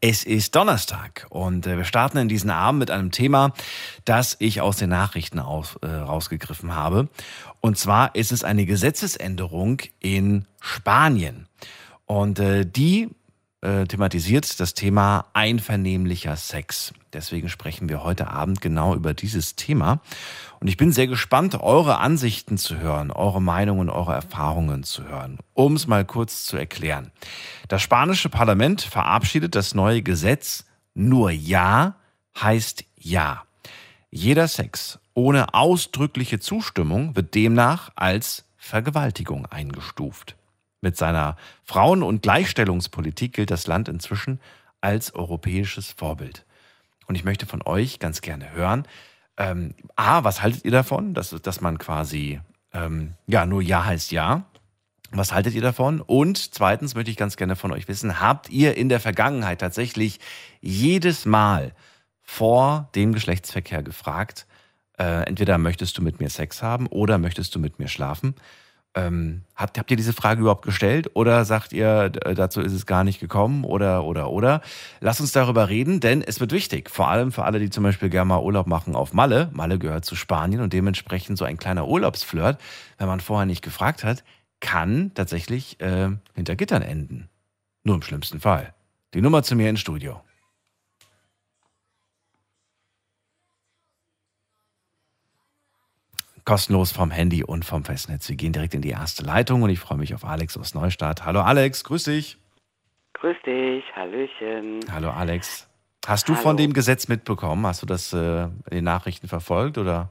Es ist Donnerstag und äh, wir starten in diesen Abend mit einem Thema, das ich aus den Nachrichten aus, äh, rausgegriffen habe. Und zwar ist es eine Gesetzesänderung in Spanien. Und äh, die äh, thematisiert das Thema einvernehmlicher Sex. Deswegen sprechen wir heute Abend genau über dieses Thema. Und ich bin sehr gespannt, eure Ansichten zu hören, eure Meinungen, eure Erfahrungen zu hören. Um es mal kurz zu erklären. Das spanische Parlament verabschiedet das neue Gesetz, nur Ja heißt Ja. Jeder Sex ohne ausdrückliche Zustimmung wird demnach als Vergewaltigung eingestuft. Mit seiner Frauen- und Gleichstellungspolitik gilt das Land inzwischen als europäisches Vorbild. Und ich möchte von euch ganz gerne hören, ähm, A, was haltet ihr davon, dass, dass man quasi, ähm, ja, nur Ja heißt Ja. Was haltet ihr davon? Und zweitens möchte ich ganz gerne von euch wissen, habt ihr in der Vergangenheit tatsächlich jedes Mal vor dem Geschlechtsverkehr gefragt, äh, entweder möchtest du mit mir Sex haben oder möchtest du mit mir schlafen? Ähm, habt, habt ihr diese Frage überhaupt gestellt oder sagt ihr, äh, dazu ist es gar nicht gekommen oder, oder, oder? Lasst uns darüber reden, denn es wird wichtig. Vor allem für alle, die zum Beispiel gerne mal Urlaub machen auf Malle. Malle gehört zu Spanien und dementsprechend so ein kleiner Urlaubsflirt, wenn man vorher nicht gefragt hat, kann tatsächlich äh, hinter Gittern enden. Nur im schlimmsten Fall. Die Nummer zu mir ins Studio. Kostenlos vom Handy und vom Festnetz. Wir gehen direkt in die erste Leitung und ich freue mich auf Alex aus Neustadt. Hallo Alex, grüß dich. Grüß dich, Hallöchen. Hallo Alex. Hast du Hallo. von dem Gesetz mitbekommen? Hast du das äh, in den Nachrichten verfolgt oder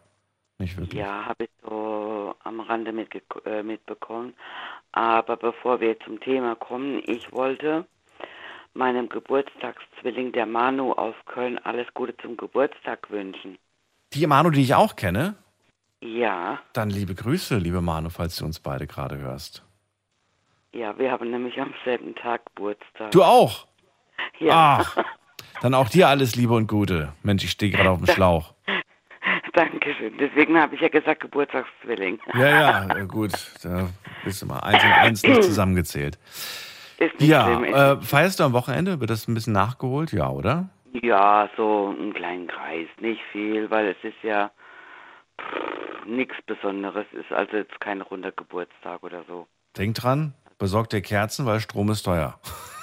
nicht wirklich? Ja, habe ich so am Rande mitge äh, mitbekommen. Aber bevor wir zum Thema kommen, ich wollte meinem Geburtstagszwilling, der Manu aus Köln, alles Gute zum Geburtstag wünschen. Die Manu, die ich auch kenne, Ja, dann liebe Grüße, liebe Manu, falls du uns beide gerade hörst. ja, wir haben nämlich am selben Tag Geburtstag. Du auch? ja, Ach, dann auch dir alles Liebe und Gute. Mensch, ich stehe gerade auf dem Schlauch. Dankeschön. Deswegen habe ich ja gesagt Geburtstagszwilling. Ja, ja, gut. Da bist du mal eins und eins nicht zusammengezählt. Ist nicht Ja, schlimm. äh, feierst du am Wochenende? Wird das ein bisschen nachgeholt? Ja, oder? Ja, so einen kleinen Kreis, nicht viel, weil es ist ja nichts Besonderes, ist also jetzt kein runder Geburtstag oder so. Denk dran, besorg dir Kerzen, weil Strom ist teuer.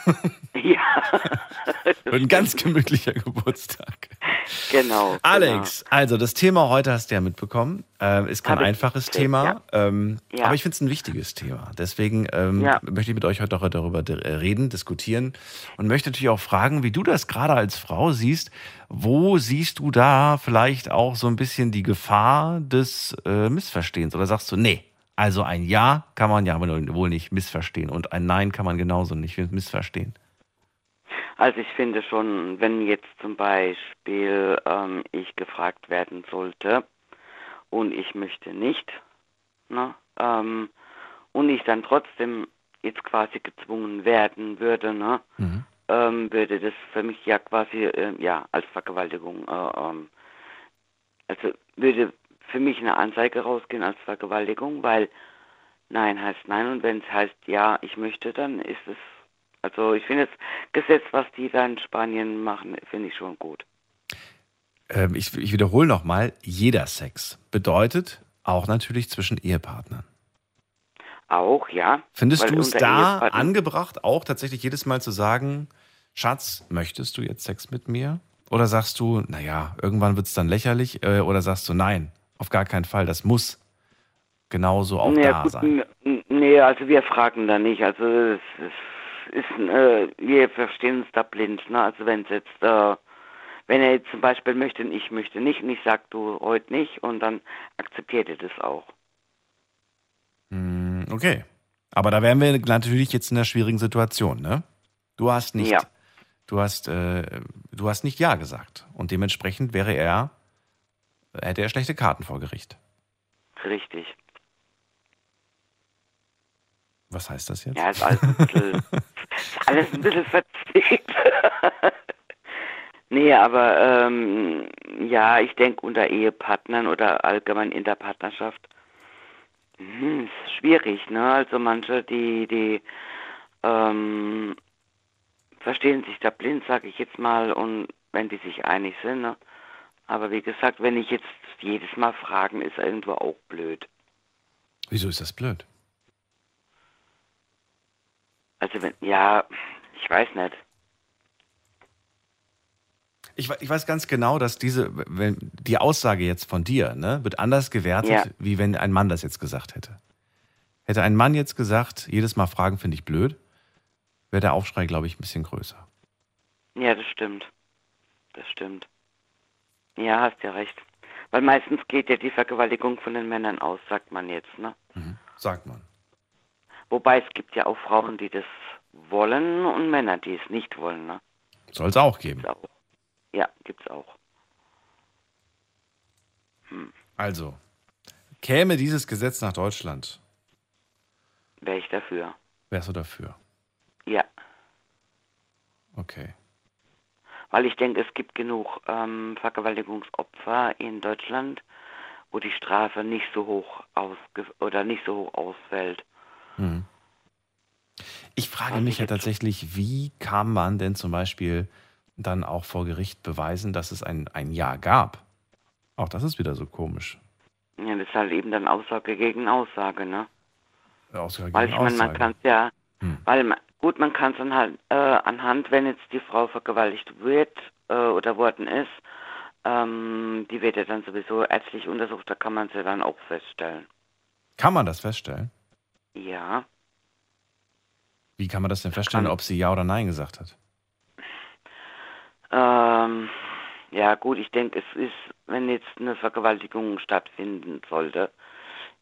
Ja, ein ganz gemütlicher Geburtstag. genau. Alex, also das Thema heute hast du ja mitbekommen. Ähm, ist kein Hab einfaches Thema, ähm, Ja. aber ich finde es ein wichtiges Thema. Deswegen ähm, Ja. möchte ich mit euch heute auch darüber äh, reden, diskutieren und möchte natürlich auch fragen, wie du das gerade als Frau siehst. Wo siehst du da vielleicht auch so ein bisschen die Gefahr des äh, Missverstehens? Oder sagst du, nee, also ein Ja kann man ja wohl nicht missverstehen und ein Nein kann man genauso nicht missverstehen. Also ich finde schon, wenn jetzt zum Beispiel ähm, ich gefragt werden sollte und ich möchte nicht, ne, ähm, und ich dann trotzdem jetzt quasi gezwungen werden würde, ne, Mhm. ähm, würde das für mich ja quasi äh, ja als Vergewaltigung, äh, ähm, also würde für mich eine Anzeige rausgehen als Vergewaltigung, weil Nein heißt Nein und wenn es heißt Ja, ich möchte, dann ist es, also ich finde das Gesetz, was die da in Spanien machen, finde ich schon gut. Ähm, ich, ich wiederhole nochmal, jeder Sex bedeutet auch natürlich zwischen Ehepartnern. Auch, ja. Findest du es da angebracht, auch tatsächlich jedes Mal zu sagen, Schatz, möchtest du jetzt Sex mit mir? Oder sagst du, naja, irgendwann wird es dann lächerlich? Äh, oder sagst du, nein, auf gar keinen Fall, das muss genauso auch Ja, da gut, sein? Nee, also wir fragen da nicht. Also es, es ist, äh, wir verstehen uns da blind. Ne? Also wenn es jetzt, äh, wenn er jetzt zum Beispiel möchte und ich möchte nicht und ich sag du heute nicht und dann akzeptiert er das auch. Hm, okay. Aber da wären wir natürlich jetzt in einer schwierigen Situation, ne? Du hast nicht, Ja. du hast, äh, du hast nicht Ja gesagt. Und dementsprechend wäre er, hätte er schlechte Karten vor Gericht. richtig. Was heißt das jetzt? Ja, ist alles ein bisschen, ist alles ein bisschen verzwickt. nee, aber ähm, ja, ich denke unter Ehepartnern oder allgemein in der Partnerschaft hm, ist schwierig, ne? Also manche, die, die ähm, verstehen sich da blind, sage ich jetzt mal, und wenn die sich einig sind, ne? Aber wie gesagt, wenn ich jetzt jedes Mal fragen, ist irgendwo auch blöd. Wieso ist das blöd? Also wenn, ja, ich weiß nicht. Ich, ich, weiß ganz genau, dass diese, wenn die Aussage jetzt von dir, ne, wird anders gewertet, ja. wie wenn ein Mann das jetzt gesagt hätte. Hätte ein Mann jetzt gesagt, jedes Mal fragen finde ich blöd, wäre der Aufschrei, glaube ich, ein bisschen größer. Ja, das stimmt. Das stimmt. Ja, hast ja recht. Weil meistens geht ja die Vergewaltigung von den Männern aus, sagt man jetzt, ne? Mhm. Sagt man. Wobei es gibt ja auch Frauen, die das wollen und Männer, die es nicht wollen, ne? Soll es auch geben. Gibt's auch. Ja, gibt's auch. Hm. Also, käme dieses Gesetz nach Deutschland? Wäre ich dafür. Wärst du dafür? Ja. Okay. Weil ich denke, es gibt genug ähm, Vergewaltigungsopfer in Deutschland, wo die Strafe nicht so hoch ausge oder nicht so hoch ausfällt. Hm. Ich frage mich ja tatsächlich, wie kann man denn zum Beispiel dann auch vor Gericht beweisen, dass es ein, ein Ja gab. Auch das ist wieder so komisch. Ja, das ist halt eben dann Aussage gegen Aussage, ne? Aussage weil gegen ich meine, man Aussage. kann es ja, Hm. weil man, gut, man kann es dann halt äh, anhand, wenn jetzt die Frau vergewaltigt wird äh, oder worden ist, ähm, die wird ja dann sowieso ärztlich untersucht, da kann man sie dann auch feststellen. Kann man das feststellen? Ja, Wie kann man das denn feststellen, kann- ob sie Ja oder Nein gesagt hat? ähm, ja gut, ich denke, es ist, wenn jetzt eine Vergewaltigung stattfinden sollte,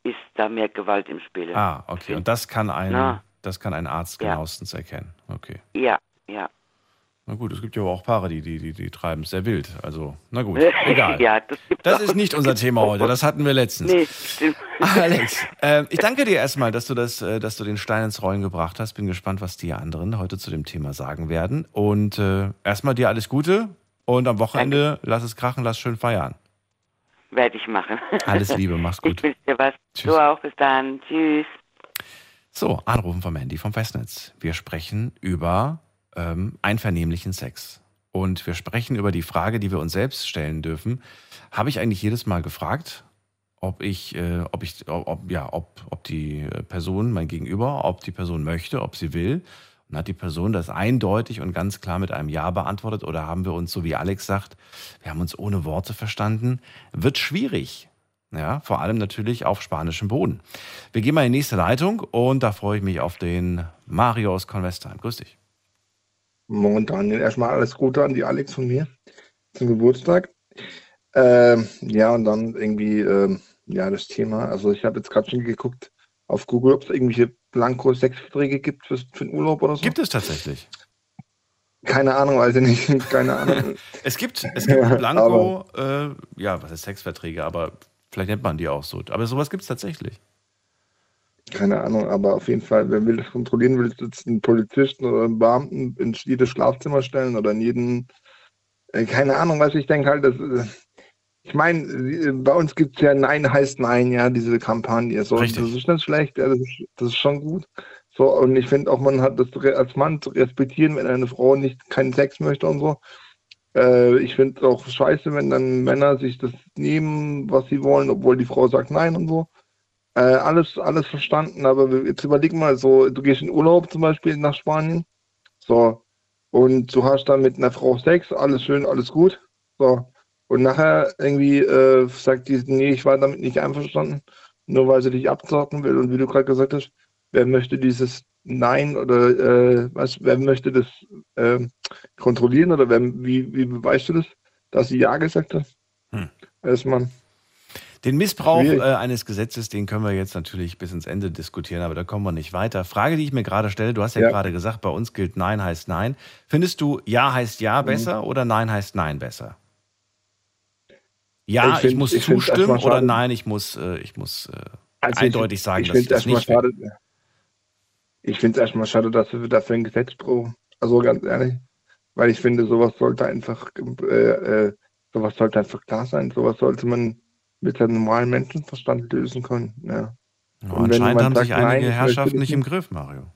ist da mehr Gewalt im Spiel. Ah, okay. Und das kann ein, Na. Das kann ein Arzt Ja. genauestens erkennen. Okay. Ja, ja. Na gut, es gibt ja auch Paare, die, die, die, die treiben es sehr wild. Also, na gut, egal. ja, das Das ist nicht unser Thema heute, das hatten wir letztens. Nee, stimmt. Alex, äh, ich danke dir erstmal, dass du das, äh, dass du den Stein ins Rollen gebracht hast. Bin gespannt, was die anderen heute zu dem Thema sagen werden. Und äh, erstmal dir alles Gute und am Wochenende lass es krachen, lass schön feiern. Werde ich machen. Alles Liebe, mach's Ich gut. wünsche dir was. Tschüss. Du auch. Bis dann. Tschüss. So, Anrufen vom Handy vom Festnetz. Wir sprechen über ähm, einvernehmlichen Sex. Und wir sprechen über die Frage, die wir uns selbst stellen dürfen. Habe ich eigentlich jedes Mal gefragt, ob ich, äh, ob ich, ob, ja, ob, ob die Person, mein Gegenüber, ob die Person möchte, ob sie will. Und hat die Person das eindeutig und ganz klar mit einem Ja beantwortet oder haben wir uns, so wie Alex sagt, wir haben uns ohne Worte verstanden? Wird schwierig. Ja, vor allem natürlich auf spanischem Boden. Wir gehen mal in die nächste Leitung und da freue ich mich auf den Mario aus Convestheim. Grüß dich. Moin Daniel, erstmal alles Gute an die Alex von mir zum Geburtstag. Ähm, ja, und dann irgendwie, ähm, ja, das Thema. Also ich habe jetzt gerade schon geguckt auf Google, ob es irgendwelche Blanko-Sexverträge gibt für, für den Urlaub oder so. Gibt es tatsächlich. Keine Ahnung, ich nicht. Keine Ahnung. Es gibt, es gibt Blanco, äh, ja, was ist Sexverträge, aber vielleicht nennt man die auch so. Aber sowas gibt es tatsächlich. Keine Ahnung, aber auf jeden Fall, wer will das kontrollieren, will jetzt einen Polizisten oder einen Beamten in jedes Schlafzimmer stellen oder in jeden, äh, keine Ahnung, was ich denke halt, das, äh, ich meine, äh, bei uns gibt es ja Nein heißt Nein, ja, diese Kampagne. So, Richtig. Das ist nicht schlecht, ja, das, ist, das ist schon gut. So, und ich finde auch, man hat das als Mann zu respektieren, wenn eine Frau nicht keinen Sex möchte und so. Äh, ich finde es auch scheiße, wenn dann Männer sich das nehmen, was sie wollen, obwohl die Frau sagt Nein und so. Äh, alles, alles verstanden, aber jetzt überleg mal, so, du gehst in Urlaub zum Beispiel nach Spanien, so, und du hast dann mit einer Frau Sex, alles schön, alles gut, so, und nachher irgendwie äh, sagt die, nee, ich war damit nicht einverstanden, nur weil sie dich abzocken will, und wie du gerade gesagt hast, wer möchte dieses Nein oder äh, was, wer möchte das ähm, kontrollieren oder wer, wie, wie beweist du das, dass sie Ja gesagt hat? Hm. Erstmal. Den Missbrauch äh, eines Gesetzes, den können wir jetzt natürlich bis ins Ende diskutieren, aber da kommen wir nicht weiter. Frage, die ich mir gerade stelle, du hast ja, Ja. gerade gesagt, bei uns gilt Nein heißt Nein. Findest du Ja heißt Ja Mhm. besser oder Nein heißt Nein besser? Ja, Ich ich, find- muss ich zustimmen oder nein, ich muss, äh, ich muss äh, Also eindeutig ich, sagen, ich dass ich das nicht schade. Ich finde es erstmal schade, dass wir dafür ein Gesetz brauchen. Also ganz ehrlich. Weil ich finde, sowas sollte einfach, äh, äh, sowas sollte einfach klar sein. Sowas sollte man mit seinem normalen Menschenverstand lösen können. Ja. Ja, anscheinend haben sich sagt, nein, einige möchte Herrschaften nicht im. Griff, Mario.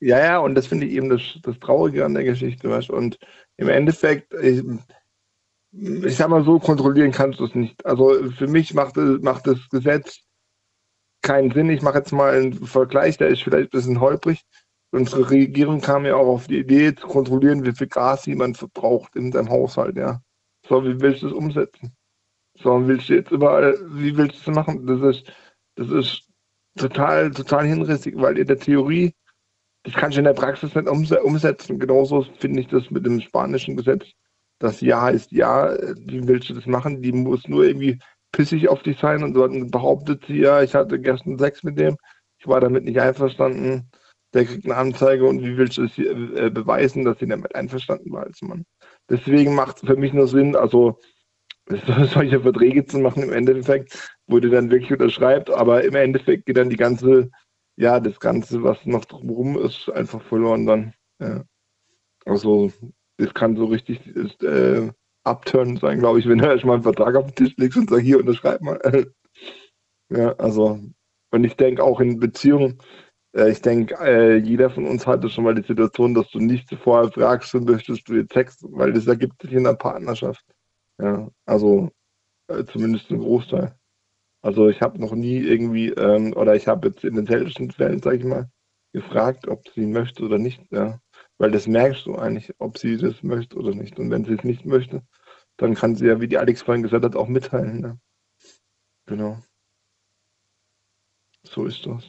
Ja, ja, und das finde ich eben das, das Traurige an der Geschichte, weißt? Und im Endeffekt, ich, ich sag mal so, kontrollieren kannst du es nicht. Also für mich macht, macht das Gesetz keinen Sinn. Ich mache jetzt mal einen Vergleich, der ist vielleicht ein bisschen holprig. Unsere Regierung kam ja auch auf die Idee, zu kontrollieren, wie viel Gas jemand verbraucht in seinem Haushalt, ja. So, wie willst du das umsetzen? So, willst du jetzt überall, wie willst du das machen? Das ist, das ist total, total hinrissig, weil in der Theorie das kannst du in der Praxis nicht umse umsetzen. Genauso finde ich das mit dem spanischen Gesetz. Das Ja heißt Ja. Wie willst du das machen? Die muss nur irgendwie pissig auf dich sein und dann behauptet sie, ja, ich hatte gestern Sex mit dem. Ich war damit nicht einverstanden. Der kriegt eine Anzeige und wie willst du es hier, äh, beweisen, dass sie damit einverstanden war als Mann? Deswegen macht es für mich nur Sinn, also solche Verträge zu machen im Endeffekt, wo du dann wirklich unterschreibt, aber im Endeffekt geht dann die ganze ja, das Ganze, was noch drumherum ist, einfach verloren dann. Ja. Also, das kann so richtig ist, äh, abturnen sein, glaube ich, wenn du erstmal einen Vertrag auf den Tisch legst und sagst, hier, unterschreib mal. ja, also, und ich denke auch in Beziehungen, äh, ich denke, äh, jeder von uns hatte schon mal die Situation, dass du nicht vorher fragst, möchtest du jetzt Sex, weil das ergibt sich in der Partnerschaft. Ja, also, äh, zumindest ein Großteil. Also ich habe noch nie irgendwie, ähm, oder ich habe jetzt in den seltensten Fällen, sage ich mal, gefragt, ob sie möchte oder nicht. Ja. Weil das merkst du eigentlich, ob sie das möchte oder nicht. Und wenn sie es nicht möchte, dann kann sie ja, wie die Alex vorhin gesagt hat, auch mitteilen. Ne? Genau. So ist das.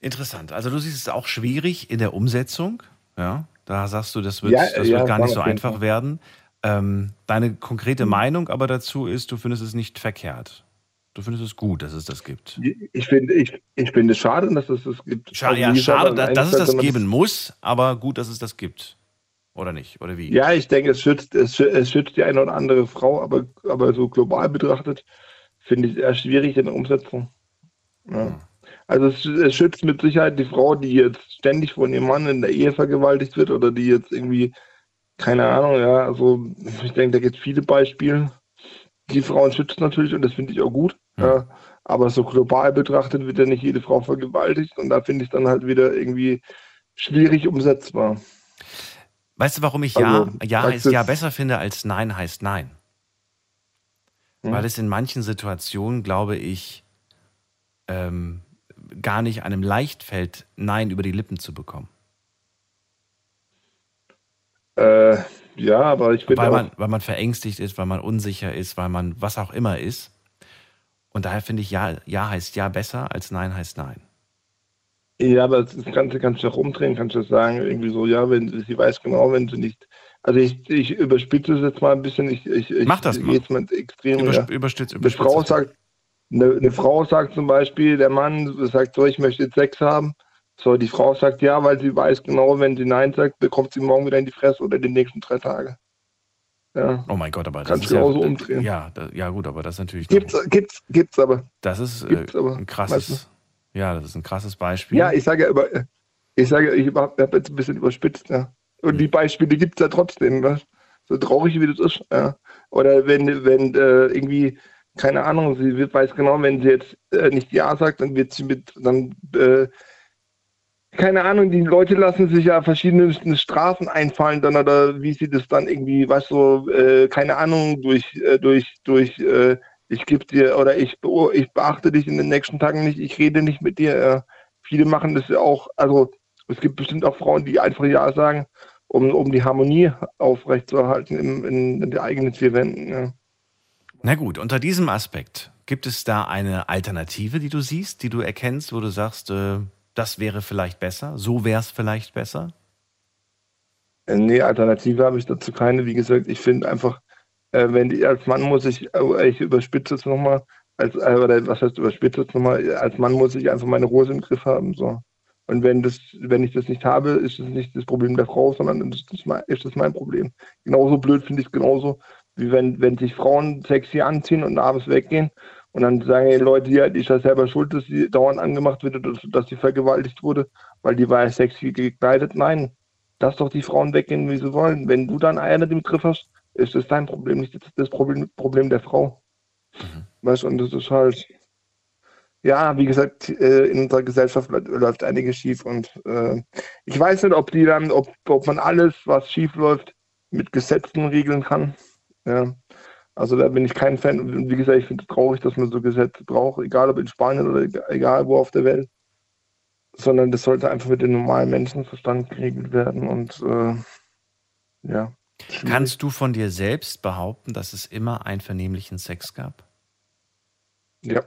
Interessant. Also du siehst es auch schwierig in der Umsetzung. Ja, da sagst du, das wird, Ja, das ja, wird gar nicht so einfach Fall. Mhm. werden. Ähm, deine konkrete Meinung aber dazu ist, du findest es nicht verkehrt. Du findest es gut, dass es das gibt. Ich finde ich, ich finde es schade, dass es das gibt. Scha Also, ja, schade, an da- einer dass es das geben muss, aber gut, dass es das gibt. Oder nicht? Oder wie? Ja, ich denke, es schützt, es, es schützt die eine oder andere Frau, aber, aber so global betrachtet finde ich es eher schwierig in der Umsetzung. Ja. Hm. Also es, es schützt mit Sicherheit die Frau, die jetzt ständig von ihrem Mann in der Ehe vergewaltigt wird oder die jetzt irgendwie, keine Ahnung, ja, also ich denke, da gibt es viele Beispiele. Die Frauen schützt natürlich und das finde ich auch gut. Hm. Ja. Aber so global betrachtet wird ja nicht jede Frau vergewaltigt und da finde ich dann halt wieder irgendwie schwierig umsetzbar. Weißt du, warum ich Ja, Also, Ja heißt Ja besser finde als Nein heißt Nein? Hm. Weil es in manchen Situationen, glaube ich, ähm, gar nicht einem leicht fällt, Nein über die Lippen zu bekommen. Äh, ja, aber ich finde Weil man, weil man verängstigt ist, weil man unsicher ist, weil man was auch immer ist. Und daher finde ich, ja, ja heißt ja besser als Nein heißt Nein. Ja, aber das Ganze kannst du auch umdrehen, kannst du sagen, irgendwie so, ja, wenn sie weiß genau, wenn sie nicht. Also ich, ich überspitze es jetzt mal ein bisschen, ich, ich, ich Mach das mal. gehe jetzt mal Extrem. Übers ja. Überstützt, Eine Frau sagt, eine, eine Frau sagt zum Beispiel, der Mann sagt so, ich möchte jetzt Sex haben. So, die Frau sagt ja, weil sie weiß genau, wenn sie Nein sagt, bekommt sie morgen wieder in die Fresse oder die nächsten drei Tage. Ja. Oh mein Gott, aber das Kannst ist du ja, genauso umdrehen. ja, ja gut, aber das ist natürlich Gibt's, gibt's, gibt's aber. das ist äh, aber, ein krasses, weißt ja, das ist ein krasses Beispiel. Ja, ich sage ja über, ich sage, ich habe jetzt ein bisschen überspitzt, ja. Und die Beispiele gibt es ja trotzdem, was? so traurig wie das ist. Ja. Oder wenn, wenn äh, irgendwie, keine Ahnung, sie wird- weiß genau, wenn sie jetzt äh, nicht Ja sagt, dann wird sie mit, dann, äh, keine Ahnung, die Leute lassen sich ja verschiedene Strafen einfallen dann oder wie sie das dann irgendwie, weißt du, äh, keine Ahnung, durch, äh, durch, durch, äh, ich gebe dir oder ich, ich beachte dich in den nächsten Tagen nicht, ich rede nicht mit dir. Äh, viele machen das ja auch, also es gibt bestimmt auch Frauen, die einfach Ja sagen, um, um die Harmonie aufrechtzuerhalten in, in, in den eigenen vier Wänden. Ja. Na gut, unter diesem Aspekt, gibt es da eine Alternative, die du siehst, die du erkennst, wo du sagst, äh, das wäre vielleicht besser, so wäre es vielleicht besser? Äh, Nee, Alternative habe ich dazu keine. Wie gesagt, ich finde einfach, äh, wenn die, als Mann muss ich, äh, ich überspitze es nochmal, als, äh, oder was heißt überspitze es nochmal, als Mann muss ich einfach meine Rose im Griff haben. So. Und wenn das, wenn ich das nicht habe, ist es nicht das Problem der Frau, sondern ist das mein, ist das mein Problem. Genauso blöd finde ich es genauso, wie wenn, wenn sich Frauen sexy anziehen und abends weggehen und dann sagen die Leute, ja, die ist ja selber schuld, dass sie dauernd angemacht wird, dass, dass sie vergewaltigt wurde, weil die war ja sexy gekleidet. Nein, lass doch die Frauen weggehen, wie sie wollen. Wenn du dann einer im Griff hast, ist das dein Problem, nicht das Problem, Problem der Frau. Mhm. Weißt du, und das ist halt, ja, wie gesagt, äh, in unserer Gesellschaft läuft einiges schief und äh, ich weiß nicht, ob die dann, ob, ob man alles, was schief läuft, mit Gesetzen regeln kann. Ja. Also da bin ich kein Fan. Und wie gesagt, ich finde es traurig, dass man so Gesetze braucht, egal ob in Spanien oder egal wo auf der Welt. Sondern das sollte einfach mit dem normalen Menschenverstand geregelt werden und äh, ja. Kannst du von dir selbst behaupten, dass es immer einvernehmlichen Sex gab? Ja.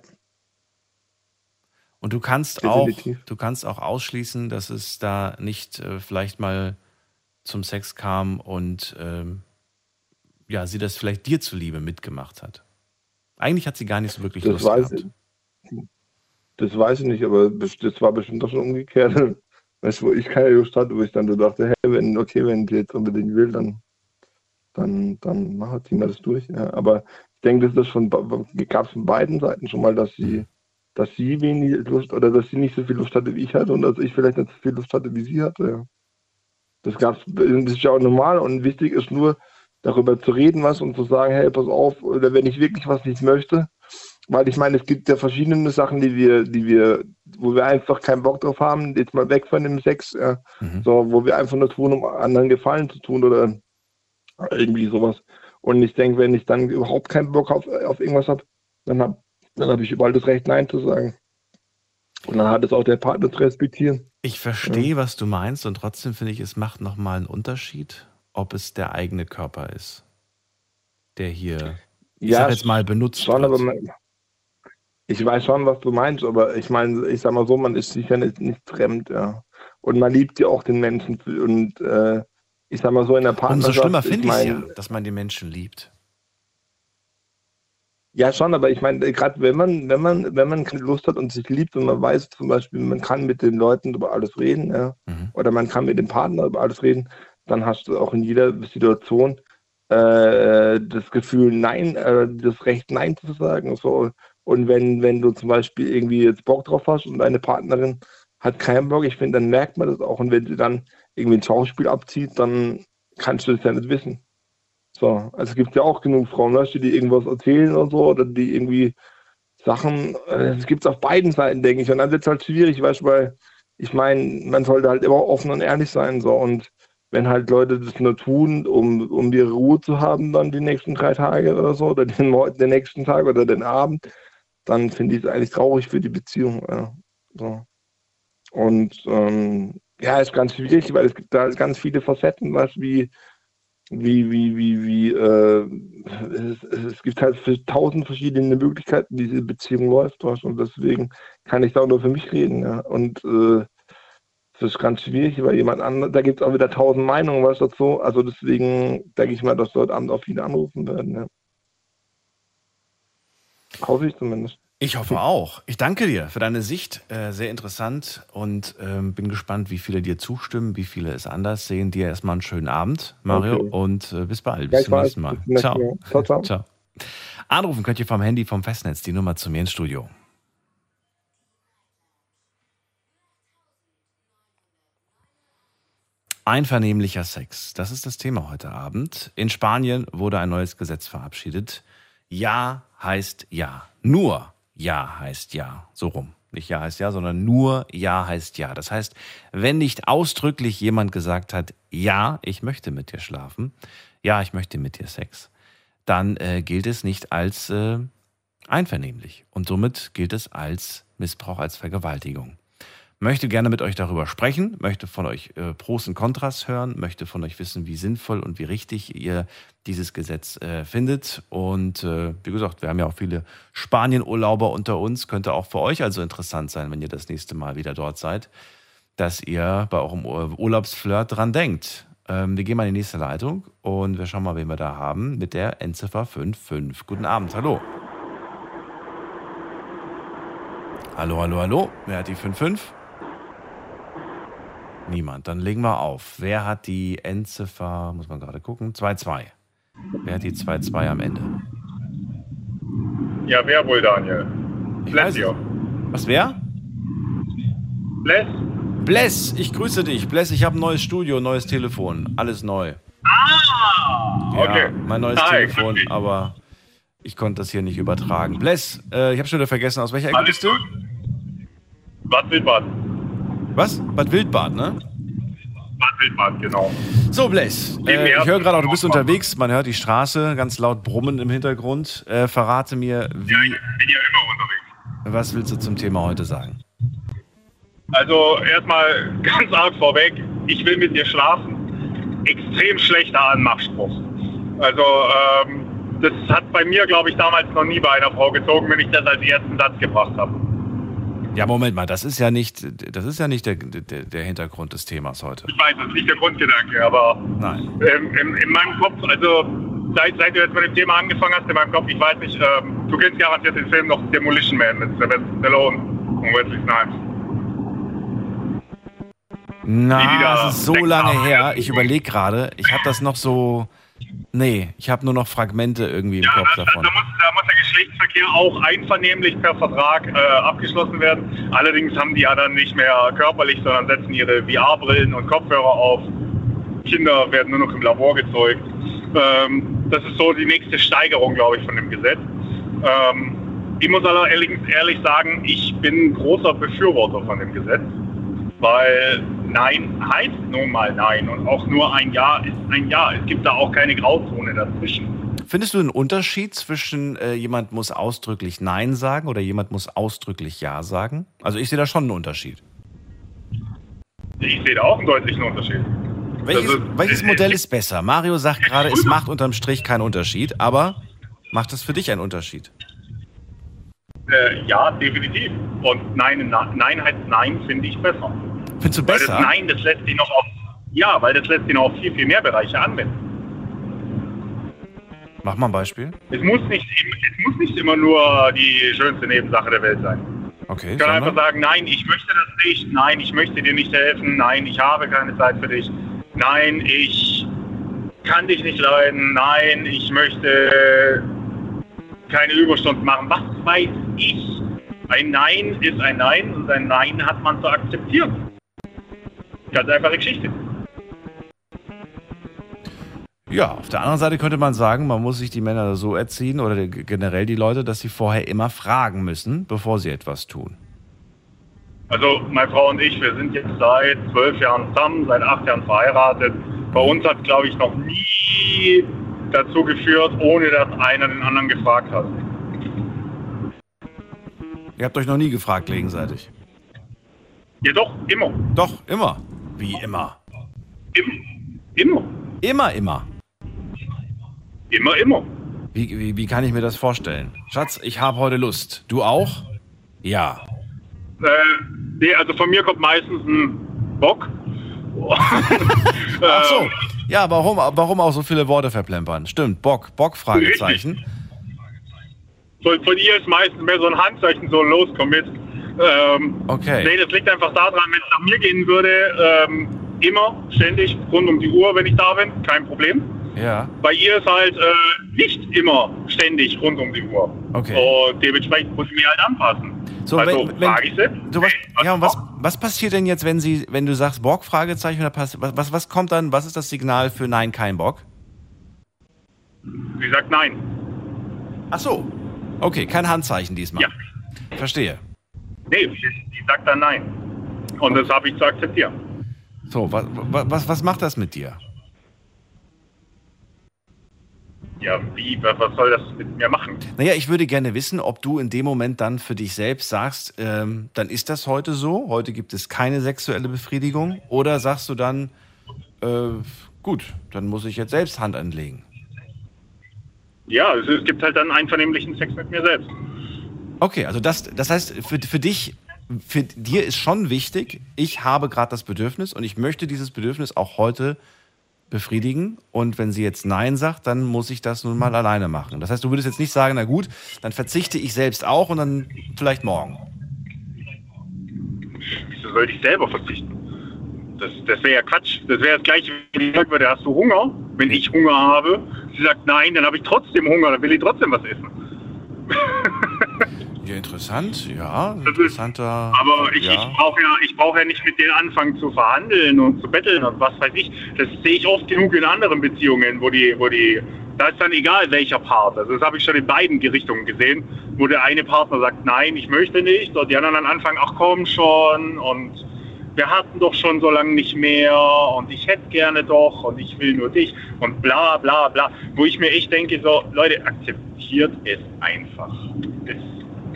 Und du kannst Definitiv. auch, du kannst auch ausschließen, dass es da nicht äh, vielleicht mal zum Sex kam und ähm, ja, sie das vielleicht dir zuliebe mitgemacht hat. Eigentlich hat sie gar nicht so wirklich das Lust weiß gehabt. Ich, das weiß ich nicht, aber das war bestimmt doch schon umgekehrt. Weißt du, wo ich keine Lust hatte, wo ich dann so dachte, hey, wenn, okay, wenn sie jetzt unbedingt will, dann, dann, dann sie mal das durch. Ja. Aber ich denke, das ist von, gab es von beiden Seiten schon mal, dass sie dass sie wenig Lust oder dass sie nicht so viel Lust hatte wie ich hatte und dass ich vielleicht nicht so viel Lust hatte wie sie hatte. Ja. Das gab's, das ist ja auch normal und wichtig ist nur, darüber zu reden was und zu sagen, hey, pass auf, oder wenn ich wirklich was nicht möchte, weil ich meine, es gibt ja verschiedene Sachen, die wir, die wir, wo wir einfach keinen Bock drauf haben, jetzt mal weg von dem Sex, ja, mhm. so, wo wir einfach nur tun, um anderen Gefallen zu tun oder irgendwie sowas. Und ich denke, wenn ich dann überhaupt keinen Bock auf, auf irgendwas habe, dann habe dann habe ich überall das Recht, Nein zu sagen. Und dann hat es auch der Partner zu respektieren. Ich verstehe, ja. was du meinst, und trotzdem finde ich, es macht nochmal einen Unterschied, ob es der eigene Körper ist, der hier, ich ja, sag jetzt mal, benutzt schon, wird. Man, ich weiß schon, was du meinst, aber ich meine, ich sag mal so, man ist sicher nicht, nicht fremd, ja. Und man liebt ja auch den Menschen und äh, ich sag mal so in der Partnerschaft. Umso schlimmer finde ich es ja, dass man die Menschen liebt. Ja, schon, aber ich meine, gerade wenn man, wenn man, wenn man keine Lust hat und sich liebt und man weiß zum Beispiel, man kann mit den Leuten über alles reden, ja, mhm. oder man kann mit dem Partner über alles reden, dann hast du auch in jeder Situation äh, das Gefühl, Nein, äh, das Recht, Nein zu sagen. So. Und wenn, wenn du zum Beispiel irgendwie jetzt Bock drauf hast und deine Partnerin hat keinen Bock, ich finde, dann merkt man das auch. Und wenn sie dann irgendwie ein Schauspiel abzieht, dann kannst du das ja nicht wissen. So, also es gibt ja auch genug Frauen, weißt du, die irgendwas erzählen oder so, oder die irgendwie Sachen, äh, es gibt es auf beiden Seiten, denke ich. Und dann wird es halt schwierig, weißt du, weil ich meine, man sollte halt immer offen und ehrlich sein. So. Und wenn halt Leute das nur tun, um, um ihre Ruhe zu haben, dann die nächsten drei Tage oder so, oder den, den nächsten Tag oder den Abend, dann finde ich es eigentlich traurig für die Beziehung. Ja. So. Und ähm, ja, ist ganz schwierig, weil es gibt da ganz viele Facetten, was wie wie, wie, wie, wie, äh, es, es, gibt halt tausend verschiedene Möglichkeiten, wie diese Beziehung läuft, und deswegen kann ich da nur für mich reden, ja. Und äh, ist ganz schwierig, weil jemand anderes, da gibt es auch wieder tausend Meinungen, was dazu. Also deswegen denke ich mal, dass dort Abend auch viele anrufen werden, ja. Hoffe ich zumindest. Ich hoffe auch. Ich danke dir für deine Sicht. Äh, sehr interessant und ähm, bin gespannt, wie viele dir zustimmen, wie viele es anders sehen. Dir erstmal einen schönen Abend, Mario, okay. und äh, bis bald. Bis zum nächsten Mal. Ciao. Ciao, ciao. ciao. Anrufen könnt ihr vom Handy vom Festnetz die Nummer zu mir ins Studio. Einvernehmlicher Sex, das ist das Thema heute Abend. In Spanien wurde ein neues Gesetz verabschiedet. Ja heißt ja. Nur ja heißt Ja. So rum. Nicht Ja heißt Ja, sondern nur Ja heißt Ja. Das heißt, wenn nicht ausdrücklich jemand gesagt hat, ja, ich möchte mit dir schlafen, ja, ich möchte mit dir Sex, dann äh, gilt es nicht als äh, einvernehmlich. Und somit gilt es als Missbrauch, als Vergewaltigung möchte gerne mit euch darüber sprechen, möchte von euch äh, Pros und Kontras hören, möchte von euch wissen, wie sinnvoll und wie richtig ihr dieses Gesetz äh, findet. Und äh, wie gesagt, wir haben ja auch viele Spanien-Urlauber unter uns. Könnte auch für euch also interessant sein, wenn ihr das nächste Mal wieder dort seid, dass ihr bei eurem Urlaubsflirt dran denkt. Ähm, wir gehen mal in die nächste Leitung und wir schauen mal, wen wir da haben mit der Endziffer 55. Guten Abend, hallo. Hallo, hallo, hallo. Wer hat die 55? Niemand. Dann legen wir auf. Wer hat die Endziffer, muss man gerade gucken, 2-2. Wer hat die 2-2 am Ende? Ja, wer wohl, Daniel? Ich Bless weiß hier. es. Was, wer? Bless? Bless, ich grüße dich. Bless, ich habe ein neues Studio, ein neues Telefon. Alles neu. Ah, Ja, okay. mein neues Hi, Telefon, aber ich konnte das hier nicht übertragen. Bless, äh, ich habe schon wieder vergessen, aus welcher Ecke Alles bist du? Bad Wildbad. Was? Bad Wildbad, ne? Bad Wildbad, genau. So, Neben äh, ich höre gerade auch, du bist unterwegs. Man hört die Straße, ganz laut brummen im Hintergrund. Äh, verrate mir, wie, Ja, ich bin ja immer unterwegs. was willst du zum Thema heute sagen? Also erstmal ganz arg vorweg, ich will mit dir schlafen. Extrem schlechter Anmachspruch. Also ähm, das hat bei mir, glaube ich, damals noch nie bei einer Frau gezogen, wenn ich das als ersten Satz gebracht habe. Ja, Moment mal, das ist ja nicht, das ist ja nicht der, der, der Hintergrund des Themas heute. Ich weiß, das ist nicht der Grundgedanke, aber Nein. ähm, in, in meinem Kopf, also seit, seit du jetzt mit dem Thema angefangen hast, in meinem Kopf, ich weiß nicht, ähm, du kennst garantiert den Film noch Demolition Man mit Sylvester Stallone und Wesley Snipes. Na, da das ist so lange her. Ich überlege gerade. Ich habe das noch so. Nee, ich habe nur noch Fragmente irgendwie im Ja, Kopf da, da, davon. muss, da muss der Geschlechtsverkehr auch einvernehmlich per Vertrag äh, abgeschlossen werden. Allerdings haben die ja dann nicht mehr körperlich, sondern setzen ihre VR-Brillen und Kopfhörer auf. Kinder werden nur noch im Labor gezeugt. Ähm, das ist so die nächste Steigerung, glaube ich, von dem Gesetz. Ähm, ich muss allerdings ehrlich sagen, ich bin großer Befürworter von dem Gesetz, weil Nein heißt nun mal Nein und auch nur ein Ja ist ein Ja. Es gibt da auch keine Grauzone dazwischen. Findest du einen Unterschied zwischen äh, jemand muss ausdrücklich Nein sagen oder jemand muss ausdrücklich Ja sagen? Also ich sehe da schon einen Unterschied. Ich sehe da auch einen deutlichen Unterschied. Welches, Also, welches äh, Modell äh, ist besser? Mario sagt gerade, es macht unterm Strich keinen Unterschied, aber macht es für dich einen Unterschied? Äh, ja, definitiv. Und Nein, Nein heißt Nein, finde ich besser. Findest du Weil das besser? Nein, das lässt sich noch auf, ja, weil das lässt sich noch auf viel, viel mehr Bereiche anwenden. Mach mal ein Beispiel. Es muss nicht, es muss nicht immer nur die schönste Nebensache der Welt sein. Okay, Ich kann einfach sagen, nein, ich möchte das nicht, nein, ich möchte dir nicht helfen, nein, ich habe keine Zeit für dich, nein, ich kann dich nicht leiden, nein, ich möchte keine Überstunden machen. Was weiß ich? Ein Nein ist ein Nein und ein Nein hat man zu akzeptieren. Ganz einfache Geschichte. Ja, auf der anderen Seite könnte man sagen, man muss sich die Männer so erziehen oder generell die Leute, dass sie vorher immer fragen müssen, bevor sie etwas tun. Also meine Frau und ich, wir sind jetzt seit zwölf Jahren zusammen, seit acht Jahren verheiratet. Bei uns hat, glaube ich, noch nie dazu geführt, ohne dass einer den anderen gefragt hat. Ihr habt euch noch nie gefragt gegenseitig. Ja doch, immer. Doch, immer. Wie immer. Immer. Immer. Immer, immer. Immer, immer. Wie, wie, wie kann ich mir das vorstellen? Schatz, ich habe heute Lust. Du auch? Ja. Äh, nee, also von mir kommt meistens ein Bock. Ach so. Ja, warum, warum auch so viele Worte verplempern? Stimmt, Bock, Bock, Fragezeichen. Von, von ihr ist meistens mehr so ein Handzeichen, so los, komm mit. Ähm, Okay. Nee, das liegt einfach daran, wenn es nach mir gehen würde, ähm, immer, ständig, rund um die Uhr, wenn ich da bin, kein Problem. Ja. Bei ihr ist halt äh, nicht immer ständig rund um die Uhr. Okay. Und dementsprechend muss ich mich halt anpassen. So, also wenn, wenn, frage ich sie. du, was, was ja, und was, was passiert denn jetzt, wenn sie, wenn du sagst Bock, Fragezeichen, oder was, was, was kommt dann, was ist das Signal für Nein, kein Bock? Sie sagt nein. Ach so. Okay, kein Handzeichen diesmal. Ja. Verstehe. Nee, sie sagt dann nein. Und das habe ich zu akzeptieren. So, was, was, was macht das mit dir? Ja, wie, was was soll das mit mir machen? Naja, ich würde gerne wissen, ob du in dem Moment dann für dich selbst sagst, ähm, dann ist das heute so, heute gibt es keine sexuelle Befriedigung, oder sagst du dann, äh, gut, dann muss ich jetzt selbst Hand anlegen. Ja, es, es gibt halt dann einvernehmlichen Sex mit mir selbst. Okay, also das, das heißt, für, für dich, für dir ist schon wichtig, ich habe gerade das Bedürfnis und ich möchte dieses Bedürfnis auch heute befriedigen. Und wenn sie jetzt Nein sagt, dann muss ich das nun mal alleine machen. Das heißt, du würdest jetzt nicht sagen, na gut, dann verzichte ich selbst auch und dann vielleicht morgen. Wieso sollte ich selber verzichten? Das, das wäre ja Quatsch. Das wäre das gleiche, wenn ich sagen würde, hast du Hunger? Wenn ich Hunger habe, sie sagt nein, dann habe ich trotzdem Hunger, dann will ich trotzdem was essen. Ja, interessant, ja. Ist- Interessanter. Aber ich, ja. ich brauche ja, ich brauche ja nicht mit der anfangen zu verhandeln und zu betteln und was weiß ich. Das sehe ich oft genug in anderen Beziehungen, wo die, wo die, da ist dann egal welcher Part. Also das habe ich schon in beiden Richtungen gesehen, wo der eine Partner sagt, nein, ich möchte nicht, und die anderen dann anfangen, ach komm schon und wir hatten doch schon so lange nicht mehr und ich hätte gerne doch und ich will nur dich und bla bla bla. Wo ich mir echt denke, so, Leute, akzeptiert es einfach. Es,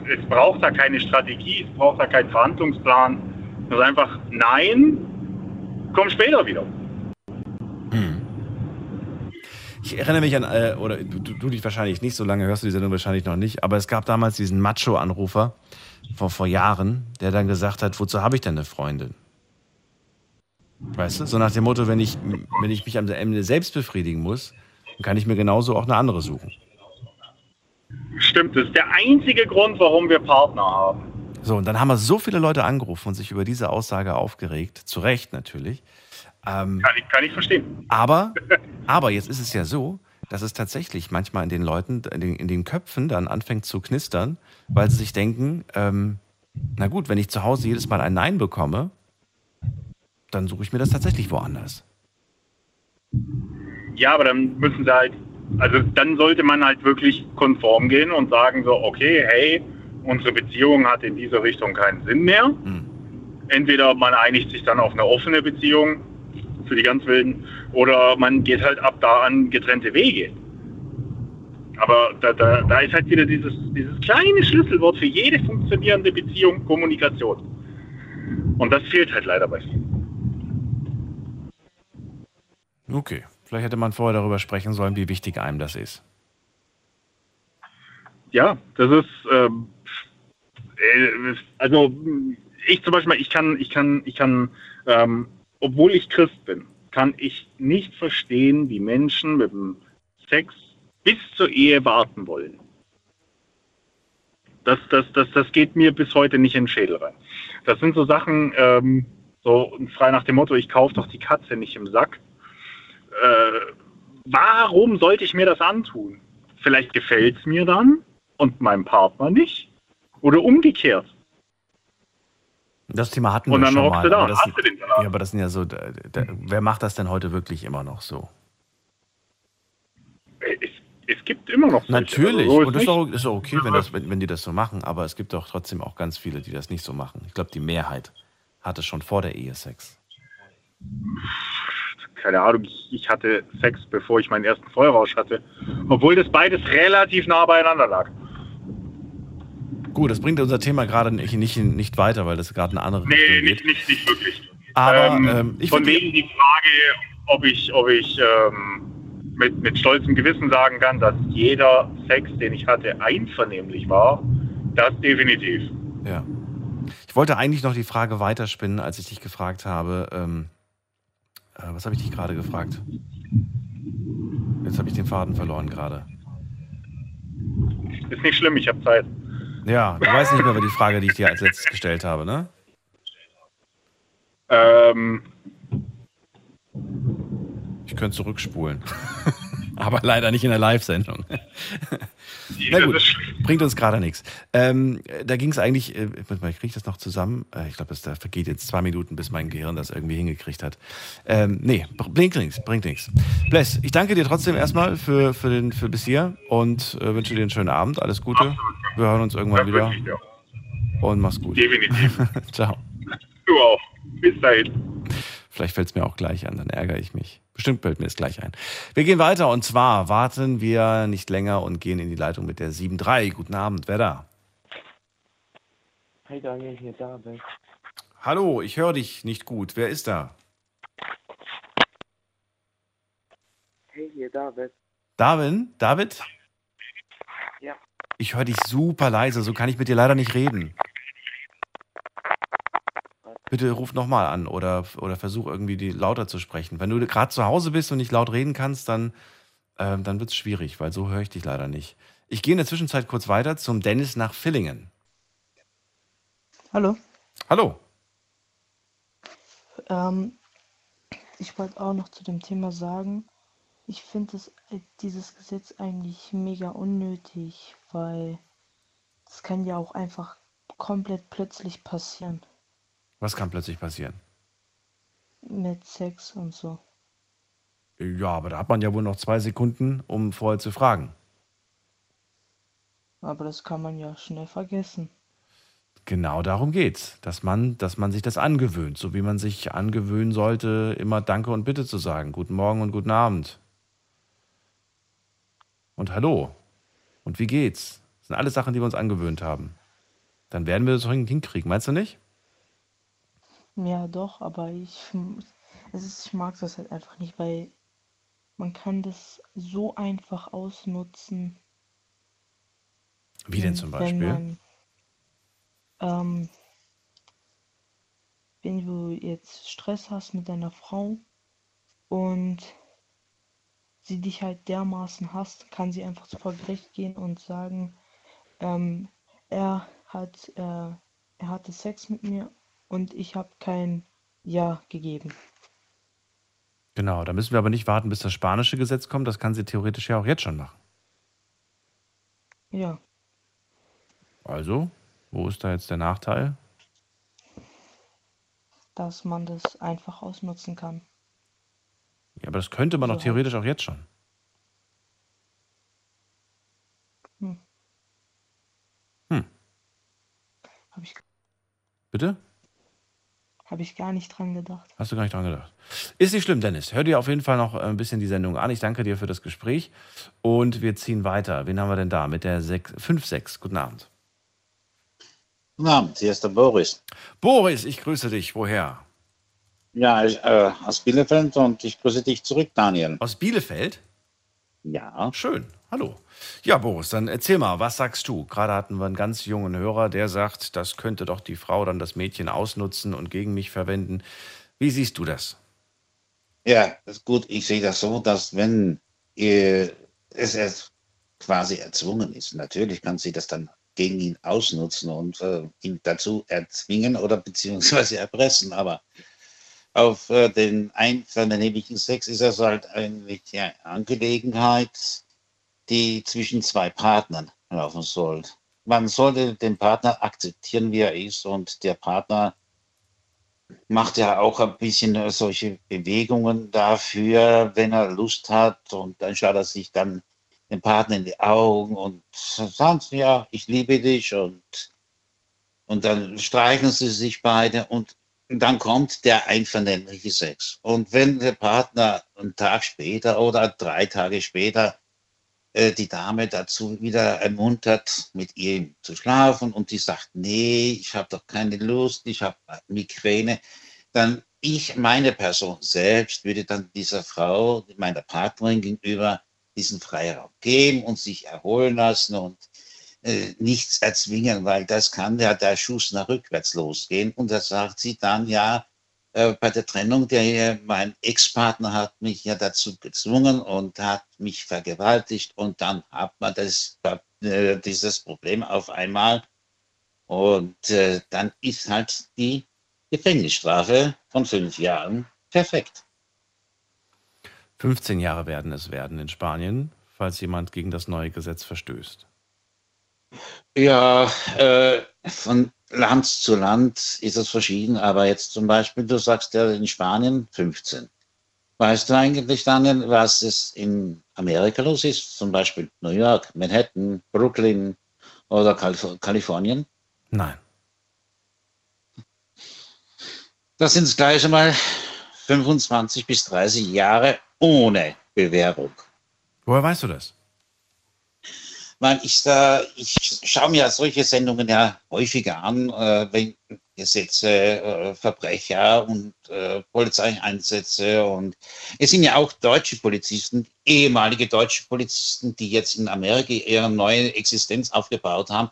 es braucht da keine Strategie, es braucht da keinen Verhandlungsplan. Es ist einfach, nein, komm später wieder. Ich erinnere mich an, äh, oder du, du dich wahrscheinlich nicht, so lange hörst du die Sendung wahrscheinlich noch nicht, aber es gab damals diesen Macho-Anrufer vor, vor Jahren, der dann gesagt hat, wozu habe ich denn eine Freundin? Weißt du, so nach dem Motto, wenn ich, wenn ich mich am Ende selbst befriedigen muss, dann kann ich mir genauso auch eine andere suchen. Stimmt, das ist der einzige Grund, warum wir Partner haben. So, und dann haben wir so viele Leute angerufen und sich über diese Aussage aufgeregt, zu Recht natürlich. Ähm, Kann ich, kann ich verstehen. Aber, aber jetzt ist es ja so, dass es tatsächlich manchmal in den Leuten, in den, in den Köpfen dann anfängt zu knistern, weil sie sich denken, ähm, na gut, wenn ich zu Hause jedes Mal ein Nein bekomme, dann suche ich mir das tatsächlich woanders. Ja, aber dann müssen sie halt, also dann sollte man halt wirklich konform gehen und sagen so, okay, hey, unsere Beziehung hat in dieser Richtung keinen Sinn mehr. Hm. Entweder man einigt sich dann auf eine offene Beziehung für die ganz Wilden oder man geht halt ab da an getrennte Wege. Aber da, da, da ist halt wieder dieses, dieses kleine Schlüsselwort für jede funktionierende Beziehung, Kommunikation. Und das fehlt halt leider bei vielen. Okay, vielleicht hätte man vorher darüber sprechen sollen, wie wichtig einem das ist. Ja, das ist, ähm, äh, also ich zum Beispiel, ich kann, ich kann, ich kann, ähm, obwohl ich Christ bin, kann ich nicht verstehen, wie Menschen mit dem Sex bis zur Ehe warten wollen. Das, das, das, das geht mir bis heute nicht in den Schädel rein. Das sind so Sachen, ähm, so frei nach dem Motto, ich kaufe doch die Katze nicht im Sack. Äh, warum sollte ich mir das antun? Vielleicht gefällt es mir dann und meinem Partner nicht. Oder umgekehrt. Das Thema hatten Und wir dann schon mal. du da aber und das, hast du den Salat. ja, aber das sind ja so, da, da, wer macht das denn heute wirklich immer noch so? Es, es gibt immer noch solche. Natürlich. Also so und das ist auch, ist auch okay, wenn, das, wenn, wenn die das so machen. Aber es gibt doch trotzdem auch ganz viele, die das nicht so machen. Ich glaube, die Mehrheit hatte schon vor der Ehe Sex. Keine Ahnung, ich, ich hatte Sex, bevor ich meinen ersten Vollrausch hatte. Obwohl das beides relativ nah beieinander lag. Gut, das bringt unser Thema gerade nicht, nicht, nicht weiter, weil das gerade eine andere Nee, Richtung nicht, geht. nicht, nicht wirklich. Aber Ähm, ähm, von wegen die Frage, ob ich, ob ich ähm, mit, mit stolzem Gewissen sagen kann, dass jeder Sex, den ich hatte, einvernehmlich war, das definitiv. ja. Ich wollte eigentlich noch die Frage weiterspinnen, als ich dich gefragt habe. Ähm, äh, was habe ich dich gerade gefragt? Jetzt habe ich den Faden verloren gerade. Ist nicht schlimm, ich habe Zeit. Ja, du weißt nicht mehr, wer die Frage, die ich dir als letztes gestellt habe, ne? Ähm, Ich könnte zurückspulen. Aber leider nicht in der Live-Sendung. Na gut, bringt uns gerade nichts. Ähm, da ging es eigentlich, äh, mal, kriege ich das noch zusammen? Äh, ich glaube, da vergeht jetzt zwei Minuten, bis mein Gehirn das irgendwie hingekriegt hat. Ähm, nee, br- bringt nichts, bringt nichts. Bless, ich danke dir trotzdem erstmal für, für, den, für bis hier und äh, wünsche dir einen schönen Abend. Alles Gute. Absolut. Wir hören uns irgendwann wieder ich und mach's gut. Definitiv. Ciao. Du auch. Bis dahin. Vielleicht fällt es mir auch gleich an, dann ärgere ich mich. Bestimmt fällt mir es gleich ein. Wir gehen weiter und zwar warten wir nicht länger und gehen in die Leitung mit der 7.3. Guten Abend, wer da? Hey Daniel, hier David. Hallo, ich höre dich nicht gut. Wer ist da? Hey, hier David. Darwin? David? Ja. Ich höre dich super leise, so kann ich mit dir leider nicht reden. Bitte ruf nochmal an oder, oder versuch irgendwie die lauter zu sprechen. Wenn du gerade zu Hause bist und nicht laut reden kannst, dann, ähm, dann wird es schwierig, weil so höre ich dich leider nicht. Ich gehe in der Zwischenzeit kurz weiter zum Dennis nach Villingen. Hallo. Hallo. Ähm, ich wollte auch noch zu dem Thema sagen, Ich finde dieses Gesetz eigentlich mega unnötig, weil es kann ja auch einfach komplett plötzlich passieren Was kann plötzlich passieren? mit Sex und so. Ja, aber da hat man ja wohl noch zwei Sekunden, um vorher zu fragen. Aber das kann man ja schnell vergessen. Genau darum geht's, dass man, dass man sich das angewöhnt, so wie man sich angewöhnen sollte, immer Danke und Bitte zu sagen. Guten Morgen und guten Abend. Und Hallo. Und wie geht's? Das sind alles Sachen, die wir uns angewöhnt haben. Dann werden wir das doch hinkriegen, meinst du nicht? Ja, doch, aber ich, es ist, ich mag das halt einfach nicht, weil man kann das so einfach ausnutzen, Wie denn zum Beispiel? man, ähm, wenn du jetzt Stress hast mit deiner Frau und sie dich halt dermaßen hasst, kann sie einfach vor Gericht gehen und sagen, ähm, er hat, äh, er hatte Sex mit mir und ich habe kein Ja gegeben. Genau, da müssen wir aber nicht warten, bis das spanische Gesetz kommt. Das kann sie theoretisch ja auch jetzt schon machen. Ja, Also, wo ist da jetzt der Nachteil? dass man das einfach ausnutzen kann. Ja, aber das könnte man So doch halt. theoretisch auch jetzt schon. Hm. Hm. Habe ich, Bitte? Hab ich gar nicht dran gedacht. Hast du gar nicht dran gedacht. Ist nicht schlimm, Dennis. Hör dir auf jeden Fall noch ein bisschen die Sendung an. Ich danke dir für das Gespräch. Und wir ziehen weiter. Wen haben wir denn da? Mit der 5-6. Guten Abend. Guten Abend, hier ist der Boris. Boris, ich grüße dich. Woher? Ja, ich, äh, aus Bielefeld und ich grüße dich zurück, Daniel. Aus Bielefeld? Ja. Schön. Hallo. Ja, Boris, dann erzähl mal, was sagst du? Gerade hatten wir einen ganz jungen Hörer, der sagt, das könnte doch die Frau dann das Mädchen ausnutzen und gegen mich verwenden. Wie siehst du das? Ja, ist gut. Ich sehe das so, dass wenn äh, es erst quasi erzwungen ist, natürlich kann sie das dann gegen ihn ausnutzen und äh, ihn dazu erzwingen oder beziehungsweise erpressen. Aber auf äh, den einvernehmlichen Sex ist es halt eine ja, Angelegenheit, die zwischen zwei Partnern laufen soll. Man sollte den Partner akzeptieren, wie er ist, und der Partner macht ja auch ein bisschen äh, solche Bewegungen dafür, wenn er Lust hat, und dann schaut er sich dann den Partner in die Augen und sagt, ja, ich liebe dich, und, und dann streicheln sie sich beide und dann kommt der einvernehmliche Sex. Und wenn der Partner einen Tag später oder drei Tage später die Dame dazu wieder ermuntert, mit ihm zu schlafen und die sagt, nee, ich habe doch keine Lust, ich habe Migräne, dann ich, meine Person selbst, würde dann dieser Frau, meiner Partnerin gegenüber, diesen Freiraum geben und sich erholen lassen und äh, nichts erzwingen, weil das kann ja der Schuss nach rückwärts losgehen. Und da sagt sie dann, ja, äh, bei der Trennung, der, mein Ex-Partner hat mich ja dazu gezwungen und hat mich vergewaltigt und dann hat man das, äh, dieses Problem auf einmal und äh, dann ist halt die Gefängnisstrafe von fünf Jahren perfekt. 15 Jahre werden es werden in Spanien, falls jemand gegen das neue Gesetz verstößt. Ja, äh, von Land zu Land ist es verschieden, aber jetzt zum Beispiel, du sagst ja in Spanien 15. Weißt du eigentlich, Daniel, was es in Amerika los ist? Zum Beispiel New York, Manhattan, Brooklyn oder Kalif Kalifornien? Nein. Das sind gleich einmal 25 bis 30 Jahre ohne Bewährung. Woher weißt du das? Weil ich da, ich schaue mir solche Sendungen ja häufiger an, äh, wenn Gesetze, äh, Verbrecher und äh, Polizeieinsätze und es sind ja auch deutsche Polizisten, ehemalige deutsche Polizisten, die jetzt in Amerika ihre neue Existenz aufgebaut haben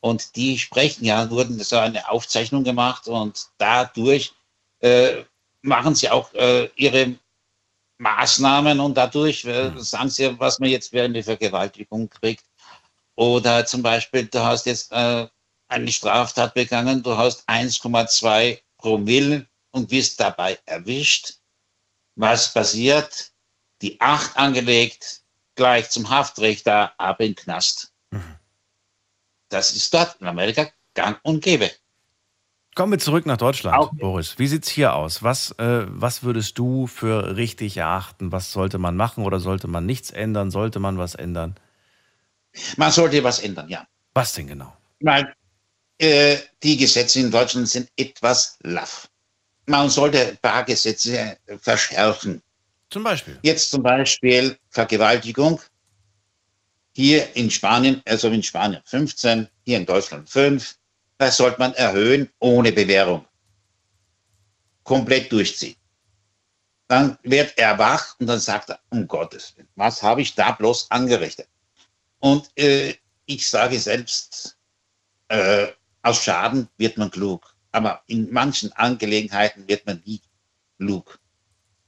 und die sprechen ja, wurden so eine Aufzeichnung gemacht und dadurch äh, machen sie auch äh, ihre Maßnahmen und dadurch äh, sagen sie, was man jetzt für eine Vergewaltigung kriegt. Oder zum Beispiel, du hast jetzt äh, eine Straftat begangen, du hast 1,2 Promille und wirst dabei erwischt. Was passiert? die Acht angelegt, gleich zum Haftrichter, ab in den Knast. Das ist dort in Amerika gang und gäbe. Kommen wir zurück nach Deutschland, Auch- Boris. Wie sieht's hier aus? Was, äh, was würdest du für richtig erachten? Was sollte man machen oder sollte man nichts ändern? Sollte man was ändern? Man sollte was ändern, ja. Was denn genau? Weil äh, die Gesetze in Deutschland sind etwas laff. Man sollte ein paar Gesetze äh, verschärfen. Zum Beispiel. Jetzt zum Beispiel Vergewaltigung. Hier in Spanien, also in Spanien 15, hier in Deutschland 5. Das sollte man erhöhen ohne Bewährung. Komplett durchziehen. Dann wird er wach und dann sagt er, um Gottes Willen, was habe ich da bloß angerichtet? Und äh, ich sage selbst, äh, aus Schaden wird man klug. Aber in manchen Angelegenheiten wird man nie klug.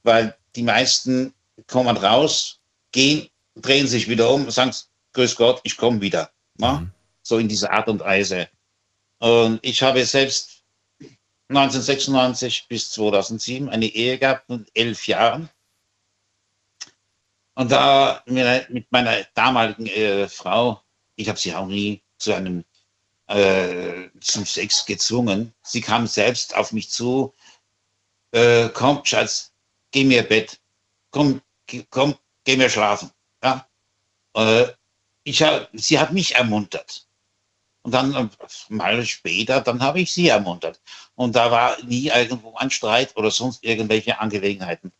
Weil die meisten kommen raus, gehen, drehen sich wieder um, sagen, grüß Gott, ich komme wieder. Ja? So in dieser Art und Weise. Und ich habe selbst 1996 bis 2007 eine Ehe gehabt mit elf Jahren. Und da mit meiner damaligen äh, Frau, ich habe sie auch nie zu einem äh, zum Sex gezwungen. Sie kam selbst auf mich zu, äh, komm, Schatz, geh mir Bett, komm, komm, geh mir schlafen. Ja? Äh, ich hab, sie hat mich ermuntert. Und dann äh, mal später, dann habe ich sie ermuntert. Und da war nie irgendwo ein Streit oder sonst irgendwelche Angelegenheiten.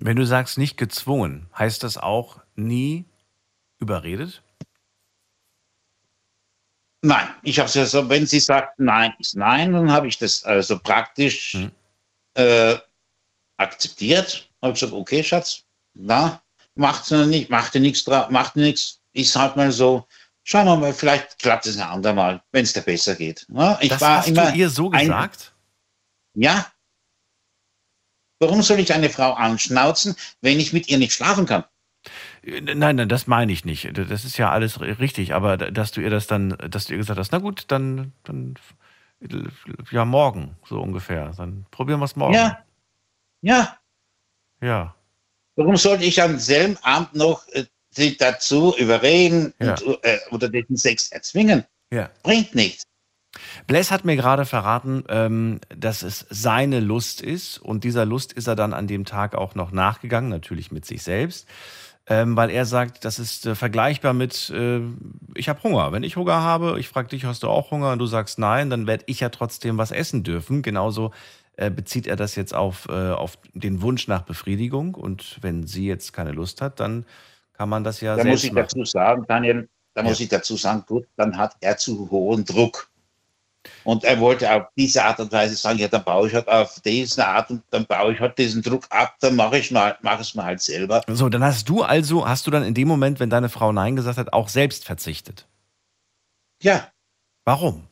Wenn du sagst nicht gezwungen, heißt das auch nie überredet? Nein, ich habe es ja so, wenn sie sagt Nein ist Nein, dann habe ich das also praktisch Mhm. äh, akzeptiert. Habe gesagt, okay, Schatz, na, macht sie nicht, macht dir nichts drauf, macht nichts, ist halt mal so. Schauen wir mal, vielleicht klappt es ein andermal, wenn es dir besser geht. Ja, ich das war hast immer du ihr so ein- gesagt? Ja. Warum soll ich eine Frau anschnauzen, wenn ich mit ihr nicht schlafen kann? Äh, Nein, nein, das meine ich nicht. Das ist ja alles ri- richtig, aber dass du ihr das dann, dass du ihr gesagt hast, na gut, dann, dann ja, morgen, so ungefähr. Dann probieren wir es morgen. Ja. Ja. Ja. Warum sollte ich am selben Abend noch äh, sie dazu überreden Ja. und, äh, oder den Sex erzwingen? Ja. Bringt nichts. Bless hat mir gerade verraten, ähm, dass es seine Lust ist und dieser Lust ist er dann an dem Tag auch noch nachgegangen, natürlich mit sich selbst, ähm, weil er sagt, das ist äh, vergleichbar mit, äh, ich habe Hunger. Wenn ich Hunger habe, ich frage dich, hast du auch Hunger und du sagst nein, dann werde ich ja trotzdem was essen dürfen. Genauso äh, bezieht er das jetzt auf, auf den Wunsch nach Befriedigung und wenn sie jetzt keine Lust hat, dann kann man das ja Da muss selbst ich machen. dazu sagen, Daniel, da muss ich dazu sagen, gut, dann hat er zu hohen Druck. Und er wollte auf diese Art und Weise sagen, ja, dann baue ich halt auf diese Art und dann baue ich halt diesen Druck ab, dann mache ich mal, mache es mal halt selber. So, dann hast du also, hast du dann in dem Moment, wenn deine Frau Nein gesagt hat, auch selbst verzichtet? Ja, Warum?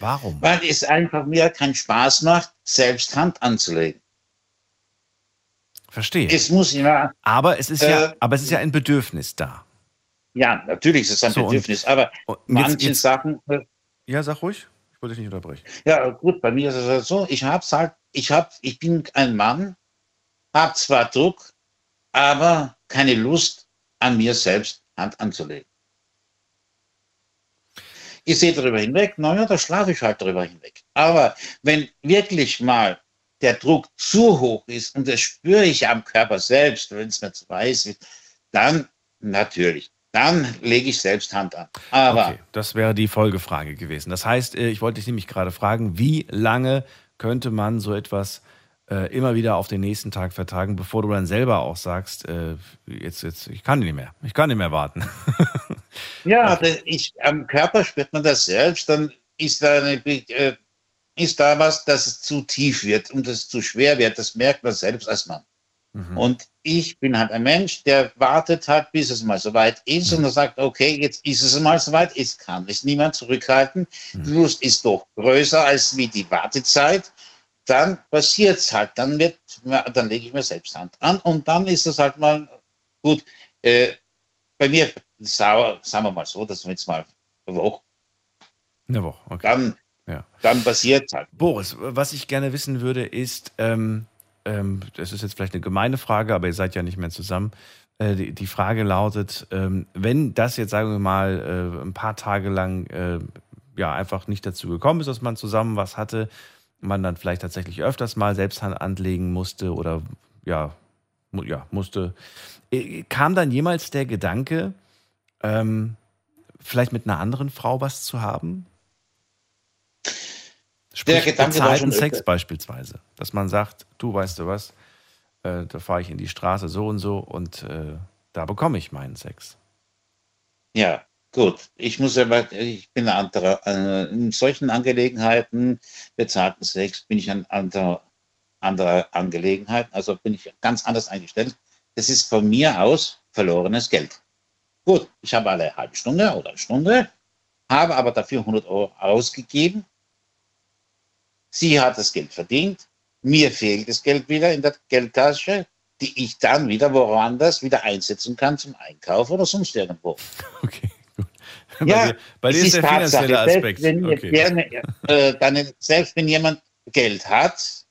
Warum? weil es einfach mir keinen Spaß macht, selbst Hand anzulegen. Verstehe. Es muss immer, aber es ist ja, Äh, aber es ist ja ein Bedürfnis da. ja, natürlich ist es ein So, und- Bedürfnis, aber Und manche jetzt, jetzt, Sachen, äh, ja, sag ruhig. Ich wollte dich nicht unterbrechen. Ja, gut, bei mir ist es halt so, ich hab's halt, ich hab, ich bin ein Mann, hab zwar Druck, aber keine Lust, an mir selbst Hand anzulegen. Ich sehe darüber hinweg, naja, da schlafe ich halt darüber hinweg. Aber wenn wirklich mal der Druck zu hoch ist, und das spüre ich am Körper selbst, wenn es mir zu weiß wird, dann natürlich, dann lege ich selbst Hand an. Aber Okay, das wäre die Folgefrage gewesen. Das heißt, äh, ich wollte dich nämlich gerade fragen, wie lange könnte man so etwas äh, immer wieder auf den nächsten Tag vertagen, bevor du dann selber auch sagst, äh, jetzt, jetzt, ich kann nicht mehr, ich kann nicht mehr warten. Ja, das, ich, am Körper spürt man das selbst, dann ist da, eine, äh, ist da was, dass es zu tief wird und es zu schwer wird. Das merkt man selbst als Mann. Mhm. Und ich bin halt ein Mensch, der wartet halt, bis es mal soweit ist und er sagt, okay, jetzt ist es mal soweit, es kann es niemand zurückhalten. Die Lust ist doch größer als wie die Wartezeit. Dann passiert es halt, dann wird, dann lege ich mir selbst Hand an und dann ist es halt mal gut. Äh, bei mir, sauer, sagen wir mal so, dass wir jetzt mal eine Woche, Eine Woche, okay. dann Ja. Dann passiert halt. Boris, was ich gerne wissen würde, ist, ähm, ähm, das ist jetzt vielleicht eine gemeine Frage, aber ihr seid ja nicht mehr zusammen. Äh, die, Frage lautet, ähm, wenn das jetzt, sagen wir mal, äh, ein paar Tage lang äh, ja einfach nicht dazu gekommen ist, dass man zusammen was hatte, man dann vielleicht tatsächlich öfters mal Selbsthand anlegen musste oder ja, ja musste, kam dann jemals der Gedanke, ähm, vielleicht mit einer anderen Frau was zu haben? Sprich, der schon Sex öfter. beispielsweise, dass man sagt, du weißt du was, äh, da fahre ich in die Straße so und so und äh, da bekomme ich meinen Sex. Ja, gut. Ich muss aber, ich bin ein anderer. Äh, in solchen Angelegenheiten, bezahlten Sex, bin ich ein anderer, anderer Angelegenheiten. Also bin ich ganz anders eingestellt. Das ist von mir aus verlorenes Geld. Gut, ich habe alle halbe Stunde oder Stunde, habe aber dafür 100 Euro ausgegeben. Sie hat das Geld verdient. Mir fehlt das Geld wieder in der Geldtasche, die ich dann wieder woanders wieder einsetzen kann zum Einkauf oder sonst irgendwo. Okay. Ja, bei dir, bei dir ist der finanzielle Tatsache, Aspekt. Selbst wenn, okay. gerne, äh, dann, selbst wenn jemand Geld hat,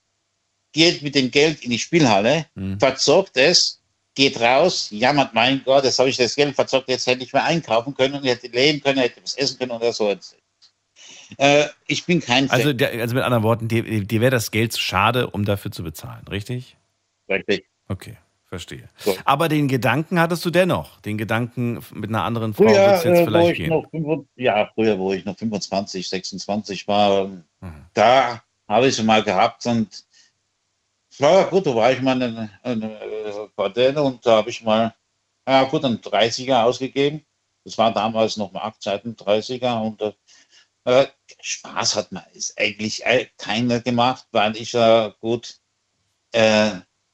geht mit dem Geld in die Spielhalle, Mhm. verzockt es, geht raus, jammert, mein Gott, jetzt habe ich das Geld verzockt, jetzt hätte ich mehr einkaufen können und hätte leben können, hätte was essen können oder so. Äh, ich bin kein Fan. Also, der, also mit anderen Worten, dir, dir wäre das Geld zu schade, um dafür zu bezahlen, richtig? Richtig. Okay, verstehe. So. Aber den Gedanken hattest du dennoch. Den Gedanken mit einer anderen Frau Früher, es jetzt äh, vielleicht ich gehen. noch, 25 ja, früher, wo ich noch 25, 26 war, Mhm. da habe ich sie mal gehabt und ja gut, da war ich mal in einer Quartett und da habe ich mal, ja gut, einen 30er ausgegeben. Das war damals noch Marktzeiten, 30er und äh, Spaß hat man ist eigentlich äh, keiner gemacht, weil ich ja gut, äh,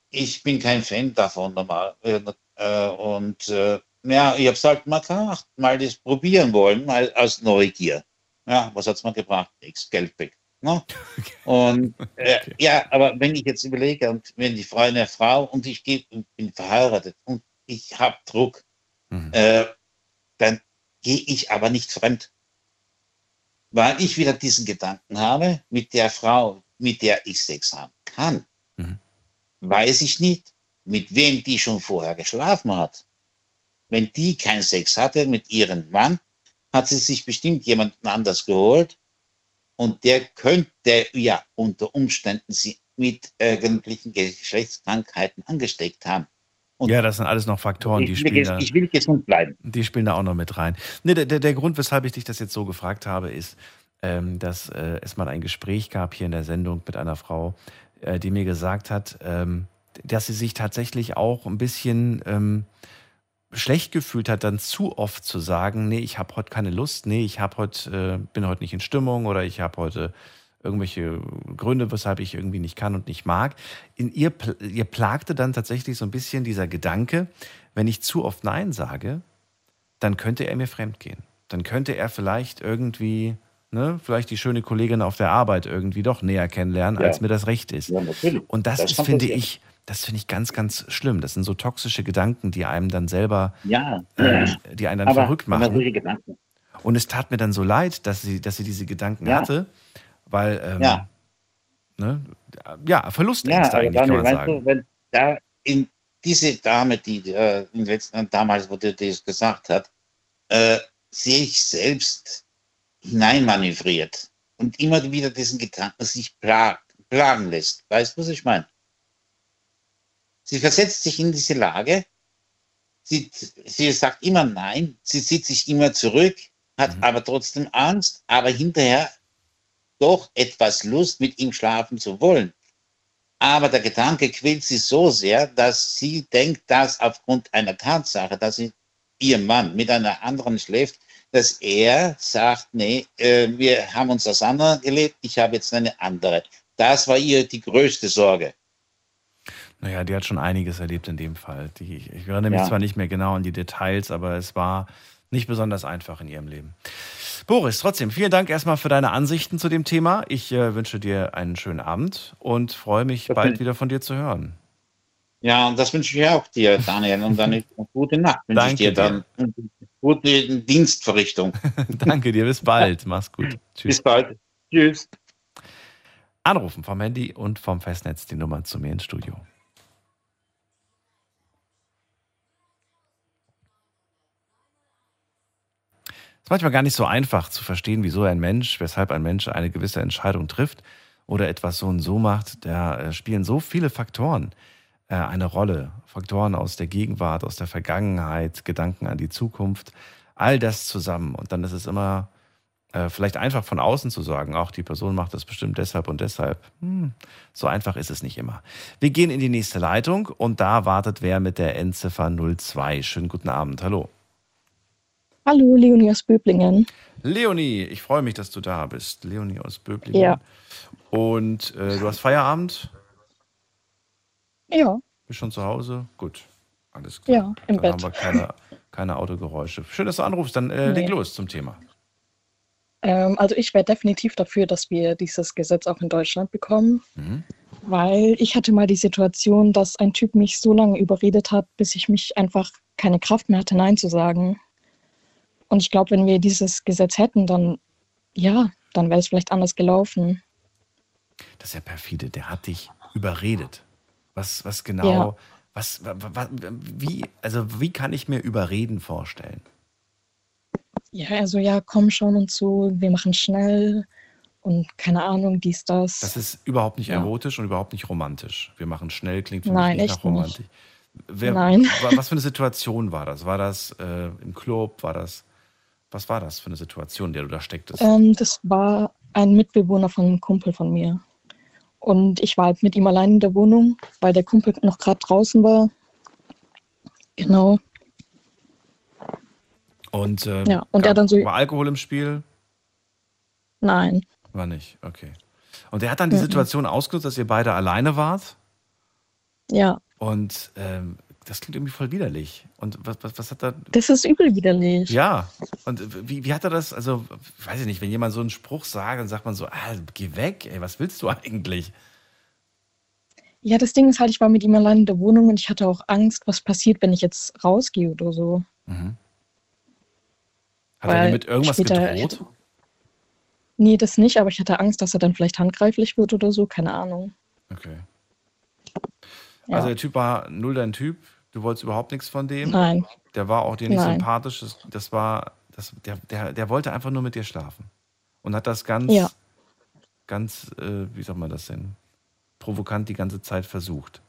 ich bin kein Fan davon normal. Äh, äh, und äh, ja, ich habe es halt mal gemacht, mal das probieren wollen, mal aus Neugier. Ja, was hat's mal gebracht? Nichts, Geld weg. Ne? Und äh, Okay. ja, aber wenn ich jetzt überlege, und wenn die Frau eine Frau und ich und bin verheiratet und ich habe Druck, Mhm. äh, dann gehe ich aber nicht fremd. Weil ich wieder diesen Gedanken habe, mit der Frau, mit der ich Sex haben kann, Mhm. weiß ich nicht, mit wem die schon vorher geschlafen hat. Wenn die keinen Sex hatte mit ihrem Mann, hat sie sich bestimmt jemanden anders geholt und der könnte ja unter Umständen sie mit irgendwelchen Geschlechtskrankheiten angesteckt haben. Und Ja, das sind alles noch Faktoren, die spielen da, ich will gesund bleiben. die spielen da auch noch mit rein. Nee, der, der, der Grund, weshalb ich dich das jetzt so gefragt habe, ist, ähm, dass äh, es mal ein Gespräch gab hier in der Sendung mit einer Frau, äh, die mir gesagt hat, ähm, dass sie sich tatsächlich auch ein bisschen ähm, schlecht gefühlt hat, dann zu oft zu sagen, nee, ich habe heute keine Lust, nee, ich habe heute, äh, bin heute nicht in Stimmung oder ich habe heute irgendwelche Gründe, weshalb ich irgendwie nicht kann und nicht mag. In ihr, ihr plagte dann tatsächlich so ein bisschen dieser Gedanke, wenn ich zu oft Nein sage, dann könnte er mir fremd gehen. Dann könnte er vielleicht irgendwie, ne, vielleicht die schöne Kollegin auf der Arbeit irgendwie doch näher kennenlernen, Ja. als mir das recht ist. Ja. Und das, Das ist, finde ich, das finde ich ganz, ganz schlimm. Das sind so toxische Gedanken, die einem dann selber, Ja, äh, die einen dann aber, verrückt machen. Und es tat mir dann so leid, dass sie, dass sie diese Gedanken hatte, weil, ähm, Ja. ne, ja, Verlustängste Ja, eigentlich, kann Daniel, man weißt sagen. du, wenn da in diese Dame, die äh, in letzten, damals, wo die das gesagt hat, äh, sich selbst hineinmanövriert und immer wieder diesen Gedanken sich plagt, plagen lässt. Weißt du, was ich meine? Sie versetzt sich in diese Lage, sie, sie sagt immer Nein, sie zieht sich immer zurück, hat Mhm. aber trotzdem Angst, aber hinterher doch etwas Lust, mit ihm schlafen zu wollen. Aber der Gedanke quält sie so sehr, dass sie denkt, dass aufgrund einer Tatsache, dass sie, ihr Mann mit einer anderen schläft, dass er sagt, nee, äh, wir haben uns auseinandergelebt, ich habe jetzt eine andere. Das war ihr die größte Sorge. Naja, die hat schon einiges erlebt in dem Fall. Die, ich erinnere mich Ja. zwar nicht mehr genau an die Details, aber es war nicht besonders einfach in ihrem Leben. Boris, trotzdem, vielen Dank erstmal für deine Ansichten zu dem Thema. Ich äh, wünsche dir einen schönen Abend und freue mich, Das bald wieder von dir zu hören. Ja, und das wünsche ich auch dir, Daniel, und eine gute Nacht wünsche ich Danke dir dann. Und Gute Dienstverrichtung. Danke dir, bis bald. Mach's gut. Tschüss. Bis bald. Tschüss. Anrufen vom Handy und vom Festnetz die Nummer zu mir ins Studio. Ist manchmal gar nicht so einfach zu verstehen, wieso ein Mensch, weshalb ein Mensch eine gewisse Entscheidung trifft oder etwas so und so macht. Da äh, spielen so viele Faktoren äh, eine Rolle. Faktoren aus der Gegenwart, aus der Vergangenheit, Gedanken an die Zukunft, all das zusammen. Und dann ist es immer äh, vielleicht einfach von außen zu sagen, auch die Person macht das bestimmt deshalb und deshalb. Hm, so einfach ist es nicht immer. Wir gehen in die nächste Leitung und da wartet wer mit der Endziffer 02. Schönen guten Abend. Hallo. Hallo, Leonie aus Böblingen. Leonie, ich freue mich, dass du da bist. Leonie aus Böblingen. Ja. Und äh, du hast Feierabend? Ja. Bist schon zu Hause? Gut. Alles klar. Ja, im Dann Bett. haben wir keine, keine Autogeräusche. Schön, dass du anrufst. Dann äh, leg Nee. los zum Thema. Ähm, also ich wäre definitiv dafür, dass wir dieses Gesetz auch in Deutschland bekommen, Mhm. weil ich hatte mal die Situation, dass ein Typ mich so lange überredet hat, bis ich mich einfach keine Kraft mehr hatte, Nein zu sagen. Und ich glaube, wenn wir dieses Gesetz hätten, dann ja, dann wäre es vielleicht anders gelaufen. Das ist ja perfide. Der hat dich überredet. Was, was genau, Ja. was, wa- wa- wie, also wie kann ich mir Überreden vorstellen? Ja, also ja, komm schon und so, wir machen schnell und keine Ahnung, dies, das. Das ist überhaupt nicht Ja. erotisch und überhaupt nicht romantisch. Wir machen schnell, klingt für Nein, mich nicht echt nach nicht. Romantik. Wer, Nein. wa- Was für eine Situation war das? War das äh, im Club? War das, was war das für eine Situation, in der du da stecktest? Ähm, das war ein Mitbewohner von einem Kumpel von mir. Und ich war halt mit ihm allein in der Wohnung, weil der Kumpel noch gerade draußen war. Genau. Und, äh, Ja, und er dann so- war Alkohol im Spiel? Nein. War nicht, okay. Und der hat dann die Mhm. Situation ausgenutzt, dass ihr beide alleine wart? Ja, Und ähm, das klingt irgendwie voll widerlich. Und was, was, was hat er. das ist übel widerlich. Ja, und wie, wie hat er das? Also, weiß ich nicht, wenn jemand so einen Spruch sagt, dann sagt man so: ah, geh weg, ey, was willst du eigentlich? Ja, das Ding ist halt, ich war mit ihm allein in der Wohnung und ich hatte auch Angst, was passiert, wenn ich jetzt rausgehe oder so. Mhm. Hat er Weil dir mit irgendwas gedroht? Nee, das nicht, aber ich hatte Angst, dass er dann vielleicht handgreiflich wird oder so, keine Ahnung. Okay. Ja. Also, der Typ war null dein Typ. Du wolltest überhaupt nichts von dem. Nein. Der war auch dir nicht Nein. sympathisch. Das, das war, das, der, der, der wollte einfach nur mit dir schlafen. Und hat das ganz, Ja. ganz, äh, wie sagt man das denn? Provokant die ganze Zeit versucht.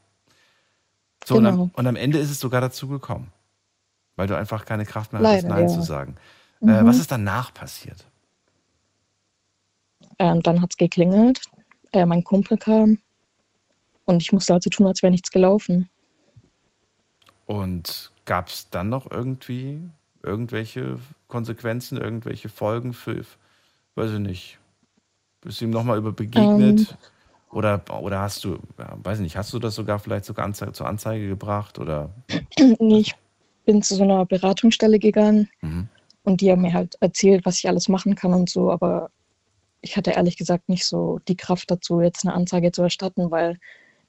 So, und, am, Genau. und am Ende ist es sogar dazu gekommen. Weil du einfach keine Kraft mehr hattest, Nein ja. zu sagen. Äh, Mhm. was ist danach passiert? Ähm, dann hat es geklingelt, äh, mein Kumpel kam und ich musste also tun, als wäre nichts gelaufen. Und gab es dann noch irgendwie irgendwelche Konsequenzen, irgendwelche Folgen für, weiß ich nicht, bist du ihm nochmal über begegnet? Ähm. oder, oder hast du, weiß ich nicht, hast du das sogar vielleicht sogar Anzeige, zur Anzeige gebracht? Oder nee, ich bin zu so einer Beratungsstelle gegangen Mhm. und die haben mir halt erzählt, was ich alles machen kann und so, aber ich hatte ehrlich gesagt nicht so die Kraft dazu, jetzt eine Anzeige zu erstatten, weil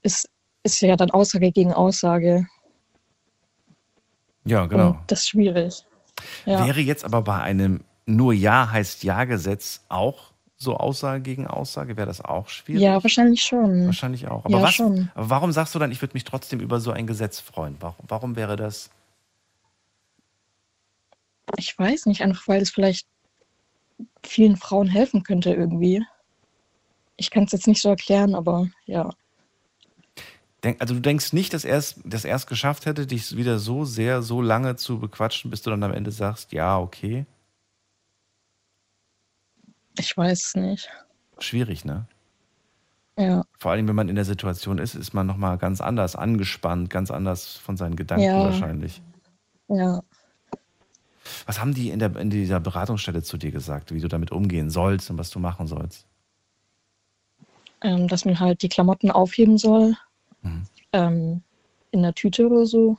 es ist ja dann Aussage gegen Aussage ja, genau. und das ist schwierig. Ja. Wäre jetzt aber bei einem nur Ja heißt Ja-Gesetz auch so Aussage gegen Aussage? Wäre das auch schwierig? ja, wahrscheinlich schon. Wahrscheinlich auch. Aber, Ja, was, schon. aber warum sagst du dann, ich würde mich trotzdem über so ein Gesetz freuen? Warum, warum wäre das? Ich weiß nicht, einfach weil es vielleicht vielen Frauen helfen könnte irgendwie. Ich kann es jetzt nicht so erklären, aber ja. Also du denkst nicht, dass er es dass er es geschafft hätte, dich wieder so sehr, so lange zu bequatschen, bis du dann am Ende sagst, ja, okay. Ich weiß es nicht. Schwierig, ne? Ja, Vor allem, wenn man in der Situation ist, ist man nochmal ganz anders angespannt, ganz anders von seinen Gedanken Ja. wahrscheinlich. ja. Was haben die in, der, in dieser Beratungsstelle zu dir gesagt, wie du damit umgehen sollst und was du machen sollst? Ähm, dass man halt die Klamotten aufheben soll, Mhm. ähm, in der Tüte oder so.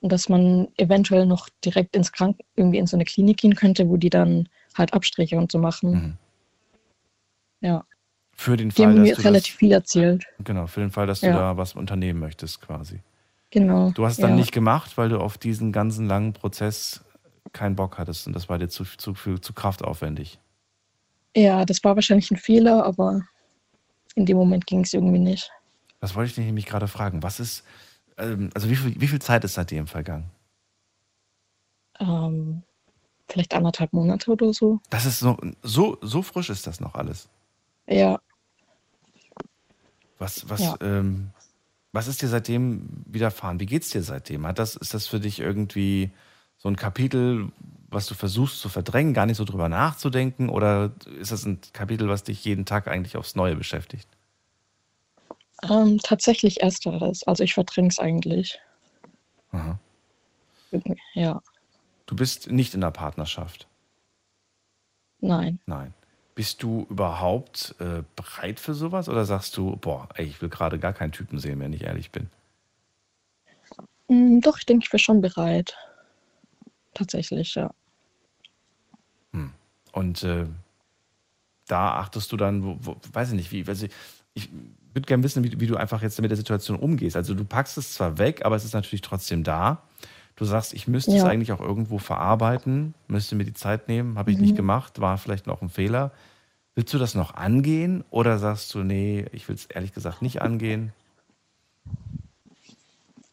Und dass man eventuell noch direkt ins Krank irgendwie in so eine Klinik gehen könnte, wo die dann halt Abstriche und so machen. Mhm. Ja, Für den die Fall, haben dass mir du relativ viel erzählt. das, genau, für den Fall, dass du Ja. da was unternehmen möchtest, quasi. Genau. Du hast es dann ja. nicht gemacht, weil du auf diesen ganzen langen Prozess keinen Bock hattest und das war dir zu, zu, zu, zu kraftaufwendig. Ja, das war wahrscheinlich ein Fehler, aber in dem Moment ging es irgendwie nicht. Das wollte ich dich nämlich gerade fragen. Was ist, ähm, also wie viel, wie viel Zeit ist seitdem vergangen? Ähm, vielleicht anderthalb Monate oder so. Das ist so, so, so frisch ist das noch alles. Ja, Was, was, Ja. ähm, was ist dir seitdem widerfahren? Wie geht's dir seitdem? Hat das, ist das für dich irgendwie so ein Kapitel, was du versuchst zu verdrängen, gar nicht so drüber nachzudenken? Oder ist das ein Kapitel, was dich jeden Tag eigentlich aufs Neue beschäftigt? Ähm, tatsächlich ersteres. Also ich verdränge es eigentlich. Aha. Ja, Du bist nicht in einer Partnerschaft. nein. Nein. Bist du überhaupt äh, bereit für sowas? Oder sagst du, boah, ey, ich will gerade gar keinen Typen sehen, wenn ich ehrlich bin? Mm, Doch, ich denke, ich wäre schon bereit. Tatsächlich, ja. Und äh, da achtest du dann, wo, wo, weiß ich nicht, wie, weiß ich, ich würde gerne wissen, wie, wie du einfach jetzt mit der Situation umgehst. Also du packst es zwar weg, aber es ist natürlich trotzdem da. Du sagst, ich müsste es Ja. eigentlich auch irgendwo verarbeiten, müsste mir die Zeit nehmen, habe ich Mhm. nicht gemacht, war vielleicht noch ein Fehler. Willst du das noch angehen oder sagst du, nee, ich will es ehrlich gesagt nicht angehen?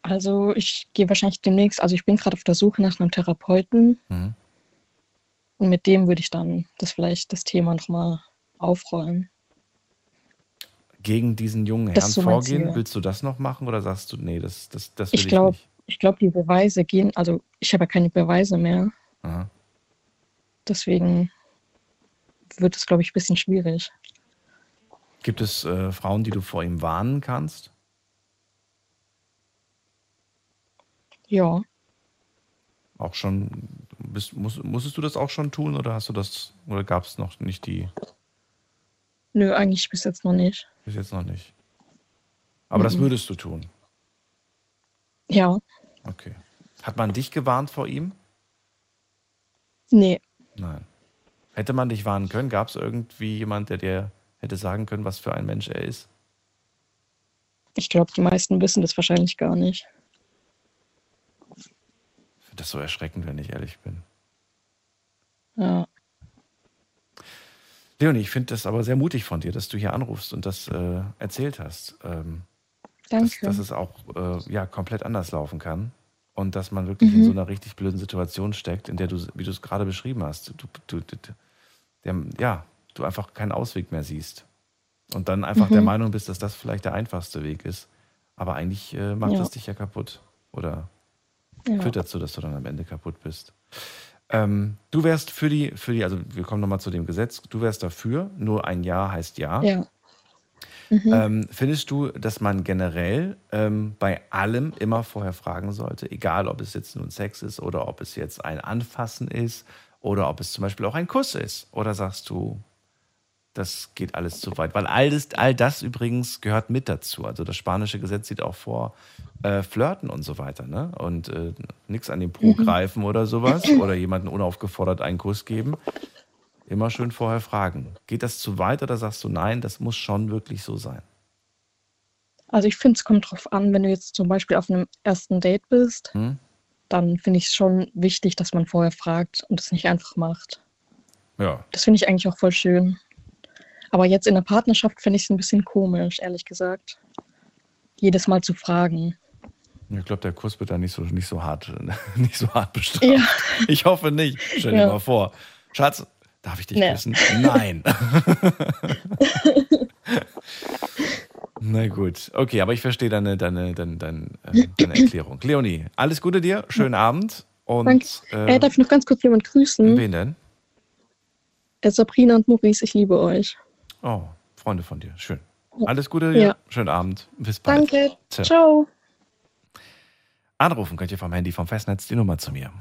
Also ich gehe wahrscheinlich demnächst, also ich bin gerade auf der Suche nach einem Therapeuten Mhm. und mit dem würde ich dann das vielleicht das Thema nochmal aufrollen. Gegen diesen jungen Herrn so vorgehen, Ziel. willst du das noch machen oder sagst du, nee, das, das, das will Ich ich, glaube, nicht? ich glaube, die Beweise gehen, also ich habe ja keine Beweise mehr, Aha. deswegen wird es, glaube ich, ein bisschen schwierig. Gibt es äh, Frauen, die du vor ihm warnen kannst? Ja, Auch schon, bist, muss, musstest du das auch schon tun oder hast du das, oder gab es noch nicht die, nö, eigentlich bis jetzt noch nicht. bis jetzt noch nicht? Aber das Mhm. würdest du tun. Ja, Okay. Hat man dich gewarnt vor ihm? nee, Nein. Hätte man dich warnen können? Gab es irgendwie jemand, der dir hätte sagen können, was für ein Mensch er ist? ich glaube, die meisten wissen das wahrscheinlich gar nicht. Ich finde das so erschreckend, wenn ich ehrlich bin. Ja, Leonie, ich finde das aber sehr mutig von dir, dass du hier anrufst und das äh, erzählt hast. Ähm, dass, danke. dass es auch äh, ja, komplett anders laufen kann und dass man wirklich in Mhm. so einer richtig blöden Situation steckt, in der du, wie du es gerade beschrieben hast, du, du, du, der, ja, du einfach keinen Ausweg mehr siehst und dann einfach der Mhm. Meinung bist, dass das vielleicht der einfachste Weg ist. Aber eigentlich äh, macht Ja. das dich ja kaputt oder Ja. führt dazu, dass du dann am Ende kaputt bist. Ähm, du wärst für die, für die, also wir kommen nochmal zu dem Gesetz, du wärst dafür, nur ein Ja heißt Ja. Ja. Mhm. Ähm, findest du, dass man generell ähm, bei allem immer vorher fragen sollte, egal ob es jetzt nun Sex ist oder ob es jetzt ein Anfassen ist oder ob es zum Beispiel auch ein Kuss ist? Oder sagst du, das geht alles zu weit? Weil all das, all das übrigens gehört mit dazu. Also das spanische Gesetz sieht auch vor äh, Flirten und so weiter. Ne? Und äh, nichts an den Po Mhm. greifen oder sowas oder jemanden unaufgefordert einen Kuss geben. Immer schön vorher fragen. Geht das zu weit oder sagst du, nein, das muss schon wirklich so sein? Also ich finde, es kommt drauf an, wenn du jetzt zum Beispiel auf einem ersten Date bist, Hm? dann finde ich es schon wichtig, dass man vorher fragt und es nicht einfach macht. Ja. Das finde ich eigentlich auch voll schön. Aber jetzt in der Partnerschaft finde ich es ein bisschen komisch, ehrlich gesagt. Jedes Mal zu fragen. Ich glaube, der Kuss wird da nicht so, nicht so hart, nicht so hart bestraft. Ja. Ich hoffe nicht. Stell dir Ja. mal vor. Schatz, darf ich dich Nee. küssen? Nein. Na gut. Okay, aber ich verstehe deine, deine, deine, deine, äh, deine Erklärung. Leonie, alles Gute dir, schönen Abend. Und Danke. äh, Äh, darf ich noch ganz kurz jemand grüßen? wen denn? Äh, Sabrina und Maurice, ich liebe euch. Oh, Freunde von dir. Schön. Alles Gute dir. Ja. Schönen Abend. Bis bald. Danke. Tja. Ciao. Anrufen könnt ihr vom Handy vom Festnetz die Nummer zu mir.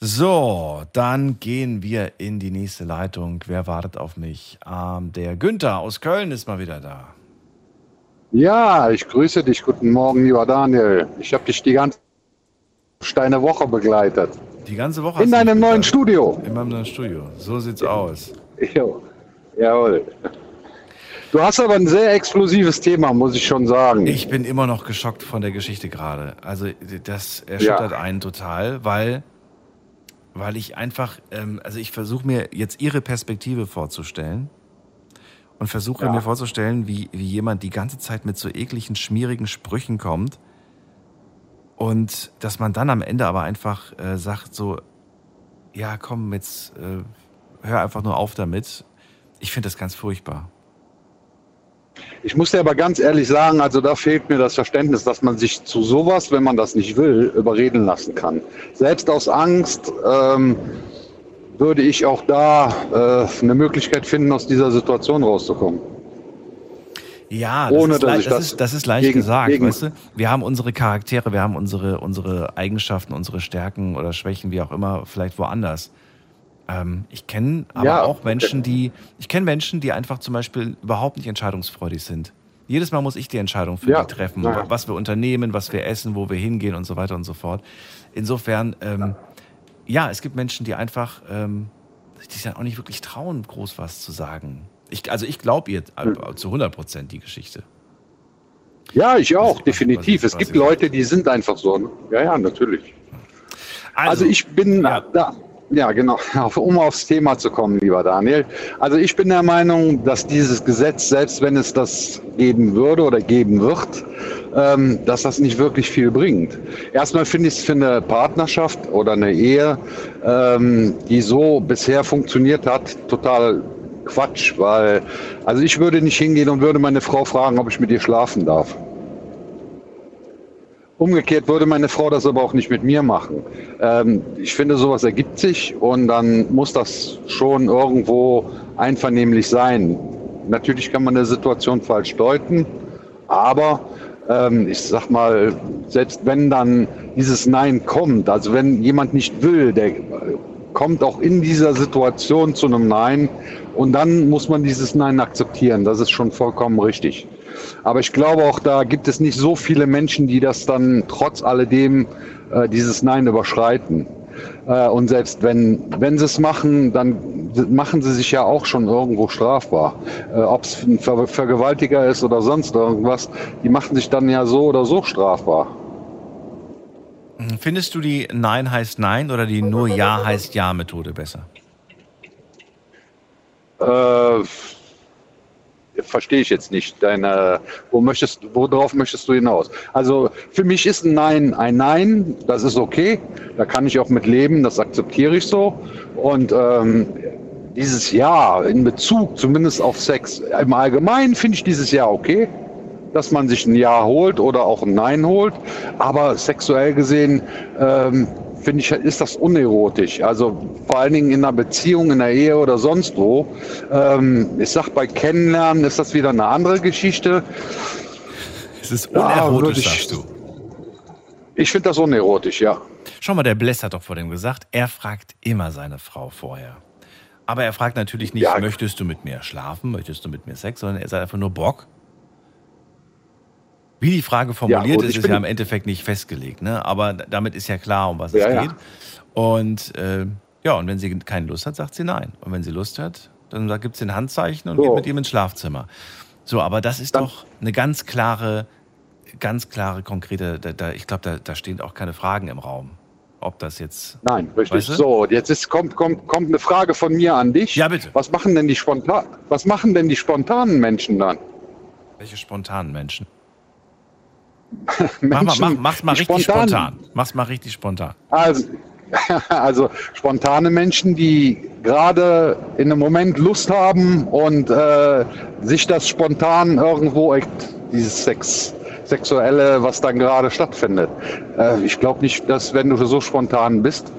So, dann gehen wir in die nächste Leitung. Wer wartet auf mich? Ähm, der Günther aus Köln ist mal wieder da. Ja, ich grüße dich. Guten Morgen, lieber Daniel. Ich habe dich die ganze Steine Woche begleitet. Die ganze Woche In deinem neuen. Studio. In meinem neuen Studio. So sieht's aus. Jo. Jawohl. Du hast aber ein sehr explosives Thema, muss ich schon sagen. Ich bin immer noch geschockt von der Geschichte gerade. Also das erschüttert Ja. einen total, weil, weil ich einfach, ähm, also ich versuche mir jetzt ihre Perspektive vorzustellen und versuche Ja. mir vorzustellen, wie, wie jemand die ganze Zeit mit so ekligen, schmierigen Sprüchen kommt und dass man dann am Ende aber einfach äh, sagt so, ja komm, jetzt äh, hör einfach nur auf damit. Ich finde das ganz furchtbar. Ich muss dir aber ganz ehrlich sagen, also da fehlt mir das Verständnis, dass man sich zu sowas, wenn man das nicht will, überreden lassen kann. Selbst aus Angst ähm, würde ich auch da äh, eine Möglichkeit finden, aus dieser Situation rauszukommen. Ja, das, Ohne, ist, dass das, das ist, das ist leicht gegen- gesagt, gegen- weißt du? Wir haben unsere Charaktere, wir haben unsere, unsere Eigenschaften, unsere Stärken oder Schwächen, wie auch immer, vielleicht woanders. Ähm, ich kenne aber Ja, auch Menschen, die, ich kenne Menschen, die einfach zum Beispiel überhaupt nicht entscheidungsfreudig sind. Jedes Mal muss ich die Entscheidung für Ja, die treffen, ja. was wir unternehmen, was wir essen, wo wir hingehen und so weiter und so fort. Insofern, ähm, ja, es gibt Menschen, die einfach, ähm, die sich dann auch nicht wirklich trauen, groß was zu sagen. Ich, also ich glaube ihr Hm. äh, zu 100 Prozent die Geschichte. Ja, ich auch, was- definitiv. was- es gibt Leute, die sind einfach so. Ne? Ja, ja, natürlich. Also, ich bin da. Ja, genau. Um aufs Thema zu kommen, lieber Daniel. Also ich bin der Meinung, dass dieses Gesetz, selbst wenn es das geben würde oder geben wird, ähm, dass das nicht wirklich viel bringt. Erstmal finde ich es für eine Partnerschaft oder eine Ehe, ähm, die so bisher funktioniert hat, total Quatsch, weil also ich würde nicht hingehen und würde meine Frau fragen, ob ich mit ihr schlafen darf. Umgekehrt würde meine Frau das aber auch nicht mit mir machen. Ähm, ich finde, sowas ergibt sich und dann muss das schon irgendwo einvernehmlich sein. Natürlich kann man eine Situation falsch deuten, aber ähm, ich sag mal, selbst wenn dann dieses Nein kommt, also wenn jemand nicht will, der kommt auch in dieser Situation zu einem Nein und dann muss man dieses Nein akzeptieren. Das ist schon vollkommen richtig. Aber ich glaube auch, da gibt es nicht so viele Menschen, die das dann trotz alledem äh, dieses Nein überschreiten. Äh, und selbst wenn, wenn sie es machen, dann machen sie sich ja auch schon irgendwo strafbar. Äh, Ob es ein Ver Vergewaltiger ist oder sonst irgendwas, die machen sich dann ja so oder so strafbar. Findest du die Nein heißt Nein oder die nur Ja heißt Ja Methode besser? Äh, verstehe ich jetzt nicht. Deine, wo möchtest, worauf möchtest du hinaus? Also für mich ist ein Nein ein Nein, das ist okay. Da kann ich auch mit leben, das akzeptiere ich so. Und ähm, dieses Ja in Bezug zumindest auf Sex, im Allgemeinen finde ich dieses Ja okay, dass man sich ein Ja holt oder auch ein Nein holt. Aber sexuell gesehen ähm, finde ich, ist das unerotisch. Also vor allen Dingen in einer Beziehung, in einer Ehe oder sonst wo. Ähm, ich sag, bei Kennenlernen ist das wieder eine andere Geschichte. Es ist Ja, unerotisch, würde ich- sagst du. Ich finde das unerotisch, ja. Schau mal, der Bless hat doch vor dem gesagt, er fragt immer seine Frau vorher. Aber er fragt natürlich nicht, möchtest du mit mir schlafen, möchtest du mit mir Sex, sondern er sagt einfach nur Bock. Wie die Frage formuliert und ist, ist ja im Endeffekt nicht festgelegt, ne? Aber damit ist ja klar, um was Ja, es ja. geht. Und äh, ja, und wenn sie keine Lust hat, sagt sie nein. Und wenn sie Lust hat, dann gibt es den Handzeichen und So. geht mit ihm ins Schlafzimmer. So, aber das ist doch eine ganz klare, ganz klare, konkrete, da, da, ich glaube, da, da stehen auch keine Fragen im Raum. Ob das jetzt. Nein, richtig. Weißt du? So, jetzt ist, kommt, kommt, kommt eine Frage von mir an dich. Ja, bitte. Was machen denn die spontan, was machen denn die spontanen Menschen dann? Welche spontanen Menschen? Menschen, mach mal, mach, mach's mal richtig spontan- spontan. Mach's mal richtig spontan. Also, also spontane Menschen, die gerade in einem Moment Lust haben und äh, sich das spontan irgendwo, dieses Sex, sexuelle, was dann gerade stattfindet. Äh, ich glaube nicht, dass wenn du so spontan bist,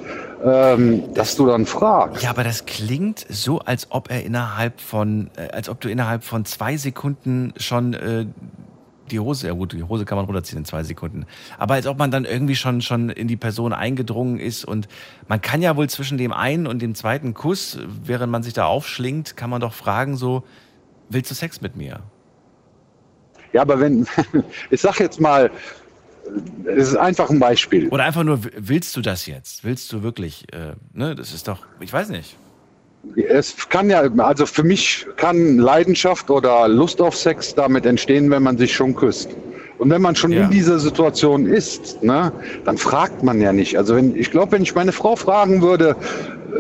ähm, dass du dann fragst. Ja, aber das klingt so, als ob er innerhalb von, äh, als ob du innerhalb von zwei Sekunden schon äh, die Hose, ja gut, die Hose kann man runterziehen in zwei Sekunden. Aber als ob man dann irgendwie schon, schon in die Person eingedrungen ist und man kann ja wohl zwischen dem einen und dem zweiten Kuss, während man sich da aufschlingt, kann man doch fragen so, willst du Sex mit mir? Ja, aber wenn, ich sag jetzt mal, es ist einfach ein Beispiel. Oder einfach nur, willst du das jetzt? Willst du wirklich, äh, ne, das ist doch, ich weiß nicht. Es kann ja, also für mich kann Leidenschaft oder Lust auf Sex damit entstehen, wenn man sich schon küsst. Und wenn man schon Ja. in dieser Situation ist, ne, dann fragt man ja nicht. Also wenn, ich glaube, wenn ich meine Frau fragen würde,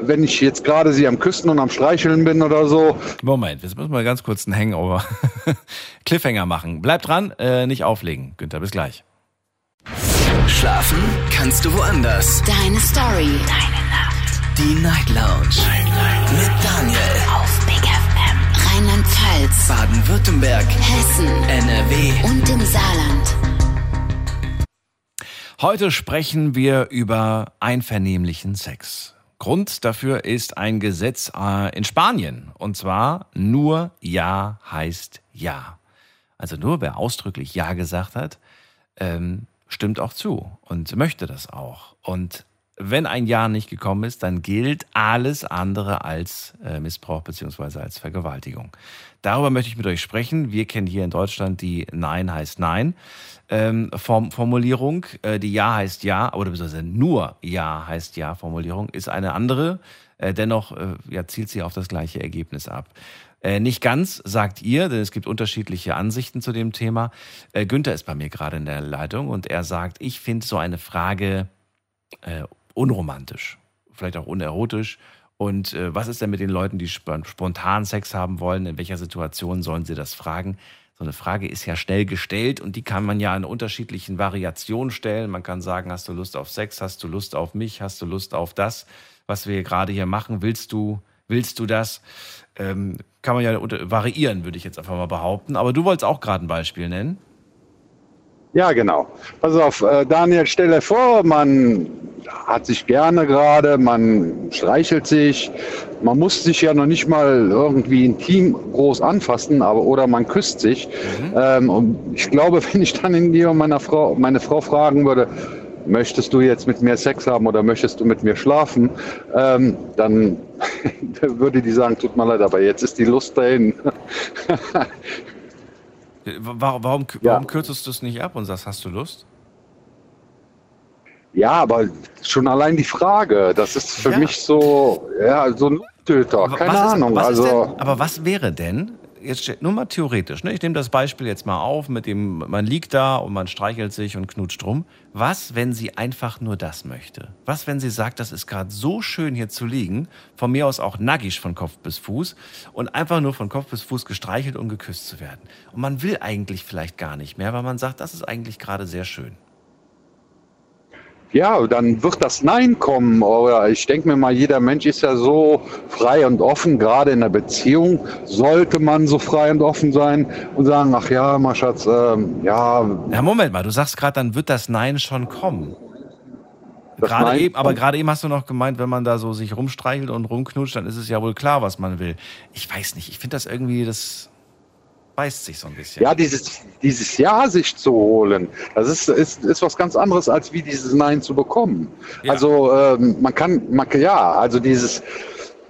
wenn ich jetzt gerade sie am Küssen und am Streicheln bin oder so, Moment, jetzt müssen wir ganz kurz einen Hangover. Cliffhanger machen. Bleib dran, äh, nicht auflegen. Günther, bis gleich. Schlafen kannst du woanders. Deine Story. Deine Nacht. Die Night Lounge. Mit Daniel. Auf Big FM. Rheinland-Pfalz. Baden-Württemberg. Hessen. NRW. Und im Saarland. Heute sprechen wir über einvernehmlichen Sex. Grund dafür ist ein Gesetz äh, in Spanien. Und zwar nur Ja heißt Ja. Also nur wer ausdrücklich Ja gesagt hat, ähm, stimmt auch zu und möchte das auch. Und wenn ein Ja nicht gekommen ist, dann gilt alles andere als äh, Missbrauch beziehungsweise als Vergewaltigung. Darüber möchte ich mit euch sprechen. Wir kennen hier in Deutschland die Nein heißt Nein ähm, Form Formulierung. Äh, die Ja heißt Ja, oder beziehungsweise nur Ja heißt Ja Formulierung ist eine andere. Äh, dennoch äh, ja, zielt sie auf das gleiche Ergebnis ab. Äh, nicht ganz, sagt ihr, denn es gibt unterschiedliche Ansichten zu dem Thema. Äh, Günther ist bei mir gerade in der Leitung und er sagt, ich finde so eine Frage äh, unromantisch, vielleicht auch unerotisch. Und äh, was ist denn mit den Leuten, die sp spontan Sex haben wollen? In welcher Situation sollen sie das fragen? So eine Frage ist ja schnell gestellt und die kann man ja in unterschiedlichen Variationen stellen. Man kann sagen, hast du Lust auf Sex? Hast du Lust auf mich? Hast du Lust auf das, was wir gerade hier machen? Willst du, willst du das? Ähm, kann man ja variieren, würde ich jetzt einfach mal behaupten. Aber du wolltest auch gerade ein Beispiel nennen. Ja, genau. Pass auf, äh, Daniel, stell dir vor, man hat sich gerne gerade, man streichelt sich, man muss sich ja noch nicht mal irgendwie intim groß anfassen, aber oder man küsst sich. Ähm, und ich glaube, wenn ich dann in dir und meiner Frau, meine Frau fragen würde, möchtest du jetzt mit mir Sex haben oder möchtest du mit mir schlafen, ähm, dann würde die sagen, tut mir leid, aber jetzt ist die Lust dahin. Äh, Warum, warum, warum kürzt du es nicht ab und sagst, hast du Lust? Ja, aber schon allein die Frage, das ist für Ja. mich so, ja, so ein Töter, keine was Ahnung. Ist, also, denn, aber was wäre denn, jetzt nur mal theoretisch, ne? ich nehme das Beispiel jetzt mal auf, mit dem, man liegt da und man streichelt sich und knutscht rum. Was, wenn sie einfach nur das möchte? Was, wenn sie sagt, das ist gerade so schön hier zu liegen, von mir aus auch nackig von Kopf bis Fuß und einfach nur von Kopf bis Fuß gestreichelt und geküsst zu werden. Und man will eigentlich vielleicht gar nicht mehr, weil man sagt, das ist eigentlich gerade sehr schön. Ja, dann wird das Nein kommen. Oder ich denke mir mal, jeder Mensch ist ja so frei und offen, gerade in der Beziehung sollte man so frei und offen sein und sagen, ach ja, mein Schatz, ähm, ja, Ja, Moment mal, du sagst gerade, dann wird das Nein schon kommen. Gerade eben, aber gerade eben hast du noch gemeint, wenn man da so sich rumstreichelt und rumknutscht, dann ist es ja wohl klar, was man will. Ich weiß nicht, ich finde das irgendwie, das beißt sich so ein bisschen. Ja, dieses, dieses Ja sich zu holen, das ist, ist, ist was ganz anderes, als wie dieses Nein zu bekommen. Also ähm, man kann, man, ja, also dieses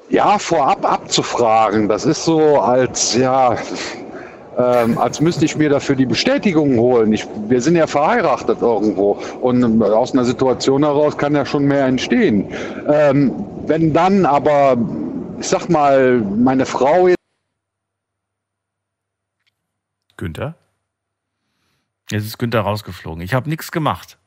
Ja vorab abzufragen, das ist so als, ja, ähm, als müsste ich mir dafür die Bestätigung holen. Ich, wir sind ja verheiratet irgendwo und ähm, aus einer Situation heraus kann ja schon mehr entstehen. Ähm, wenn dann aber, ich sag mal, meine Frau jetzt Günther? Jetzt ist Günther rausgeflogen. Ich habe nichts gemacht.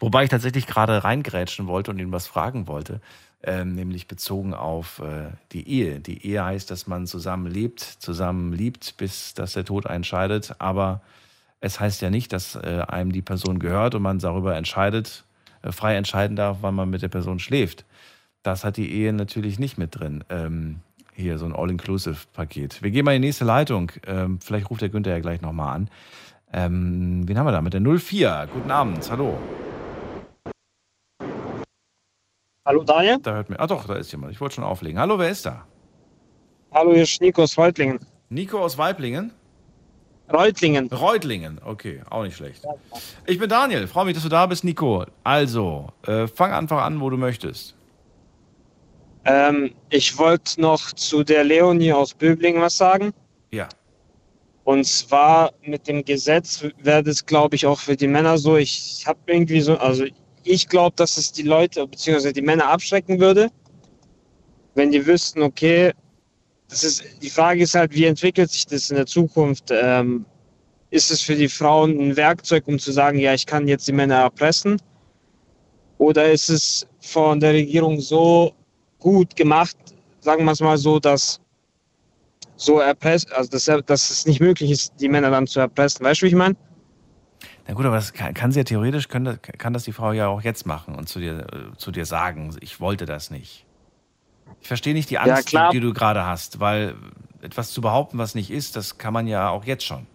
Wobei ich tatsächlich gerade reingrätschen wollte und ihn was fragen wollte, ähm, nämlich bezogen auf äh, die Ehe. Die Ehe heißt, dass man zusammen lebt, zusammen liebt, bis dass der Tod entscheidet. Aber es heißt ja nicht, dass äh, einem die Person gehört und man darüber entscheidet, äh, frei entscheiden darf, wann man mit der Person schläft. Das hat die Ehe natürlich nicht mit drin. Ähm, hier so ein All-Inclusive-Paket. Wir gehen mal in die nächste Leitung. Ähm, vielleicht ruft der Günther ja gleich nochmal an. Ähm, wen haben wir da mit der 04? Guten Abend, hallo. Hallo Daniel. Da hört mir. Ah doch, da ist jemand. Ich wollte schon auflegen. Hallo, wer ist da? Hallo, hier ist Nico aus Reutlingen. Nico aus Weiblingen? Reutlingen. Reutlingen, okay, auch nicht schlecht. Ich bin Daniel, freue mich, dass du da bist, Nico. Also, äh, fang einfach an, wo du möchtest. Ähm, ich wollte noch zu der Leonie aus Böblingen was sagen. Ja. Und zwar mit dem Gesetz wäre das, glaube ich, auch für die Männer so. Ich habe irgendwie so, also ich glaube, dass es die Leute bzw. die Männer abschrecken würde, wenn die wüssten, okay, das ist, die Frage ist halt, wie entwickelt sich das in der Zukunft? Ähm, ist es für die Frauen ein Werkzeug, um zu sagen, ja, ich kann jetzt die Männer erpressen? Oder ist es von der Regierung so gut gemacht, sagen wir es mal so, dass so erpresst, also dass, dass es nicht möglich ist, die Männer dann zu erpressen. Weißt du, wie ich meine? Na gut, aber das kann, kann sie ja theoretisch, können, kann das die Frau ja auch jetzt machen und zu dir, äh, zu dir sagen, ich wollte das nicht. Ich verstehe nicht die Angst, Ja, die, die du gerade hast, weil etwas zu behaupten, was nicht ist, das kann man ja auch jetzt schon.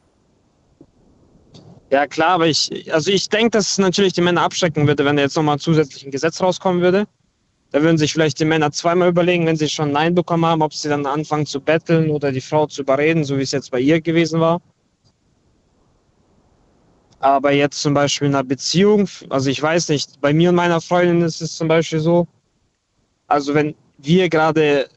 Ja, klar, aber ich, also ich denke, dass es natürlich die Männer abschrecken würde, wenn da jetzt nochmal zusätzlich ein Gesetz rauskommen würde. Da würden sich vielleicht die Männer zweimal überlegen, wenn sie schon Nein bekommen haben, ob sie dann anfangen zu betteln oder die Frau zu überreden, so wie es jetzt bei ihr gewesen war. Aber jetzt zum Beispiel in einer Beziehung, also ich weiß nicht, bei mir und meiner Freundin ist es zum Beispiel so, also wenn wir gerade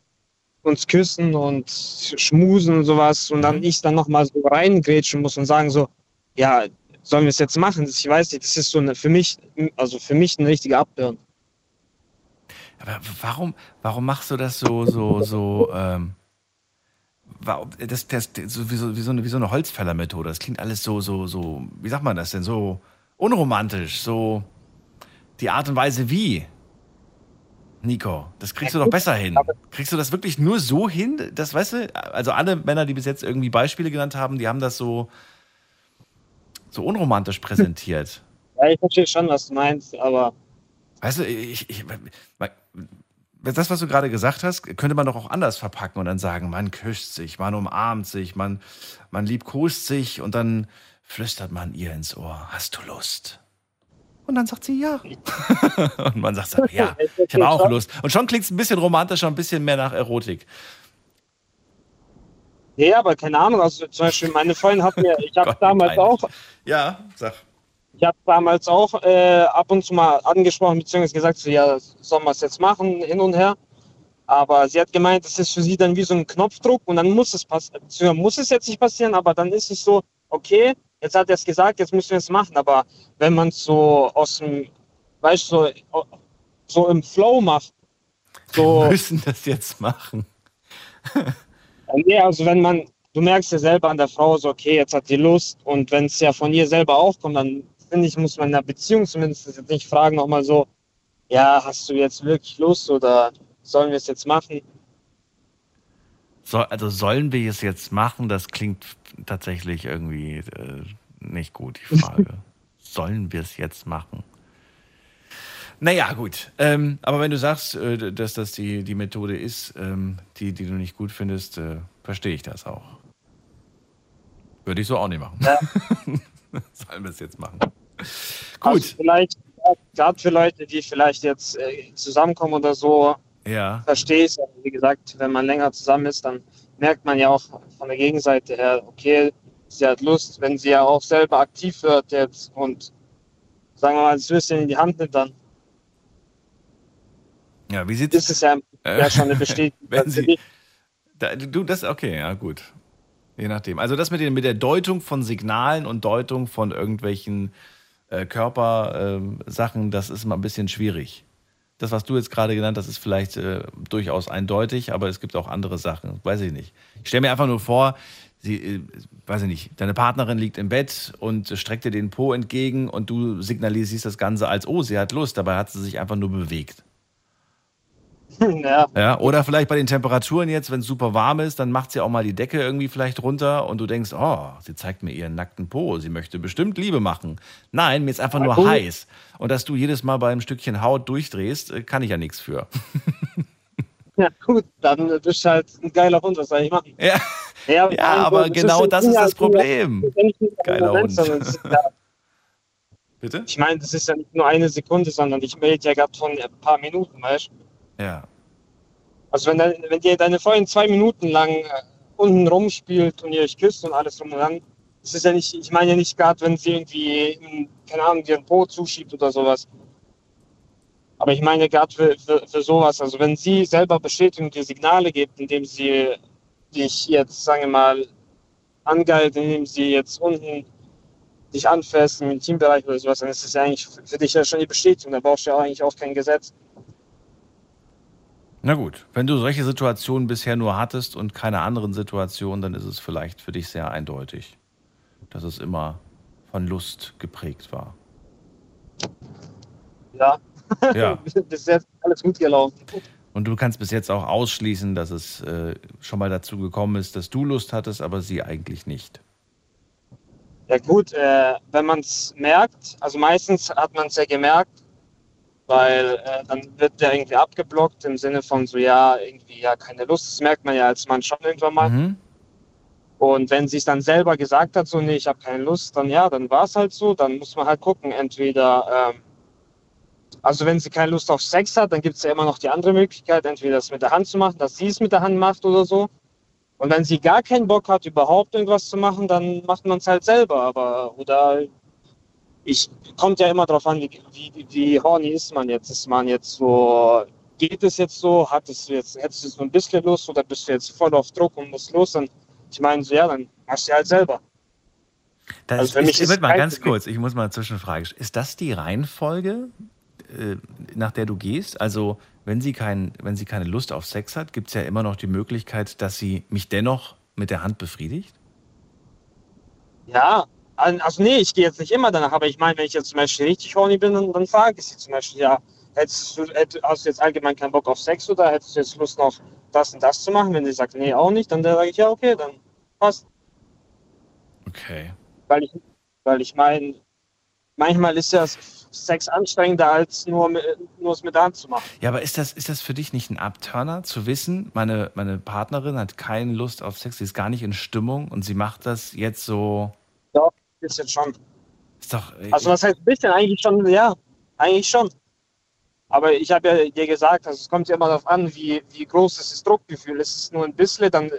uns küssen und schmusen und sowas und dann ich dann nochmal so reingrätschen muss und sagen so, ja, sollen wir es jetzt machen? Ich weiß nicht, das ist so eine, für mich, also für mich eine richtige Abhören. Aber warum, warum machst du das so, so, so, ähm, das, das, so, wie, so, wie, so eine, wie so eine Holzfällermethode? Das klingt alles so, so, so, wie sagt man das denn? So unromantisch, so die Art und Weise wie. Nico, das kriegst du doch besser hin. Kriegst du das wirklich nur so hin? Das weißt du, also alle Männer, die bis jetzt irgendwie Beispiele genannt haben, die haben das so, so unromantisch präsentiert. Ja, ich verstehe schon, was du meinst, aber Weißt du, ich, ich, das, was du gerade gesagt hast, könnte man doch auch anders verpacken und dann sagen, man küsst sich, man umarmt sich, man, man liebkost sich und dann flüstert man ihr ins Ohr, hast du Lust? Und dann sagt sie ja. und man sagt, dann, ja, ich habe auch Lust. Und schon klingt es ein bisschen romantischer, ein bisschen mehr nach Erotik. Nee, aber keine Ahnung. Also zum Beispiel meine Freundin hat mir, ich habe damals auch, Ja, sag. Ich habe damals auch äh, ab und zu mal angesprochen, beziehungsweise gesagt, so, ja, sollen wir es jetzt machen, hin und her. Aber sie hat gemeint, das ist für sie dann wie so ein Knopfdruck und dann muss es passieren, muss es jetzt nicht passieren, aber dann ist es so, okay, jetzt hat er es gesagt, jetzt müssen wir es machen. Aber wenn man es so aus dem, weißt du, so, so im Flow macht, so. Wir müssen das jetzt machen. Nee, also wenn man, du merkst ja selber an der Frau so, okay, jetzt hat die Lust und wenn es ja von ihr selber auch kommt, dann finde ich, muss man in einer Beziehung zumindest jetzt nicht fragen nochmal so, ja, hast du jetzt wirklich Lust oder sollen wir es jetzt machen? So, also sollen wir es jetzt machen? Das klingt tatsächlich irgendwie äh, nicht gut, die Frage. sollen wir es jetzt machen? Naja, gut. Ähm, aber wenn du sagst, äh, dass das die, die Methode ist, ähm, die, die du nicht gut findest, äh, verstehe ich das auch. Würde ich so auch nicht machen. sollen wir es jetzt machen? Gut. Also vielleicht, gerade für Leute, die vielleicht jetzt äh, zusammenkommen oder so, Ja. verstehst, aber wie gesagt, wenn man länger zusammen ist, dann merkt man ja auch von der Gegenseite her, okay, sie hat Lust, wenn sie ja auch selber aktiv wird jetzt und sagen wir mal, das Würstchen in die Hand nimmt, dann Ja, wie sieht ist es ja, Äh, ja schon eine Bestätigung. wenn sie, da, du, das, okay, ja, gut. Je nachdem. Also das mit, den, mit der Deutung von Signalen und Deutung von irgendwelchen äh, Körpersachen, das ist mal ein bisschen schwierig. Das, was du jetzt gerade genannt hast, ist vielleicht äh, durchaus eindeutig, aber es gibt auch andere Sachen. Weiß ich nicht. Ich stelle mir einfach nur vor, sie, äh, weiß ich nicht, deine Partnerin liegt im Bett und streckt dir den Po entgegen und du signalisierst das Ganze als, oh, sie hat Lust. Dabei hat sie sich einfach nur bewegt. ja. Ja, oder vielleicht bei den Temperaturen jetzt, wenn es super warm ist, dann macht sie auch mal die Decke irgendwie vielleicht runter und du denkst, oh, sie zeigt mir ihren nackten Po, sie möchte bestimmt Liebe machen. Nein, mir ist einfach nur cool. heiß. Und dass du jedes Mal bei einem Stückchen Haut durchdrehst, äh, kann ich ja nichts für. ja, gut, dann bist du halt ein geiler Hund, was soll ich machen? Ja, ja, ja aber genau das ist das Problem. Geiler Hund. Bitte? Ich meine, das ist ja nicht nur eine Sekunde, sondern ich melde ja gerade von ein paar Minuten, weißt du? Ja. Also wenn, wenn dir deine Freundin zwei Minuten lang äh, unten rumspielt und ihr euch küsst und alles drum und dran, das ist ja nicht, ich meine ja nicht gerade, wenn sie irgendwie, keine Ahnung, dir ein Po zuschiebt oder sowas. Aber ich meine gerade für, für, für sowas, also wenn sie selber Bestätigung dir Signale gibt, indem sie dich jetzt, sagen wir mal, angeilt, indem sie jetzt unten dich anfasst im Intimbereich oder sowas, dann ist das ja eigentlich für dich ja schon die Bestätigung. Da brauchst du ja eigentlich auch kein Gesetz. Na gut, wenn du solche Situationen bisher nur hattest und keine anderen Situationen, dann ist es vielleicht für dich sehr eindeutig, dass es immer von Lust geprägt war. Ja. Ja. Bis jetzt alles gut gelaufen. Und du kannst bis jetzt auch ausschließen, dass es äh, schon mal dazu gekommen ist, dass du Lust hattest, aber sie eigentlich nicht. Ja gut, äh, wenn man es merkt, also meistens hat man es ja gemerkt, weil äh, dann wird der irgendwie abgeblockt im Sinne von so, ja, irgendwie ja keine Lust, das merkt man ja als Mann schon irgendwann mal. Mhm. Und wenn sie es dann selber gesagt hat, so, nee, ich habe keine Lust, dann ja, dann war es halt so, dann muss man halt gucken, entweder, ähm, also wenn sie keine Lust auf Sex hat, dann gibt es ja immer noch die andere Möglichkeit, entweder das mit der Hand zu machen, dass sie es mit der Hand macht oder so. Und wenn sie gar keinen Bock hat, überhaupt irgendwas zu machen, dann macht man es halt selber. Aber oder ich kommt ja immer darauf an, wie, wie, wie horny ist man jetzt. Ist man jetzt so, geht es jetzt so, hat es jetzt, hättest du jetzt nur ein bisschen Lust oder bist du jetzt voll auf Druck und musst los? Dann, ich meine, so, ja, dann machst du halt selber. Das Also für ist, mich ich ist mal ganz kurz, ich muss mal eine Zwischenfrage. Ist das die Reihenfolge, äh, nach der du gehst? Also, wenn sie, kein, wenn sie keine Lust auf Sex hat, gibt es ja immer noch die Möglichkeit, dass sie mich dennoch mit der Hand befriedigt? Ja, also nee, ich gehe jetzt nicht immer danach, aber ich meine, wenn ich jetzt zum Beispiel richtig horny bin, dann, dann frage ich sie zum Beispiel, ja, hättest du, hätt, hast du jetzt allgemein keinen Bock auf Sex oder hättest du jetzt Lust noch das und das zu machen? Wenn sie sagt, nee, auch nicht, dann sage ich, ja, okay, dann passt. Okay. Weil ich, weil ich meine, manchmal ist ja Sex anstrengender, als nur, nur es mit der Hand zu machen. Ja, aber ist das, ist das für dich nicht ein Abturner, zu wissen, meine, meine Partnerin hat keine Lust auf Sex, sie ist gar nicht in Stimmung und sie macht das jetzt so. Jetzt schon. Ist doch. äh, Also was heißt ein bisschen? Eigentlich schon, ja, eigentlich schon. Aber ich habe ja dir gesagt, also es kommt ja immer darauf an, wie, wie groß ist das Druckgefühl. Ist es nur ein bisschen, dann,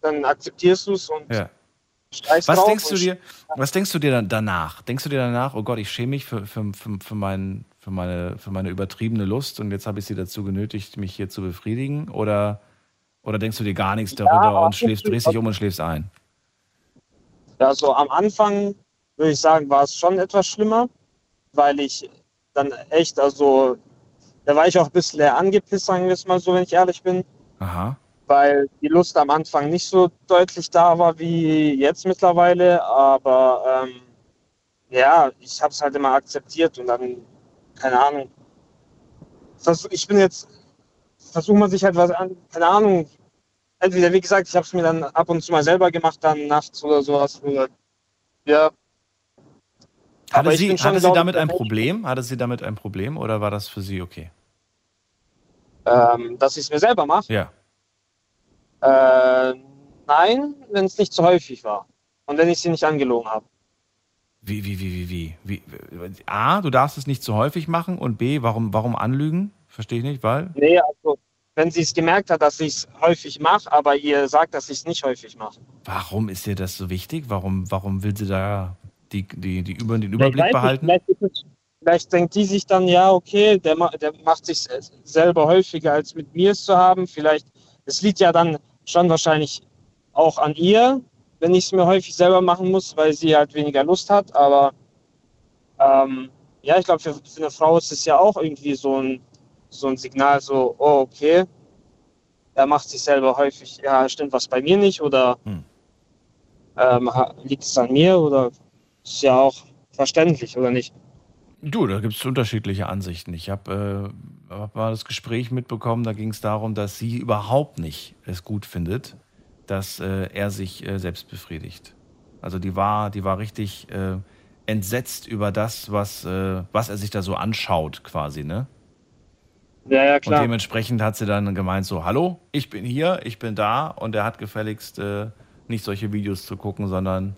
dann akzeptierst du es und ja. Was denkst du dir, was denkst du dir dann danach? Denkst du dir danach, oh Gott, ich schäme mich für, für, für, für, mein, für, meine, für meine übertriebene Lust und jetzt habe ich sie dazu genötigt, mich hier zu befriedigen? Oder, oder denkst du dir gar nichts darüber ab und schläfst, drehst dich um und schläfst ein? Ja, so am Anfang würde ich sagen, war es schon etwas schlimmer, weil ich dann echt, also da war ich auch ein bisschen leer angepisst, sagen wir es mal so, wenn ich ehrlich bin, Aha. weil die Lust am Anfang nicht so deutlich da war wie jetzt mittlerweile, aber ähm, ja, ich habe es halt immer akzeptiert und dann, keine Ahnung, ich bin jetzt, versucht man sich halt was an, keine Ahnung, entweder wie gesagt, ich habe es mir dann ab und zu mal selber gemacht, dann nachts oder sowas, oder, ja, Hatte sie, hatte sie damit ein Problem? Hatte sie damit ein Problem oder war das für sie okay? ähm, dass ich es mir selber mache. Ja. Äh, nein, wenn es nicht zu häufig war und wenn ich sie nicht angelogen habe. Wie, wie, wie, wie, wie, wie? A, du darfst es nicht zu häufig machen und B, warum, warum anlügen? Verstehe ich nicht, weil? Nee, also wenn sie es gemerkt hat, dass ich es häufig mache, aber ihr sagt, dass ich es nicht häufig mache. Warum ist dir das so wichtig? Warum, warum will sie da die, die, die über, den Überblick weiß nicht, behalten? Vielleicht, es, vielleicht denkt die sich dann, ja, okay, der, der macht sich selber häufiger, als mit mir es zu haben. Vielleicht, es liegt ja dann schon wahrscheinlich auch an ihr, wenn ich es mir häufig selber machen muss, weil sie halt weniger Lust hat. Aber ähm, ja, ich glaube, für, für eine Frau ist es ja auch irgendwie so ein, so ein Signal, so, oh, okay, er macht sich selber häufig, ja, stimmt was bei mir nicht oder Hm. ähm, liegt es an mir oder ist ja auch verständlich, oder nicht? Du, da gibt es unterschiedliche Ansichten. Ich habe äh, hab mal das Gespräch mitbekommen, da ging es darum, dass sie überhaupt nicht es gut findet, dass äh, er sich äh, selbst befriedigt. Also die war, die war richtig äh, entsetzt über das, was, äh, was er sich da so anschaut, quasi, ne? Ja, ja, Und klar. dementsprechend hat sie dann gemeint so, hallo, ich bin hier, ich bin da und er hat gefälligst äh, nicht solche Videos zu gucken, sondern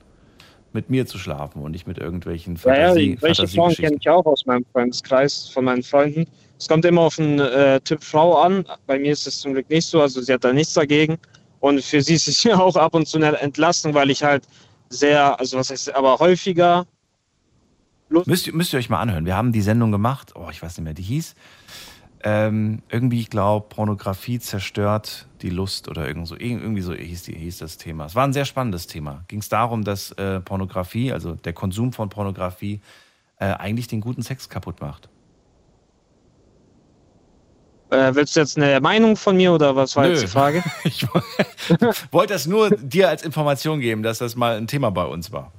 mit mir zu schlafen und nicht mit irgendwelchen Ja, ja, Fantasie, die- solche Frauen kenne ich auch aus meinem Freundeskreis, von meinen Freunden. Es kommt immer auf einen äh, Typ Frau an. Bei mir ist es zum Glück nicht so, also sie hat da nichts dagegen. Und für sie ist es ja auch ab und zu eine Entlastung, weil ich halt sehr, also was heißt, aber häufiger. Müsst, müsst ihr euch mal anhören. Wir haben die Sendung gemacht, oh, ich weiß nicht mehr, die hieß. Ähm, irgendwie, ich glaube, Pornografie zerstört die Lust oder irgend so, irgendwie so hieß, die, hieß das Thema. Es war ein sehr spannendes Thema. Ging es darum, dass äh, Pornografie, also der Konsum von Pornografie, äh, eigentlich den guten Sex kaputt macht. Äh, willst du jetzt eine Meinung von mir oder was war Nö. jetzt die Frage? Ich wollte das nur dir als Information geben, dass das mal ein Thema bei uns war.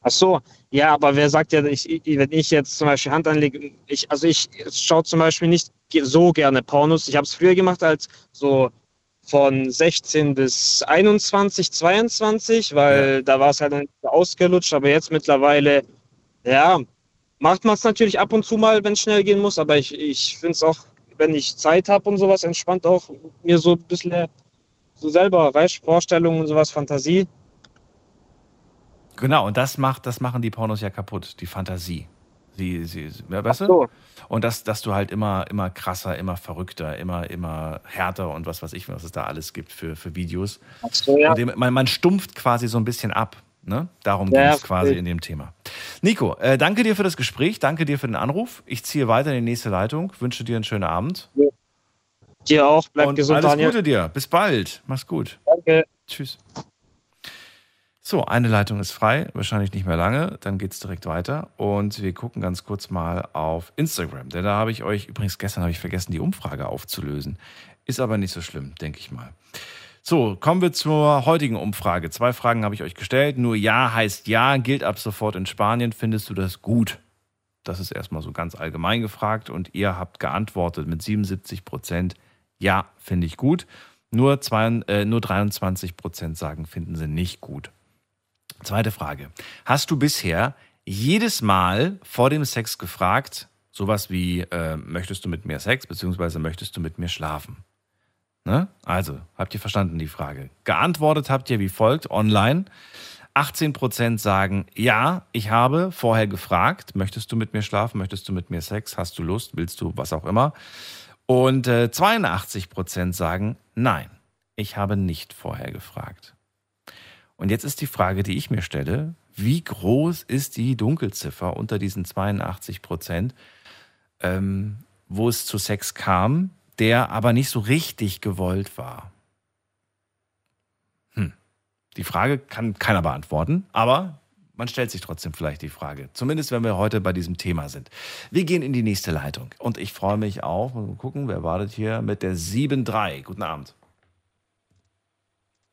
Ach so, ja, aber wer sagt ja, ich, wenn ich jetzt zum Beispiel Hand anlege, ich, also ich schaue zum Beispiel nicht so gerne Pornos. Ich habe es früher gemacht als so von 16 bis 21, 22, weil da war es halt ausgelutscht, aber jetzt mittlerweile, ja, macht man es natürlich ab und zu mal, wenn es schnell gehen muss, aber ich, ich finde es auch, wenn ich Zeit habe und sowas, entspannt auch mir so ein bisschen so selber, weißt Vorstellungen und sowas, Fantasie. Genau, und das macht, das machen die Pornos ja kaputt, die Fantasie. Sie, sie, ja, weißt so. Und das, dass du halt immer, immer krasser, immer verrückter, immer, immer härter und was weiß ich, was es da alles gibt für, für Videos. So, ja. Dem, man, man stumpft quasi so ein bisschen ab. Ne? Darum Ja, ging ja, es quasi in dem Thema. Nico, äh, danke dir für das Gespräch, danke dir für den Anruf. Ich ziehe weiter in die nächste Leitung, wünsche dir einen schönen Abend. Dir auch, bleib und gesund, alles Daniel. Gute dir. Bis bald. Mach's gut. Danke. Tschüss. So, eine Leitung ist frei, wahrscheinlich nicht mehr lange, dann geht's direkt weiter und wir gucken ganz kurz mal auf Instagram, denn da habe ich euch, übrigens gestern habe ich vergessen, die Umfrage aufzulösen. Ist aber nicht so schlimm, denke ich mal. So, kommen wir zur heutigen Umfrage. Zwei Fragen habe ich euch gestellt. Nur Ja heißt Ja, gilt ab sofort in Spanien. Findest du das gut? Das ist erstmal so ganz allgemein gefragt und ihr habt geantwortet mit 77 Prozent. Ja, finde ich gut. Nur, zwei, äh, nur 23 Prozent sagen, finden sie nicht gut. Zweite Frage. Hast du bisher jedes Mal vor dem Sex gefragt, sowas wie, äh, möchtest du mit mir Sex, beziehungsweise möchtest du mit mir schlafen? Ne? Also, habt ihr verstanden die Frage? Geantwortet habt ihr wie folgt online. 18% sagen, ja, ich habe vorher gefragt, möchtest du mit mir schlafen, möchtest du mit mir Sex, hast du Lust, willst du was auch immer. Und äh, 82% sagen, nein, ich habe nicht vorher gefragt. Und jetzt ist die Frage, die ich mir stelle, wie groß ist die Dunkelziffer unter diesen 82 Prozent, ähm, wo es zu Sex kam, der aber nicht so richtig gewollt war? Hm. Die Frage kann keiner beantworten, aber man stellt sich trotzdem vielleicht die Frage. Zumindest, wenn wir heute bei diesem Thema sind. Wir gehen in die nächste Leitung. Und ich freue mich auch, mal gucken, wer wartet hier mit der 7-3. Guten Abend.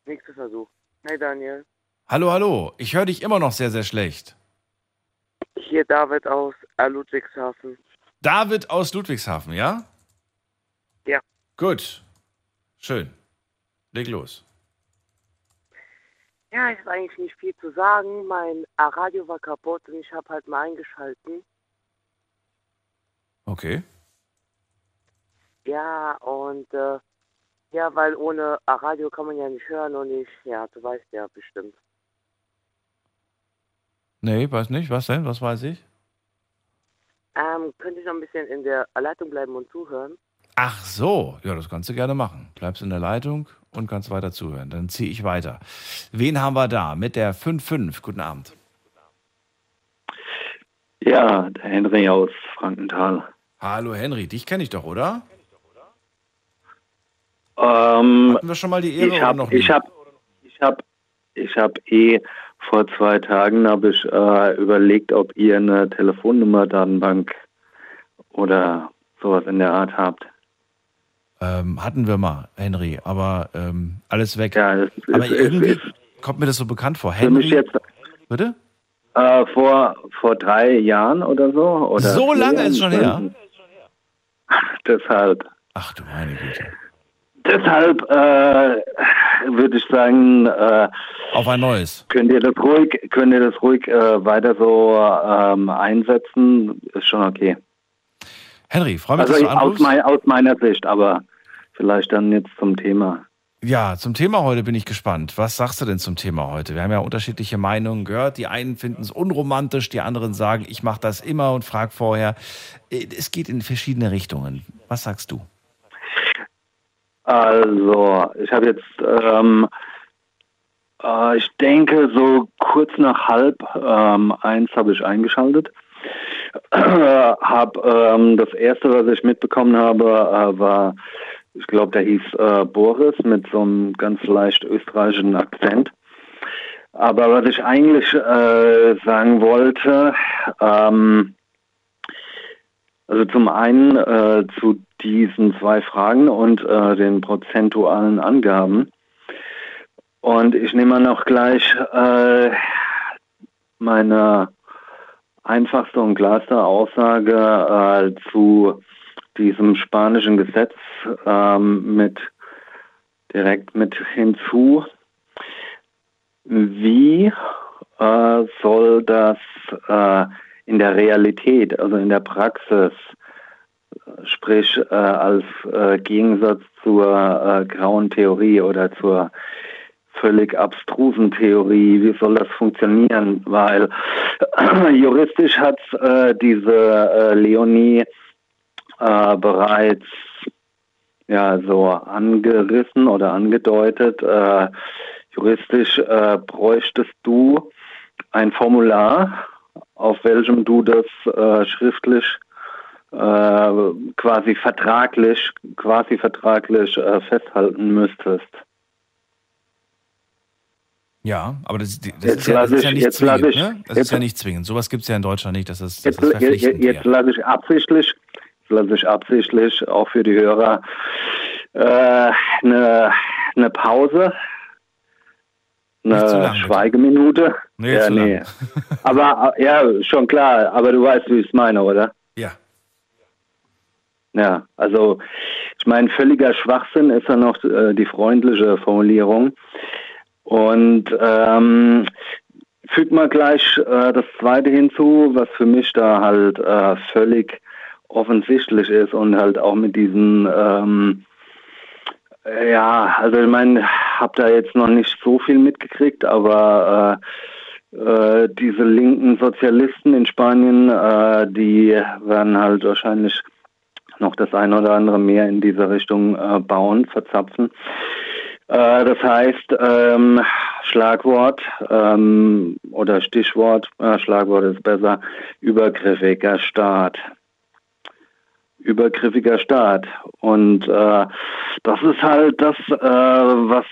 Nächster Versuch. Hey Daniel, Hallo, hallo. Ich höre dich immer noch sehr, sehr schlecht. hier David aus äh, Ludwigshafen. David aus Ludwigshafen, ja? Ja. Gut. Schön. Leg los. Ja, ich habe eigentlich nicht viel zu sagen. Mein äh, Radio war kaputt und ich habe halt mal eingeschalten. Okay. Ja, und äh, ja, weil ohne Radio kann man ja nicht hören und ich, ja, du weißt ja bestimmt. Nee, weiß nicht. Was denn? Was weiß ich? Ähm, könnte ich noch ein bisschen in der Leitung bleiben und zuhören? Ach so. Ja, das kannst du gerne machen. Bleibst in der Leitung und kannst weiter zuhören. Dann ziehe ich weiter. Wen haben wir da? Mit der 5-5. Guten Abend. Ja, der Henry aus Frankenthal. Hallo Henry, dich kenne ich doch, oder? Ähm, Hatten wir schon mal die Ehre ich oder habe noch nie? ich hab, ich hab, ich hab eh vor zwei Tagen hab ich äh, überlegt, ob ihr eine Telefonnummer-Datenbank oder sowas in der Art habt. Ähm, hatten wir mal, Henry, aber ähm, alles weg. Ja, ist, aber ist, irgendwie ist, kommt mir das so bekannt vor. für mich Henry, jetzt bitte? äh, vor, vor drei Jahren oder so. Oder So lange ist schon her? nicht. Deshalb. Ach du meine Güte. Deshalb äh, würde ich sagen, äh, Auf ein neues. könnt ihr das ruhig, könnt ihr das ruhig äh, weiter so ähm, einsetzen, ist schon okay. Henry, freue mich, Also dass du aus, anrufst. mein, aus meiner Sicht, aber vielleicht dann jetzt zum Thema. Ja, zum Thema heute bin ich gespannt. Was sagst du denn zum Thema heute? Wir haben ja unterschiedliche Meinungen gehört. Die einen finden es unromantisch, die anderen sagen, ich mache das immer und frag vorher. Äh, Es geht in verschiedene Richtungen. Was sagst du? Also, ich habe jetzt, ähm, äh, ich denke, so kurz nach halb ähm, eins habe ich eingeschaltet. hab ähm, das erste, was ich mitbekommen habe, äh, war, ich glaube, der hieß äh, Boris mit so einem ganz leicht österreichischen Akzent. Aber was ich eigentlich äh, sagen wollte, ähm, also zum einen äh, zu diesen zwei Fragen und äh, den prozentualen Angaben. Und ich nehme noch gleich äh, meine einfachste und klarste Aussage äh, zu diesem spanischen Gesetz ähm, mit direkt mit hinzu. Wie äh, soll das äh, in der Realität, also in der Praxis, sprich äh, als äh, Gegensatz zur äh, grauen Theorie oder zur völlig abstrusen Theorie, wie soll das funktionieren? Weil juristisch hat äh, diese Leonie bereits ja so angerissen oder angedeutet. juristisch bräuchtest du ein Formular, auf welchem du das äh, schriftlich äh, quasi vertraglich, quasi vertraglich äh, festhalten müsstest. Ja, aber das, das, ist, ja, das ist, ja, nicht zwingend. Ich, ne? Das jetzt, ist ja nicht zwingend. Sowas gibt es ja in Deutschland nicht, dass das, dass jetzt, das verpflichtend Jetzt, jetzt lasse ich absichtlich, lasse ich absichtlich auch für die Hörer äh, eine, eine Pause eine Schweigeminute. Nee, ja, nee. aber ja, schon klar, aber du weißt, wie ich es meine, oder? Ja. Also ich meine, völliger Schwachsinn ist ja noch äh, die freundliche Formulierung. Und ähm, fügt mal gleich äh, das zweite hinzu, was für mich da halt äh, völlig offensichtlich ist und halt auch mit diesen ähm, ja, also ich meine, habe da jetzt noch nicht so viel mitgekriegt, aber äh, äh, diese linken Sozialisten in Spanien, äh, die werden halt wahrscheinlich noch das eine oder andere mehr in diese Richtung äh, bauen, verzapfen. Äh, das heißt, ähm, Schlagwort ähm, oder Stichwort, äh, Schlagwort ist besser, übergriffiger Staat übergriffiger Staat. Und äh, das ist halt das, äh, was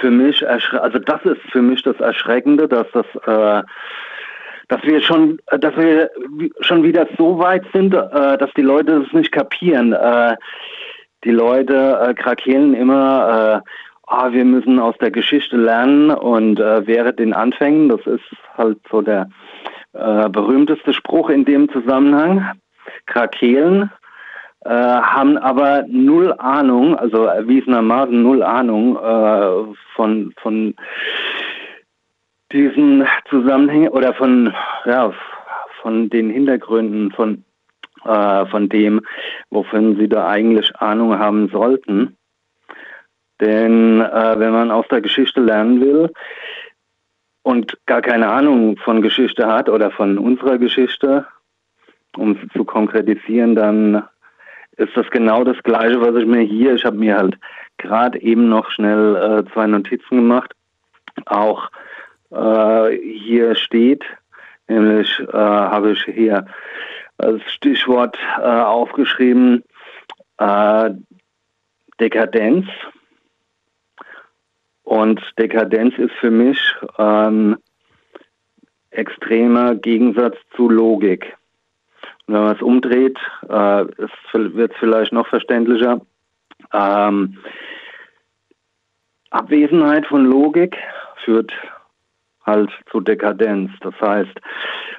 für mich, also das ist für mich das Erschreckende, dass das, äh, dass wir schon, dass wir schon wieder so weit sind, äh, dass die Leute das nicht kapieren. Äh, die Leute äh, krakeelen immer, äh, ah, wir müssen aus der Geschichte lernen und äh, wäre den Anfängen, das ist halt so der äh, berühmteste Spruch in dem Zusammenhang. Krakelen äh, haben aber null Ahnung, also erwiesenermaßen null Ahnung äh, von, von diesen Zusammenhängen oder von, ja, von den Hintergründen von, äh, von dem, wovon sie da eigentlich Ahnung haben sollten. Denn äh, wenn man aus der Geschichte lernen will, und gar keine Ahnung von Geschichte hat oder von unserer Geschichte, um es zu konkretisieren, dann ist das genau das Gleiche, was ich mir hier, ich habe mir halt gerade eben noch schnell äh, zwei Notizen gemacht, auch äh, hier steht, nämlich äh, habe ich hier als Stichwort äh, aufgeschrieben, äh, Dekadenz. Und Dekadenz ist für mich ein extremer Gegensatz zu Logik. Und wenn man es umdreht, äh, wird es vielleicht noch verständlicher. Ähm, Abwesenheit von Logik führt halt zu Dekadenz. Das heißt,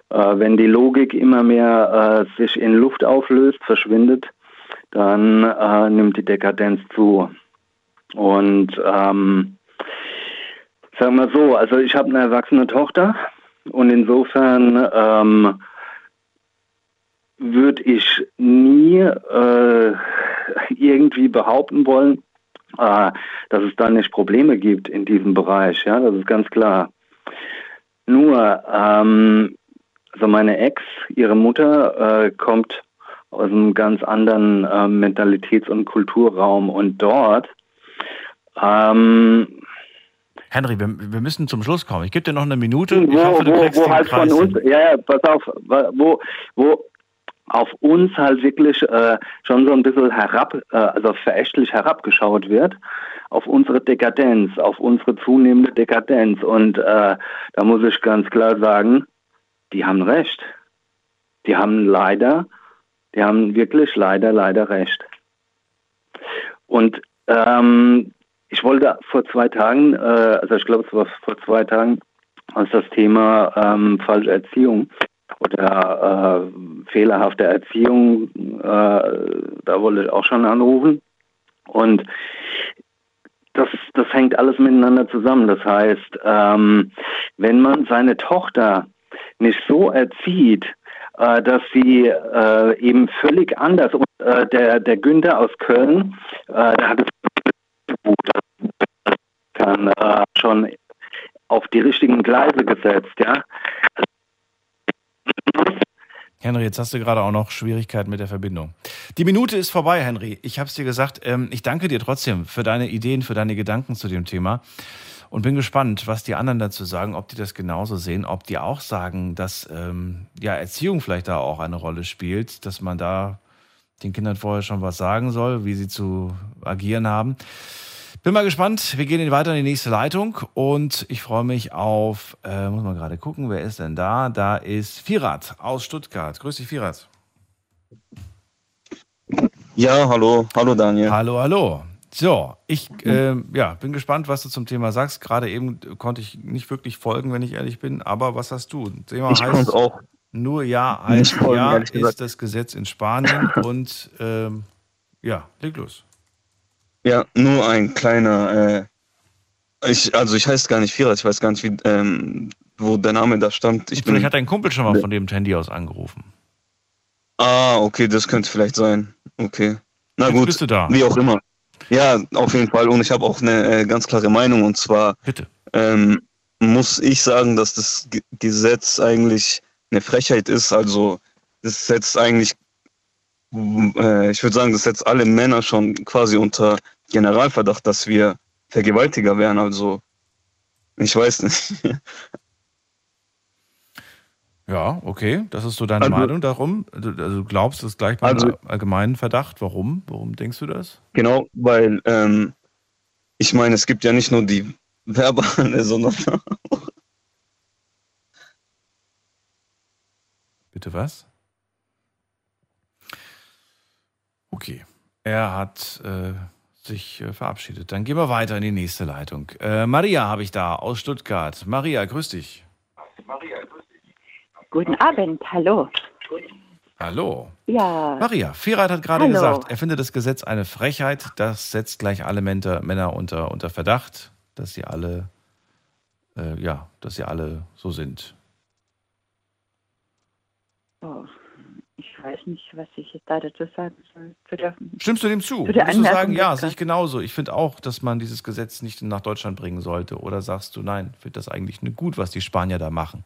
äh, wenn die Logik immer mehr äh, sich in Luft auflöst, verschwindet, dann äh, nimmt die Dekadenz zu. Und ähm, Sagen wir so, also ich habe eine erwachsene Tochter und insofern ähm, würde ich nie äh, irgendwie behaupten wollen, äh, dass es da nicht Probleme gibt in diesem Bereich. Ja, das ist ganz klar. Nur, ähm, also meine Ex, ihre Mutter, äh, kommt aus einem ganz anderen äh, Mentalitäts- und Kulturraum und dort ähm, Henry, wir, wir, müssen zum Schluss kommen. Ich gebe dir noch eine Minute. Ich wo, hoffe, du wo, kriegst wo halt von uns, ja, ja, pass auf, wo, wo auf uns halt wirklich äh, schon so ein bisschen herab, äh, also verächtlich herabgeschaut wird, auf unsere Dekadenz, auf unsere zunehmende Dekadenz. Und äh, da muss ich ganz klar sagen, die haben recht. Die haben leider Die haben wirklich leider, leider recht. Und ähm, ich wollte vor zwei Tagen, äh, also ich glaube, es war vor zwei Tagen, als das Thema ähm, falsche Erziehung oder äh, fehlerhafte Erziehung, äh, da wollte ich auch schon anrufen. Und das, das hängt alles miteinander zusammen. Das heißt, ähm, wenn man seine Tochter nicht so erzieht, äh, dass sie äh, eben völlig anders und äh, der, der Günther aus Köln, äh, der hat es gut, äh, schon auf die richtigen Gleise gesetzt, ja. Henry, jetzt hast du gerade auch noch Schwierigkeiten mit der Verbindung. Die Minute ist vorbei, Henry. Ich habe es dir gesagt. Ähm, ich danke dir trotzdem für deine Ideen, für deine Gedanken zu dem Thema und bin gespannt, was die anderen dazu sagen, ob die das genauso sehen, ob die auch sagen, dass ähm, ja Erziehung vielleicht da auch eine Rolle spielt, dass man da den Kindern vorher schon was sagen soll, wie sie zu agieren haben. Bin mal gespannt. Wir gehen weiter in die nächste Leitung und ich freue mich auf, äh, muss man gerade gucken, wer ist denn da? Da ist Firat aus Stuttgart. Grüß dich, Firat. Ja, hallo, hallo Daniel. Hallo, hallo. So, ich äh, ja, bin gespannt, was du zum Thema sagst. Gerade eben konnte ich nicht wirklich folgen, wenn ich ehrlich bin, aber was hast du? Thema ich heißt auch nur Ja folgen, Ja ist das Gesetz in Spanien und ähm, ja, leg los. Ja, nur ein kleiner, äh, ich, also ich heiße gar nicht Firat, ich weiß gar nicht, wie, ähm, wo der Name da stammt. Ich vielleicht hat dein Kumpel schon mal von dem Handy aus angerufen. Ah, okay, das könnte vielleicht sein. Okay. Na Jetzt gut, bist du da. wie auch immer. Ja, auf jeden Fall. Und ich habe auch eine äh, ganz klare Meinung. Und zwar Bitte. Ähm, muss ich sagen, dass das G Gesetz eigentlich eine Frechheit ist. Also das setzt eigentlich, äh, ich würde sagen, das setzt alle Männer schon quasi unter Generalverdacht, dass wir Vergewaltiger wären. Also, ich weiß nicht. Ja, okay, das ist so deine Also- Meinung darum. Du, also du glaubst, ist gleich beim Also- allgemeinen Verdacht. Warum? Warum denkst du das? Genau, weil ähm, ich meine, es gibt ja nicht nur die verbale, sondern Bitte was? Okay, er hat äh, sich äh, verabschiedet. Dann gehen wir weiter in die nächste Leitung. Äh, Maria habe ich da aus Stuttgart. Maria, grüß dich. Guten Abend, hallo. Hallo. Ja. Maria, Firat hat gerade Hallo. gesagt, er findet das Gesetz eine Frechheit. Das setzt gleich alle Männer, Männer unter, unter Verdacht, dass sie alle, äh, ja, dass sie alle so sind. Oh, ich weiß nicht, was ich jetzt da dazu sagen soll. Der, Stimmst du dem zu? Zu Würdest du sagen, ja, sehe ich genauso. Ich finde auch, dass man dieses Gesetz nicht nach Deutschland bringen sollte. Oder sagst du, nein, finde das eigentlich nur gut, was die Spanier da machen?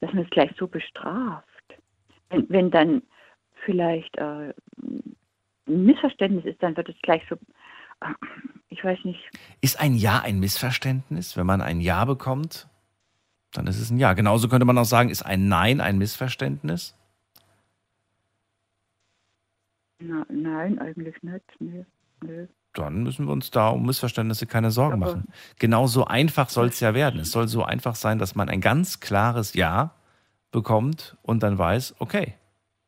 dass man es gleich so bestraft. Wenn, wenn dann vielleicht äh, ein Missverständnis ist, dann wird es gleich so, äh, ich weiß nicht, Ist ein Ja ein Missverständnis? Wenn man ein Ja bekommt, dann ist es ein Ja. Genauso könnte man auch sagen, ist ein Nein ein Missverständnis? na, nein, eigentlich nicht. Nee, nee. Dann müssen wir uns da um Missverständnisse keine Sorgen Aber- machen. Genauso einfach soll es ja werden. Es soll so einfach sein, dass man ein ganz klares Ja bekommt und dann weiß, okay,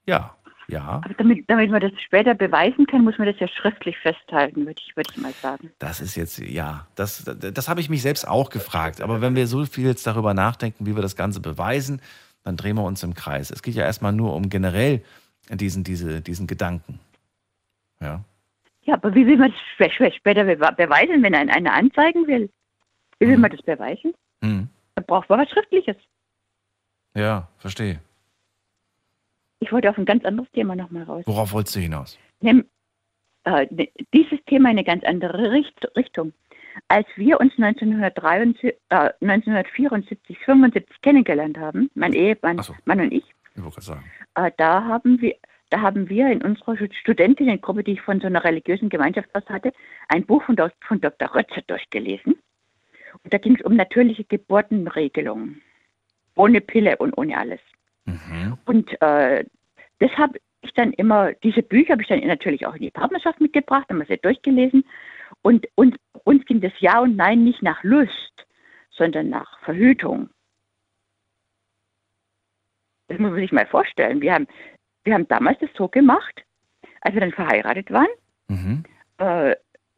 ja, ja, Aber damit, damit man das später beweisen kann, muss man das ja schriftlich festhalten, würde ich, würde ich mal sagen. Das ist jetzt, ja, das, das, das habe ich mich selbst auch gefragt. Aber wenn wir so viel jetzt darüber nachdenken, wie wir das Ganze beweisen, dann drehen wir uns im Kreis. Es geht ja erstmal nur um generell diesen, diese, diesen Gedanken. Ja. Ja, aber wie will man das spä- spä- später bewe- beweisen, wenn ein einer anzeigen will? Wie will man das beweisen? Hm. Da braucht man was Schriftliches. Ja, verstehe. Ich wollte auf ein ganz anderes Thema nochmal raus. Worauf wolltest du hinaus? Nimm äh, dieses Thema in eine ganz andere Richt Richtung. Als wir uns 1973, äh, 1974, 75 kennengelernt haben, mein Ehemann Mann und ich, Ich äh, da haben wir da haben wir in unserer Stu- Studentinnengruppe, die ich von so einer religiösen Gemeinschaft aus hatte, ein Buch von, von Dr. Rötzer durchgelesen. Und da ging es um natürliche Geburtenregelungen. Ohne Pille und ohne alles. Und äh, das habe ich dann immer, diese Bücher habe ich dann natürlich auch in die Partnerschaft mitgebracht, haben wir sie durchgelesen. Und, und uns ging das Ja und Nein nicht nach Lust, sondern nach Verhütung. Das muss man sich mal vorstellen. Wir haben wir haben damals das so gemacht, als wir dann verheiratet waren, Mhm. äh,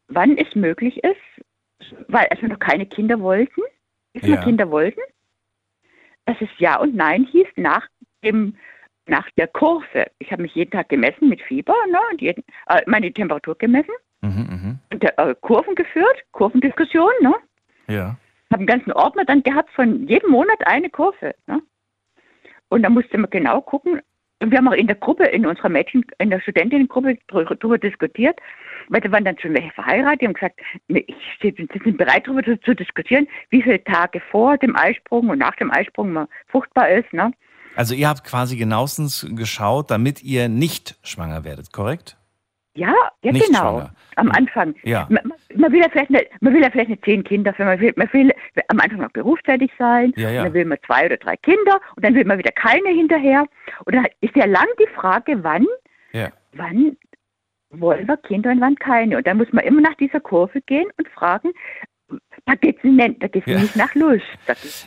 wann es möglich ist, weil als wir noch keine Kinder wollten, bis wir Ja. Kinder wollten, dass es Ja und Nein hieß nach dem nach der Kurve. Ich habe mich jeden Tag gemessen mit Fieber, ne, und jeden, äh, meine Temperatur gemessen Mhm, mhm. und äh, Kurven geführt, Kurvendiskussion, ne? Ja. habe einen ganzen Ordner dann gehabt von jedem Monat eine Kurve. Ne? Und da musste man genau gucken. Und wir haben auch in der Gruppe, in unserer Mädchen, in der Studentinnengruppe drüber diskutiert, weil da waren dann schon welche verheiratet und gesagt, sie sind bereit darüber zu, zu diskutieren, wie viele Tage vor dem Eisprung und nach dem Eisprung man fruchtbar ist. Ne? Also ihr habt quasi genauestens geschaut, damit ihr nicht schwanger werdet, korrekt? Ja, ja Nicht genau. schwanger. Am Anfang. Ja. Man, man- will ja vielleicht eine, man will ja vielleicht nicht zehn Kinder, man will, man will am Anfang noch berufstätig sein, Ja, ja. dann will man zwei oder drei Kinder und dann will man wieder keine hinterher. Und dann ist ja lang die Frage, wann, Ja. wann wollen wir Kinder und wann keine. Und dann muss man immer nach dieser Kurve gehen und fragen, da geht's nicht, da geht's Ja. nicht nach Lust.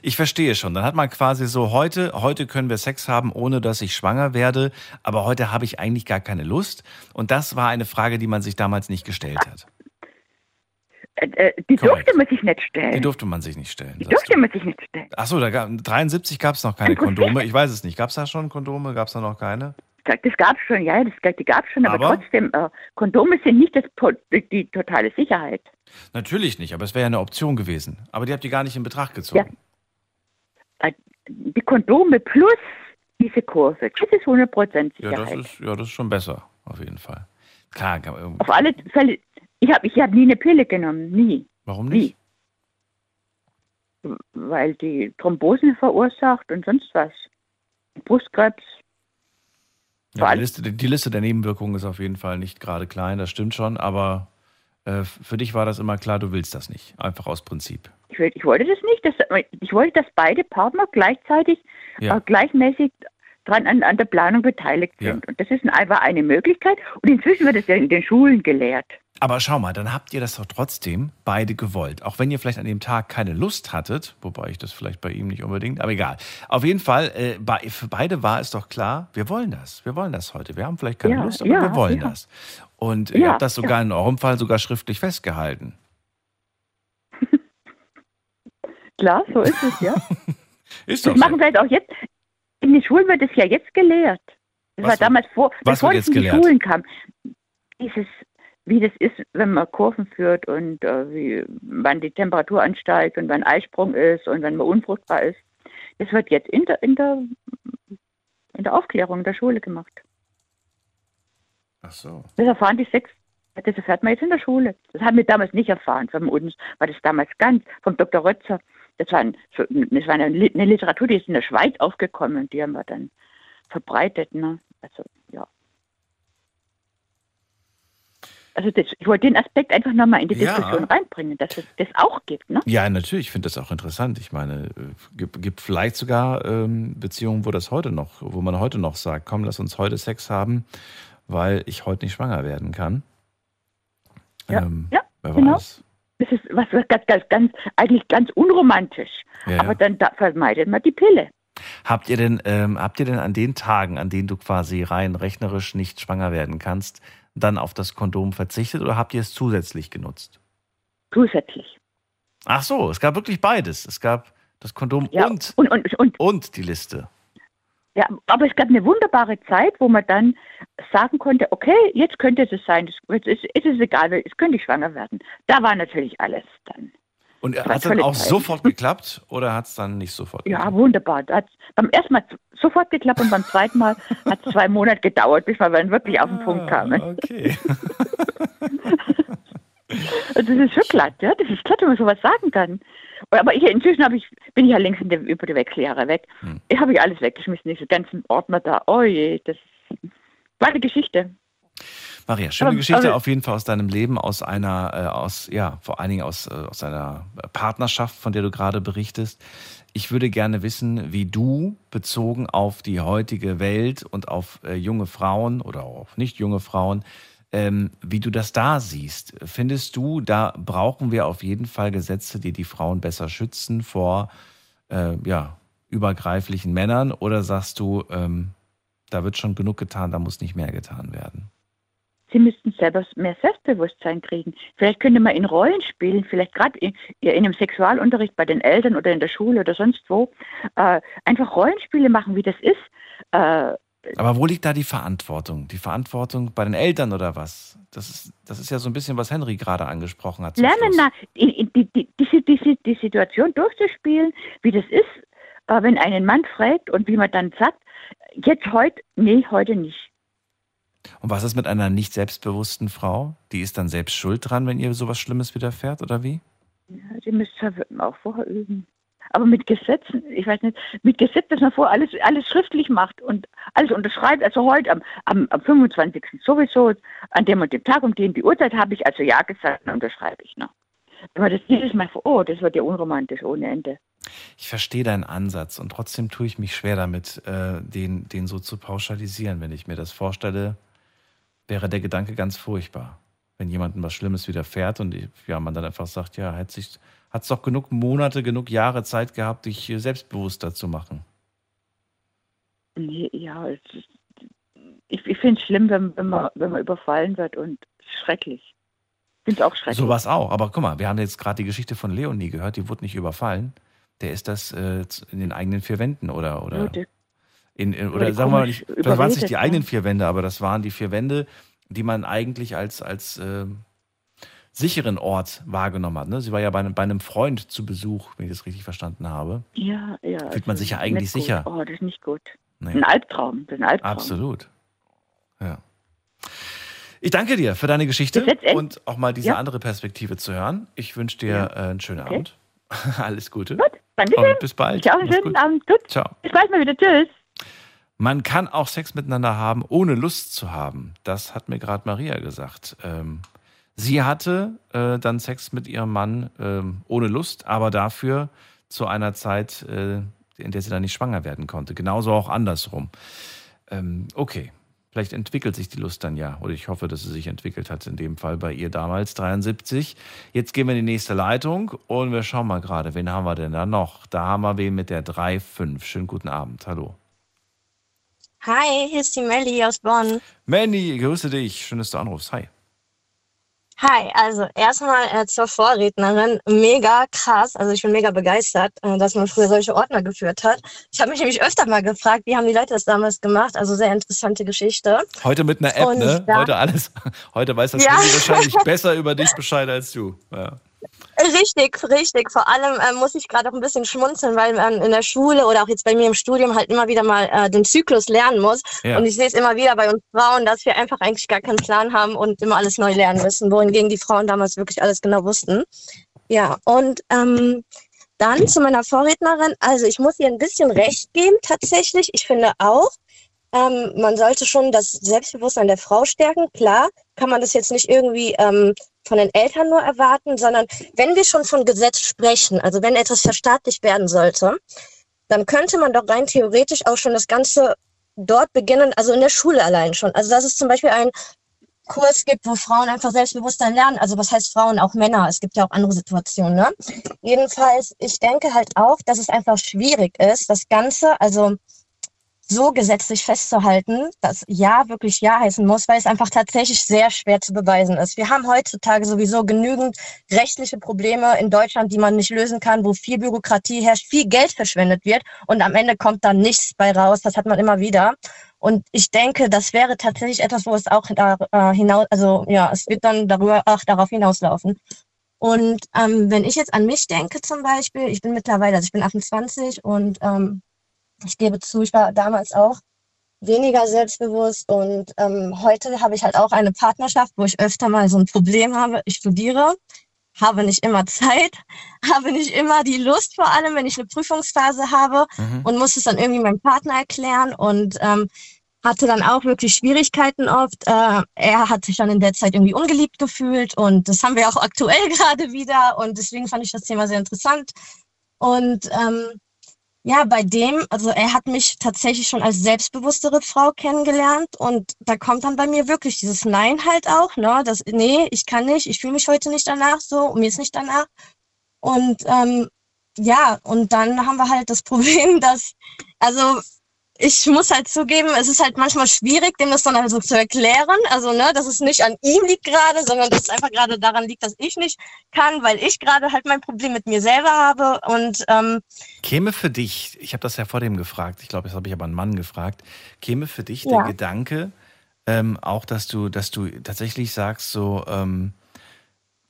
Ich verstehe schon. Dann hat man quasi so, heute, heute können wir Sex haben, ohne dass ich schwanger werde, aber heute habe ich eigentlich gar keine Lust. Und das war eine Frage, die man sich damals nicht gestellt hat. äh, äh, die Korrekt. durfte man sich nicht stellen. Die durfte man sich nicht stellen. Die durfte man sich nicht stellen. Achso, da gab, 73 gab es noch keine Kondome. Ich weiß es nicht. Gab es da schon Kondome? Gab es da noch keine? Das gab es schon, ja, das, die gab es schon, aber, Aber? trotzdem, äh, Kondome sind nicht das, die totale Sicherheit. Natürlich nicht, aber es wäre ja eine Option gewesen. Aber die habt ihr gar nicht in Betracht gezogen. Äh, Die Kondome plus diese Kurve, das ist 100% Ja, Sicherheit. das ist, ja, das ist schon besser, auf jeden Fall. Klar, kann man- Auf alle Fälle, ich habe ich hab nie eine Pille genommen, nie. warum nicht? Weil die Thrombosen verursacht und sonst was. Brustkrebs. Ja, die, Liste, die Liste der Nebenwirkungen ist auf jeden Fall nicht gerade klein, das stimmt schon, aber für dich war das immer klar, du willst das nicht. Einfach aus Prinzip. Ich, will- ich wollte das nicht. Das, ich wollte, dass beide Partner gleichzeitig Ja. äh, gleichmäßig dran an, an der Planung beteiligt Ja. sind. Und das ist ein, war eine Möglichkeit. Und inzwischen wird es ja in den Schulen gelehrt. Aber schau mal, dann habt ihr das doch trotzdem beide gewollt. Auch wenn ihr vielleicht an dem Tag keine Lust hattet, wobei ich das vielleicht bei ihm nicht unbedingt, aber egal. Auf jeden Fall, äh, für beide war es doch klar, wir wollen das. Wir wollen das heute. Wir haben vielleicht keine Ja, Lust, aber ja, wir wollen ja. das. Und ihr Ja, habt das sogar in eurem Fall sogar schriftlich festgehalten. Klar, so ist es, ja. Ist das doch so. machen wir jetzt auch jetzt. In den Schulen wird es ja jetzt gelehrt. Das Was war damals vor, bevor es in die gelehrt? Schulen kam. Dieses, wie das ist, wenn man Kurven führt und äh, wie, wann die Temperatur ansteigt und wann Eisprung ist und wenn man unfruchtbar ist. Das wird jetzt in der, in der, in der Aufklärung der Schule gemacht. Ach so. Das erfahren die sechs, das erfährt man jetzt in der Schule. Das haben wir damals nicht erfahren. Von uns war das damals ganz, vom Dr. Rötzer. Das war, ein, das war eine Literatur, die ist in der Schweiz aufgekommen und die haben wir dann verbreitet. Ne? Also, ja. Also das, ich wollte den Aspekt einfach nochmal in die Ja. Diskussion reinbringen, dass es das auch gibt. Ne? Ja, natürlich, ich finde das auch interessant. Ich meine, äh, gibt, gibt vielleicht sogar ähm, Beziehungen, wo das heute noch, wo man heute noch sagt, komm, lass uns heute Sex haben, weil ich heute nicht schwanger werden kann. Ja, Ähm, ja wer genau. weiß. Das ist was ganz, ganz, eigentlich ganz unromantisch. Ja, Aber dann da vermeidet man die Pille. Habt ihr denn, ähm, habt ihr denn an den Tagen, an denen du quasi rein rechnerisch nicht schwanger werden kannst, dann auf das Kondom verzichtet oder habt ihr es zusätzlich genutzt? Zusätzlich. Ach so, es gab wirklich beides. Es gab das Kondom Ja, und, und, und, und, und die Liste. Ja, aber es gab eine wunderbare Zeit, wo man dann sagen konnte, okay, jetzt könnte es sein, es jetzt ist, ist es egal, es könnte ich schwanger werden. Da war natürlich alles dann. Und hat es dann auch Zeit. sofort geklappt oder hat es dann nicht sofort Ja, wunderbar. Da hat's beim ersten Mal sofort geklappt und beim zweiten Mal hat es zwei Monate gedauert, bis wir dann wirklich auf den Punkt kamen. Ah, Okay. Und das ist schon glatt, ja. Das ist glatt, wenn man sowas sagen kann. Aber ich, inzwischen ich, bin ich ja längst in der, über die Wechseljahre weg. Hm. Ich habe ich alles weggeschmissen, diese ganzen Ordner da. Oh je, das war eine Geschichte. Maria, schöne Aber- Geschichte aber- auf jeden Fall aus deinem Leben, aus einer, äh, aus, ja, vor allen Dingen aus, äh, aus einer Partnerschaft, von der du gerade berichtest. Ich würde gerne wissen, wie du bezogen auf die heutige Welt und auf äh, junge Frauen oder auch auf nicht junge Frauen, ähm, wie du das da siehst. Findest du, da brauchen wir auf jeden Fall Gesetze, die die Frauen besser schützen vor, äh, ja, übergreiflichen Männern? Oder sagst du, ähm, da wird schon genug getan, da muss nicht mehr getan werden. Sie müssten selber mehr Selbstbewusstsein kriegen. Vielleicht könnte man in Rollen spielen, vielleicht gerade in, in, einem Sexualunterricht bei den Eltern oder in der Schule oder sonst wo, äh, einfach Rollenspiele machen, wie das ist. Äh, aber wo liegt da die Verantwortung? Die Verantwortung bei den Eltern oder was? Das ist, das ist ja so ein bisschen, was Henry gerade angesprochen hat. Lernen, na, die, die, die, die, die Situation durchzuspielen, wie das ist, äh, wenn einen Mann fragt und wie man dann sagt, jetzt heute, nee, heute nicht. Und was ist mit einer nicht selbstbewussten Frau? Die ist dann selbst schuld dran, wenn ihr sowas Schlimmes widerfährt, oder wie? Ja, die müsste auch vorher üben. Aber mit Gesetzen, ich weiß nicht, mit Gesetz, dass man vor alles, alles schriftlich macht und alles unterschreibt. Also heute am, am, am 25. sowieso, an dem und dem Tag, um den die Uhrzeit habe ich also ja gesagt, dann unterschreibe ich noch. Wenn man das jedes Mal vor, oh, das wird ja unromantisch ohne Ende. Ich verstehe deinen Ansatz und trotzdem tue ich mich schwer damit, äh, den, den so zu pauschalisieren. Wenn ich mir das vorstelle, wäre der Gedanke ganz furchtbar. Wenn jemandem was Schlimmes widerfährt und ja, man dann einfach sagt, ja, hat sich hat es doch genug Monate, genug Jahre Zeit gehabt, dich selbstbewusster zu machen. Ja, ich, ich finde es schlimm, wenn, wenn, man, wenn man überfallen wird und schrecklich. Ich finde es auch schrecklich. Sowas auch. Aber guck mal, wir haben jetzt gerade die Geschichte von Leonie gehört, die wurde nicht überfallen. Der ist das äh, in den eigenen vier Wänden oder, oder, in, in, oder sagen wir mal das waren nicht die eigenen vier Wände, aber das waren die vier Wände, die man eigentlich als, als äh, sicheren Ort wahrgenommen hat. Ne? Sie war ja bei einem, bei einem Freund zu Besuch, wenn ich das richtig verstanden habe. Ja, ja. Fühlt man sich ja eigentlich sicher. Oh, das ist nicht gut. Nee. Ein Albtraum. Das ist ein Albtraum. Absolut. Ja. Ich danke dir für deine Geschichte und auch mal diese ja. andere Perspektive zu hören. Ich wünsche dir ja. äh, einen schönen okay. Abend. Alles Gute. Gut, danke Und bis bald. Ciao, einen schönen gut. Abend. Gut. Ciao. Bis bald mal wieder. Tschüss. Man kann auch Sex miteinander haben, ohne Lust zu haben. Das hat mir gerade Maria gesagt. Ähm, Sie hatte äh, dann Sex mit ihrem Mann äh, ohne Lust, aber dafür zu einer Zeit, äh, in der sie dann nicht schwanger werden konnte. Genauso auch andersrum. Ähm, okay, vielleicht entwickelt sich die Lust dann ja. Oder ich hoffe, dass sie sich entwickelt hat, in dem Fall bei ihr damals, 73. Jetzt gehen wir in die nächste Leitung und wir schauen mal gerade, wen haben wir denn da noch? Da haben wir wen mit der 3.5. Schönen guten Abend, hallo. Hi, hier ist die Melli aus Bonn. Melli, grüße dich. Schön, dass du anrufst. Hi. Hi, also erstmal äh, zur Vorrednerin. Mega krass. Also ich bin mega begeistert, äh, dass man früher solche Ordner geführt hat. Ich habe mich nämlich öfter mal gefragt, wie haben die Leute das damals gemacht? Also sehr interessante Geschichte. Heute mit einer App, Und ne? Heute alles. Heute weiß das ja. Wahrscheinlich besser über dich Bescheid als du. Ja. Richtig, richtig. Vor allem äh, muss ich gerade auch ein bisschen schmunzeln, weil man in der Schule oder auch jetzt bei mir im Studium halt immer wieder mal äh, den Zyklus lernen muss. Ja. Und ich sehe es immer wieder bei uns Frauen, dass wir einfach eigentlich gar keinen Plan haben und immer alles neu lernen müssen, wohingegen die Frauen damals wirklich alles genau wussten. Ja, und ähm, dann zu meiner Vorrednerin. Also ich muss ihr ein bisschen recht geben tatsächlich. Ich finde auch, ähm, man sollte schon das Selbstbewusstsein der Frau stärken. Klar, kann man das jetzt nicht irgendwie ähm, von den Eltern nur erwarten, sondern wenn wir schon von Gesetz sprechen, also wenn etwas verstaatlicht werden sollte, dann könnte man doch rein theoretisch auch schon das Ganze dort beginnen, also in der Schule allein schon. Also dass es zum Beispiel einen Kurs gibt, wo Frauen einfach Selbstbewusstsein lernen. Also was heißt Frauen, auch Männer. Es gibt ja auch andere Situationen. Ne? Jedenfalls, ich denke halt auch, dass es einfach schwierig ist, das Ganze, also so gesetzlich festzuhalten, dass Ja wirklich Ja heißen muss, weil es einfach tatsächlich sehr schwer zu beweisen ist. Wir haben heutzutage sowieso genügend rechtliche Probleme in Deutschland, die man nicht lösen kann, wo viel Bürokratie herrscht, viel Geld verschwendet wird und am Ende kommt dann nichts bei raus. Das hat man immer wieder. Und ich denke, das wäre tatsächlich etwas, wo es auch da, äh, hinaus, also ja, es wird dann darüber auch darauf hinauslaufen. Und ähm, wenn ich jetzt an mich denke zum Beispiel, ich bin mittlerweile, also ich bin 28 und ähm, ich gebe zu, ich war damals auch weniger selbstbewusst und ähm, heute habe ich halt auch eine Partnerschaft, wo ich öfter mal so ein Problem habe. Ich studiere, habe nicht immer Zeit, habe nicht immer die Lust, vor allem wenn ich eine Prüfungsphase habe mhm. und muss es dann irgendwie meinem Partner erklären und ähm, hatte dann auch wirklich Schwierigkeiten oft. Äh, er hat sich dann in der Zeit irgendwie ungeliebt gefühlt und das haben wir auch aktuell gerade wieder und deswegen fand ich das Thema sehr interessant. Und ähm, ja, bei dem, also er hat mich tatsächlich schon als selbstbewusstere Frau kennengelernt und da kommt dann bei mir wirklich dieses Nein halt auch, ne? Das, nee, ich kann nicht, ich fühle mich heute nicht danach so, mir ist nicht danach. Und ähm, ja, und dann haben wir halt das Problem, dass, also ich muss halt zugeben, es ist halt manchmal schwierig, dem das dann also zu erklären. Also, ne, dass es nicht an ihm liegt gerade, sondern dass es einfach gerade daran liegt, dass ich nicht kann, weil ich gerade halt mein Problem mit mir selber habe. Und ähm, käme für dich, ich habe das ja vor dem gefragt, ich glaube, das habe ich aber einen Mann gefragt, käme für dich Ja. der Gedanke, ähm, auch, dass du, dass du tatsächlich sagst, so, ähm,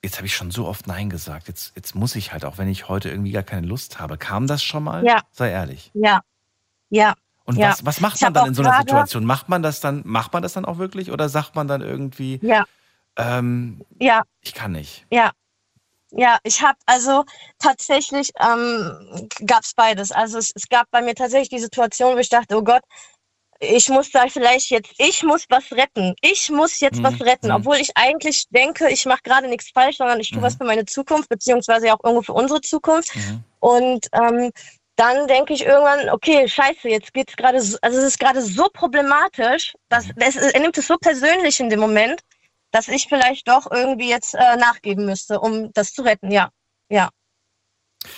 jetzt habe ich schon so oft Nein gesagt, jetzt, jetzt muss ich halt, auch wenn ich heute irgendwie gar keine Lust habe. Kam das schon mal? Ja. Sei ehrlich. ja, ja. Und ja. was, was macht man dann in so einer Situation? Macht man das dann, macht man das dann auch wirklich oder sagt man dann irgendwie, Ja, ähm, ja. ich kann nicht? Ja, ja, ich habe also tatsächlich ähm, gab es beides. Also es, es gab bei mir tatsächlich die Situation, wo ich dachte, oh Gott, ich muss da vielleicht jetzt, ich muss was retten. Ich muss jetzt Mhm, was retten, mhm. obwohl ich eigentlich denke, ich mache gerade nichts falsch, sondern ich tue was für meine Zukunft, beziehungsweise auch irgendwo für unsere Zukunft. Und ähm, dann denke ich irgendwann, okay, scheiße, jetzt geht's gerade, so, also es ist gerade so problematisch, dass es, er nimmt es so persönlich in dem Moment, dass ich vielleicht doch irgendwie jetzt äh, nachgeben müsste, um das zu retten. Ja, ja.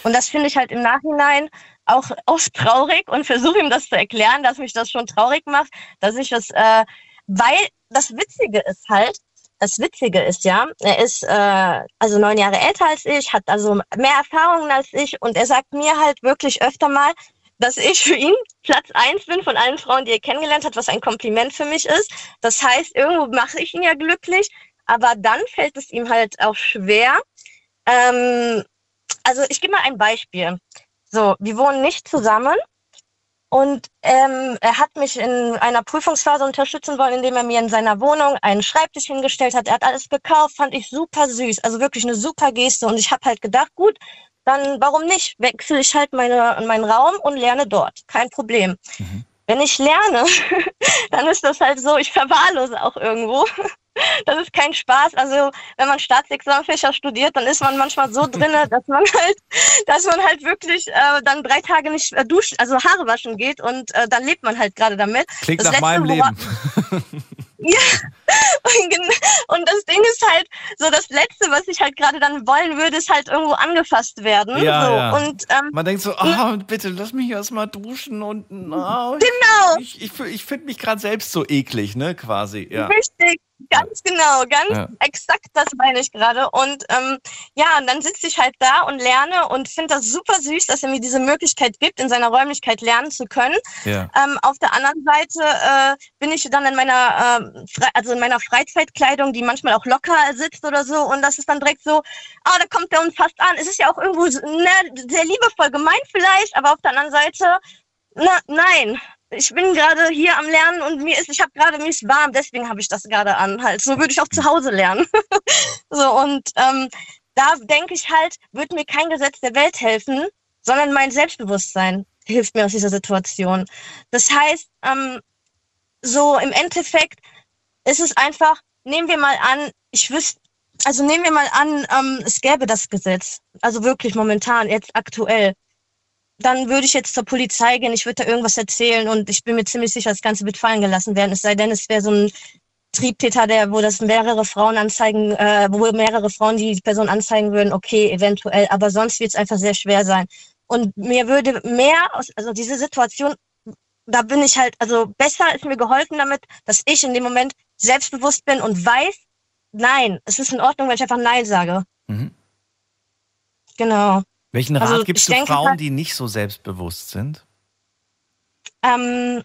Und das finde ich halt im Nachhinein auch, auch traurig und versuche ihm das zu erklären, dass mich das schon traurig macht, dass ich das, äh, weil das Witzige ist halt, das Witzige ist ja, er ist äh, also neun Jahre älter als ich, hat also mehr Erfahrungen als ich und er sagt mir halt wirklich öfter mal, dass ich für ihn Platz eins bin von allen Frauen, die er kennengelernt hat, was ein Kompliment für mich ist. Das heißt, irgendwo mache ich ihn ja glücklich, aber dann fällt es ihm halt auch schwer. Ähm, also ich gebe mal ein Beispiel. So, wir wohnen nicht zusammen und ähm, er hat mich in einer Prüfungsphase unterstützen wollen, indem er mir in seiner Wohnung einen Schreibtisch hingestellt hat. Er hat alles gekauft, fand ich super süß, also wirklich eine super Geste. Und ich habe halt gedacht, gut, dann warum nicht? Wechsle ich halt meine, meinen Raum und lerne dort. Kein Problem. Wenn ich lerne, dann ist das halt so, ich verwahrlose auch irgendwo. Das ist kein Spaß. Also wenn man Staatsexamenfächer studiert, dann ist man manchmal so drinne, dass man halt, dass man halt wirklich äh, dann drei Tage nicht äh, duscht, also Haare waschen geht und äh, dann lebt man halt gerade damit. Klingt das nach meinem Leben. ja, und, das Ding ist halt, so das Letzte, was ich halt gerade dann wollen würde, ist halt irgendwo angefasst werden. Ja, so. ja. Und ähm, Man denkt so, ah, bitte lass mich erst mal duschen und ah, Genau. Ich, ich, ich finde mich gerade selbst so eklig, ne, quasi. Ja. Richtig, ganz genau, ganz Ja. exakt das meine ich gerade. Und ähm, ja, und dann sitze ich halt da und lerne und finde das super süß, dass er mir diese Möglichkeit gibt, in seiner Räumlichkeit lernen zu können. Ja. Ähm, auf der anderen Seite äh, bin ich dann in meiner, Fre also in meiner Freizeitkleidung, die manchmal auch locker sitzt oder so, und das ist dann direkt so, ah, da kommt er uns fast an. Es ist ja auch irgendwo ne, sehr liebevoll gemeint vielleicht, aber auf der anderen Seite, na, nein. Ich bin gerade hier am Lernen und mir ist, ich habe gerade, ist warm, deswegen habe ich das gerade an. Halt, so würde ich auch zu Hause lernen. so und ähm, da denke ich halt, wird mir kein Gesetz der Welt helfen, sondern mein Selbstbewusstsein hilft mir aus dieser Situation. Das heißt, ähm, so im Endeffekt ist es einfach, nehmen wir mal an, ich wüsste, also nehmen wir mal an, ähm, es gäbe das Gesetz, also wirklich momentan, jetzt aktuell. Dann würde ich jetzt zur Polizei gehen, ich würde da irgendwas erzählen und ich bin mir ziemlich sicher, das Ganze wird fallen gelassen werden. Es sei denn, es wäre so ein Triebtäter, der, wo das mehrere Frauen anzeigen, äh, wo mehrere Frauen die Person anzeigen würden, okay, eventuell, aber sonst wird es einfach sehr schwer sein. Und mir würde mehr aus, also diese Situation, da bin ich halt, also besser ist mir geholfen damit, dass ich in dem Moment selbstbewusst bin und weiß, nein, es ist in Ordnung, wenn ich einfach Nein sage. Mhm. Genau. Welchen Rat Also, gibst du denke Frauen, halt- die nicht so selbstbewusst sind? Ähm,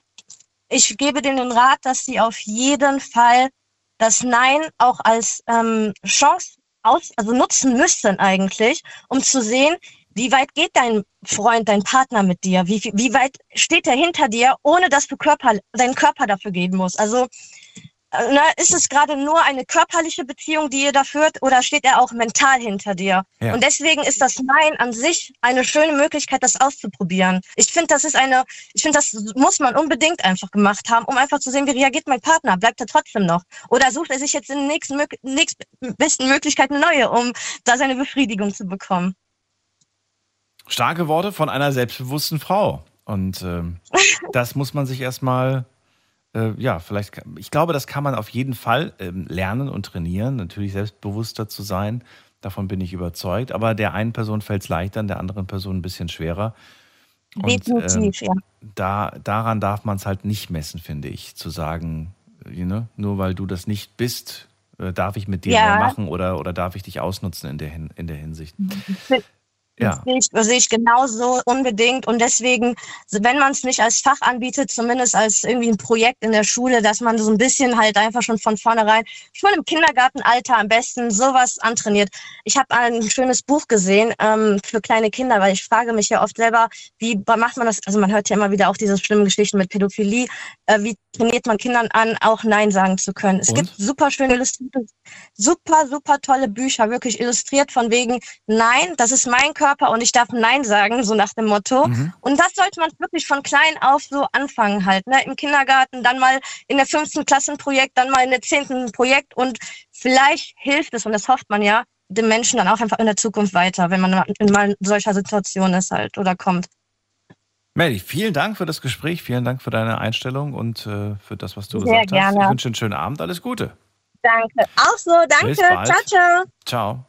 ich gebe denen den Rat, dass sie auf jeden Fall das Nein auch als ähm, Chance aus, also nutzen müssen eigentlich, um zu sehen, wie weit geht dein Freund, dein Partner mit dir? Wie, wie weit steht er hinter dir, ohne dass du Körper, deinen Körper dafür geben musst? Also na, ist es gerade nur eine körperliche Beziehung, die ihr da führt, oder steht er auch mental hinter dir? Ja. Und deswegen ist das Nein an sich eine schöne Möglichkeit, das auszuprobieren. Ich finde, das ist eine, ich finde, das muss man unbedingt einfach gemacht haben, um einfach zu sehen, wie reagiert mein Partner? Bleibt er trotzdem noch? Oder sucht er sich jetzt in der nächsten, nächsten besten Möglichkeit eine neue, um da seine Befriedigung zu bekommen? Starke Worte von einer selbstbewussten Frau. Und ähm, das muss man sich erstmal, äh, ja, vielleicht, kann- ich glaube, das kann man auf jeden Fall ähm, lernen und trainieren, natürlich selbstbewusster zu sein. Davon bin ich überzeugt. Aber der einen Person fällt es leichter, der anderen Person ein bisschen schwerer. Und, ähm, Definitiv, ja. da, daran darf man es halt nicht messen, finde ich. Zu sagen, you know, nur weil du das nicht bist, äh, darf ich mit dir Ja. mehr machen oder, oder darf ich dich ausnutzen in der, Hin in der Hinsicht. Das Ja. sehe ich, das sehe ich genauso unbedingt. Und deswegen, wenn man es nicht als Fach anbietet, zumindest als irgendwie ein Projekt in der Schule, dass man so ein bisschen halt einfach schon von vornherein, schon im Kindergartenalter am besten sowas antrainiert. Ich habe ein schönes Buch gesehen ähm, für kleine Kinder, weil ich frage mich ja oft selber, wie macht man das? Also man hört ja immer wieder auch diese schlimmen Geschichten mit Pädophilie. Äh, wie trainiert man Kindern an, auch Nein sagen zu können? Es Und? gibt super schöne illustrierte, super, super tolle Bücher, wirklich illustriert von wegen, nein, das ist mein Körper und ich darf Nein sagen, so nach dem Motto. Mhm. Und das sollte man wirklich von klein auf so anfangen halt, ne? Im Kindergarten, dann mal in der fünften Klasse ein Projekt, dann mal in der zehnten ein Projekt und vielleicht hilft es, und das hofft man ja, dem Menschen dann auch einfach in der Zukunft weiter, wenn man mal in solcher Situation ist halt oder kommt. Melly, vielen Dank für das Gespräch, vielen Dank für deine Einstellung und äh, für das, was du Sehr gesagt hast. gerne. Ich wünsche einen schönen Abend, alles Gute. Danke. Auch so, danke. Ciao, ciao. Ciao.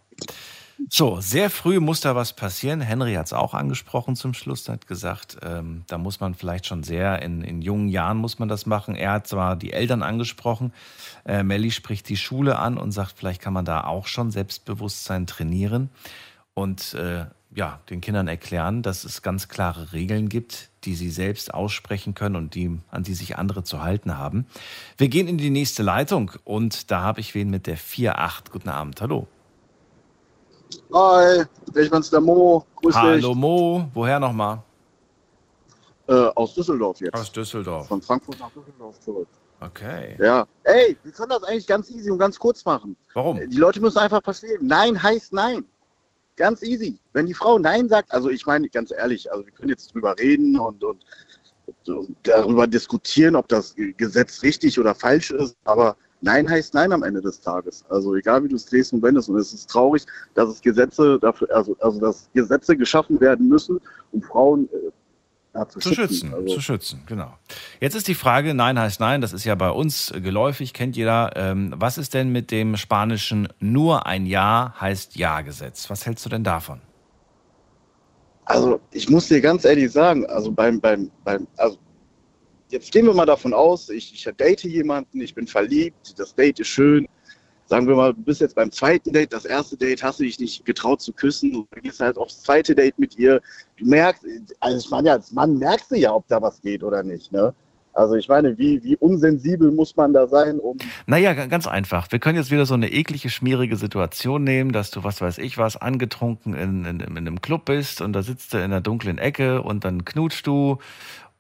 So, sehr früh muss da was passieren. Henry hat es auch angesprochen zum Schluss, hat gesagt, ähm, da muss man vielleicht schon sehr, in, in jungen Jahren muss man das machen. Er hat zwar die Eltern angesprochen, äh, Melly spricht die Schule an und sagt, vielleicht kann man da auch schon Selbstbewusstsein trainieren und äh, ja, den Kindern erklären, dass es ganz klare Regeln gibt, die sie selbst aussprechen können und die, an die sich andere zu halten haben. Wir gehen in die nächste Leitung und da habe ich wen mit der 4.8. Guten Abend, hallo. Hi, bin's der Mo. Grüß Hallo dich. Mo, woher nochmal? Äh, aus Düsseldorf jetzt. Aus Düsseldorf. Von Frankfurt nach Düsseldorf zurück. Okay. Ja. Ey, wir können das eigentlich ganz easy und ganz kurz machen. Warum? Die Leute müssen einfach verstehen, Nein heißt Nein. Ganz easy. Wenn die Frau Nein sagt, also ich meine ganz ehrlich, also wir können jetzt drüber reden und, und, und darüber diskutieren, ob das Gesetz richtig oder falsch ist, aber Nein heißt Nein am Ende des Tages. Also egal wie du es drehst und wendest. Und es ist traurig, dass es Gesetze dafür, also, also dass Gesetze geschaffen werden müssen, um Frauen äh, ja, zu, Zu schützen, Also, zu schützen, genau. Jetzt ist die Frage, Nein heißt Nein, das ist ja bei uns äh, geläufig, kennt jeder. Ähm, was ist denn mit dem spanischen Nur ein Ja heißt Ja-Gesetz? Was hältst du denn davon? Also ich muss dir ganz ehrlich sagen, also beim, beim, beim, also jetzt gehen wir mal davon aus, ich, ich date jemanden, ich bin verliebt, das Date ist schön. Sagen wir mal, du bist jetzt beim zweiten Date, das erste Date hast du dich nicht getraut zu küssen, du gehst halt aufs zweite Date mit ihr. Du merkst, also ich meine, als Mann merkst du ja, ob da was geht oder nicht, ne? Also ich meine, wie, wie unsensibel muss man da sein, um Naja, ganz einfach. Wir können jetzt wieder so eine eklige, schmierige Situation nehmen, dass du, was weiß ich was, angetrunken in, in, in einem Club bist und da sitzt du in einer dunklen Ecke und dann knutschst du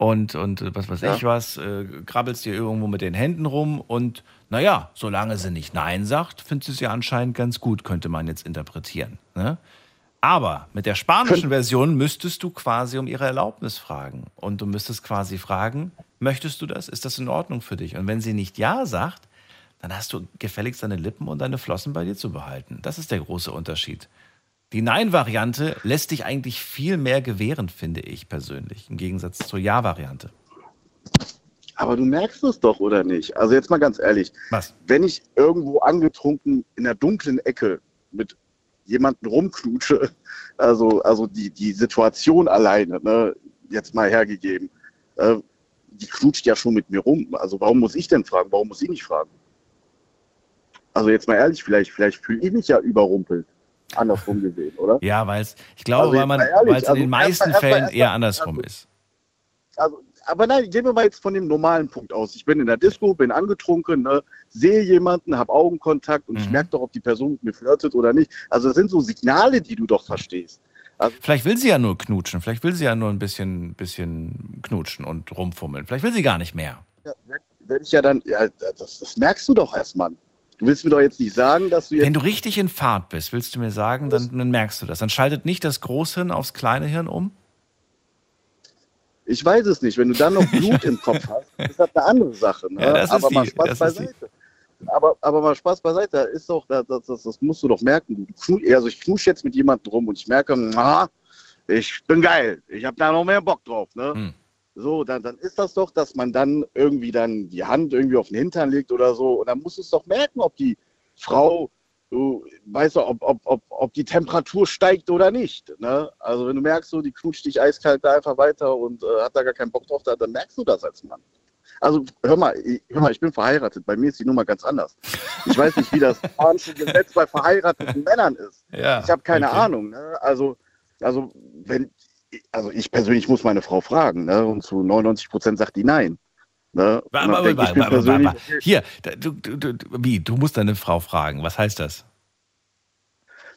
und, und äh, was weiß Ja. ich was, äh, krabbelst dir irgendwo mit den Händen rum und naja, solange sie nicht Nein sagt, findest du es ja anscheinend ganz gut, könnte man jetzt interpretieren. Ne? Aber mit der spanischen Version müsstest du quasi um ihre Erlaubnis fragen. Und du müsstest quasi fragen, möchtest du das? Ist das in Ordnung für dich? Und wenn sie nicht Ja sagt, dann hast du gefälligst deine Lippen und deine Flossen bei dir zu behalten. Das ist der große Unterschied. Die Nein-Variante lässt dich eigentlich viel mehr gewähren, finde ich persönlich, im Gegensatz zur Ja-Variante. Aber du merkst es doch, oder nicht? Also jetzt mal ganz ehrlich. Was? Wenn ich irgendwo angetrunken in der dunklen Ecke mit jemandem rumknutsche, also, also die, die Situation alleine, ne, jetzt mal hergegeben, äh, die knutscht ja schon mit mir rum. Also warum muss ich denn fragen? Warum muss sie nicht fragen? Also jetzt mal ehrlich, vielleicht, vielleicht fühle ich mich ja überrumpelt. Andersrum gesehen, oder? Ja, weil es, ich glaube, Also weil man, weil es in also den meisten erst mal- erst mal- Fällen erst mal- eher andersrum ist. also, aber nein, gehen wir mal jetzt von dem normalen Punkt aus. Ich bin in der Disco, bin angetrunken, ne, sehe jemanden, habe Augenkontakt und ich merke doch, ob die Person mit mir flirtet oder nicht. Also das sind so Signale, die du doch verstehst. Also, Vielleicht will sie ja nur knutschen, vielleicht will sie ja nur ein bisschen, bisschen knutschen und rumfummeln. Vielleicht will sie gar nicht mehr. ja, wenn, wenn ich ja dann, ja, das, das merkst du doch erst, Mann. Du willst mir doch jetzt nicht sagen, dass du jetzt. Wenn du richtig in Fahrt bist, willst du mir sagen, dann, dann merkst du das. Dann schaltet nicht das Großhirn aufs kleine Hirn um? Ich weiß es nicht. Wenn du dann noch Blut im Kopf hast, ist das eine andere Sache. Ne? Ja, aber mal die- Spaß ist die. beiseite. Aber, aber mal Spaß beiseite. Da Ist doch, das, das, das, das musst du doch merken. Also ich knusche jetzt mit jemandem rum und ich merke, na, ich bin geil. Ich habe da noch mehr Bock drauf. Ne? Hm. So, dann, dann ist das doch, dass man dann irgendwie dann die Hand irgendwie auf den Hintern legt oder so. Und dann musst du es doch merken, ob die Frau du weißt doch, ob, ob, ob, ob die Temperatur steigt oder nicht. Ne? Also wenn du merkst, so, die knutscht dich eiskalt da einfach weiter und äh, hat da gar keinen Bock drauf, dann merkst du das als Mann. Also hör mal, ich, hör mal, ich bin verheiratet. Bei mir ist die Nummer ganz anders. Ich weiß nicht, wie das spanische Gesetz bei verheirateten Männern ist. Ja, ich habe keine okay. Ahnung. Ne? Also, also wenn, also ich persönlich muss meine Frau fragen, ne? Und zu 99 Prozent sagt die nein. Ne? Warte, warte, warte, warte. Hier, du, du, du, wie? Du musst deine Frau fragen. Was heißt das?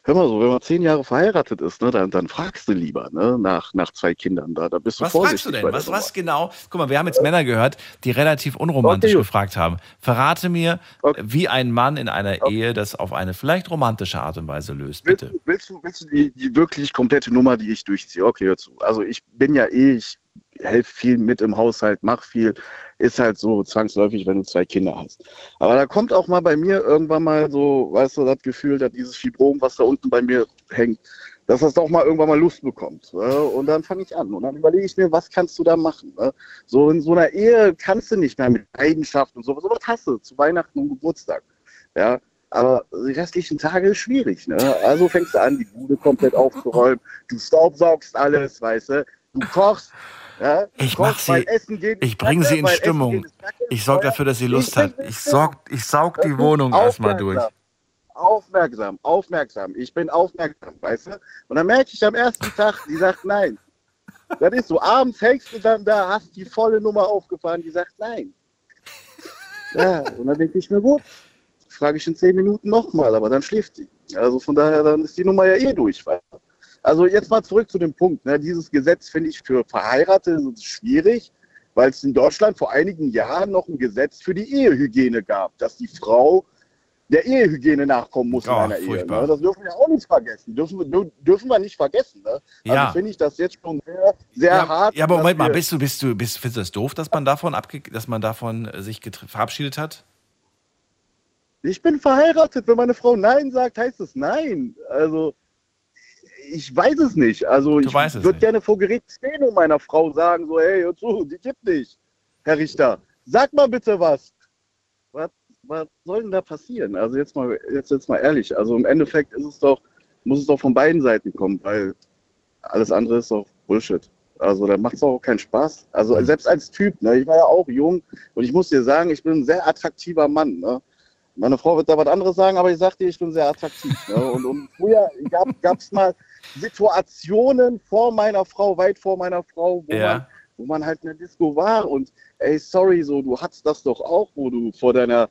Hör mal so, wenn man zehn Jahre verheiratet ist, ne, dann, dann fragst du lieber, ne, nach, nach zwei Kindern da, da bist du Was vorsichtig. fragst du denn? Was, was genau? Guck mal, wir haben jetzt Männer gehört, die relativ unromantisch Okay, gefragt haben. Verrate mir, wie ein Mann in einer Ehe das auf eine vielleicht romantische Art und Weise löst, bitte. Willst du, willst du die, die wirklich komplette Nummer, die ich durchziehe? Okay, hör zu. Also ich bin ja eh, ich helfe viel mit im Haushalt, mach viel. Ist halt so zwangsläufig, wenn du zwei Kinder hast. Aber da kommt auch mal bei mir irgendwann mal so, weißt du, das Gefühl, dass dieses Fibrom, was da unten bei mir hängt, dass das doch mal irgendwann mal Lust bekommt. Ne? Und dann fange ich an. Und dann überlege ich mir, was kannst du da machen? Ne? So in so einer Ehe kannst du nicht mehr mit Leidenschaft und sowas. Sowas hast du zu Weihnachten und Geburtstag. Ja, aber die restlichen Tage ist schwierig. Ne? Also fängst du an, die Bude komplett aufzuräumen. Du staubsaugst alles, weißt du. Du kochst. Ja? Ich mach sie, geht ich bringe sie in Stimmung. Ich sorge dafür, dass sie Lust bin hat. Ich saug, ich saug die Wohnung erstmal durch. Aufmerksam, aufmerksam. Ich bin aufmerksam, weißt du? Und dann merke ich am ersten Tag, die sagt nein. Das ist so, abends hängst du dann da, hast die volle Nummer aufgefahren, die sagt nein. Ja, und dann denke ich mir, gut, frage ich in zehn Minuten nochmal, aber dann schläft sie. Also von daher, dann ist die Nummer ja eh durch. weißt du? Also jetzt mal zurück zu dem Punkt. Ne? Dieses Gesetz finde ich für Verheiratete schwierig, weil es in Deutschland vor einigen Jahren noch ein Gesetz für die Ehehygiene gab, dass die Frau der Ehehygiene nachkommen muss Oh, in einer Ehe. furchtbar. Ne? Das dürfen wir auch nicht vergessen. Dürfen wir, dür- dürfen wir nicht vergessen. Ne? Ja. Also finde ich das jetzt schon sehr, sehr ja, hart. ja, aber Moment mal, bist du, bist du, bist, findest du das doof, dass man davon abge dass man davon äh, sich verabschiedet hat? Ich bin verheiratet. Wenn meine Frau Nein sagt, heißt es Nein. Also, ich weiß es nicht. Also, ich weißt es würde gerne vor Gericht stehen und meiner Frau sagen, so, hey, hör zu, die gibt nicht, Herr Richter. Sag mal bitte was. Was, was soll denn da passieren? Also, jetzt mal, jetzt, jetzt mal ehrlich. Also, im Endeffekt ist es doch, muss es doch von beiden Seiten kommen, weil alles andere ist doch Bullshit. Also, da macht es auch keinen Spaß. Also, selbst als Typ, ne, ich war ja auch jung und ich muss dir sagen, ich bin ein sehr attraktiver Mann. Ne? Meine Frau wird da was anderes sagen, aber ich sag dir, ich bin sehr attraktiv. Ne? Und, und früher gab es mal Situationen vor meiner Frau, weit vor meiner Frau, wo, Ja. man, wo man halt in der Disco war und ey, sorry, so, du hattest das doch auch, wo du vor deiner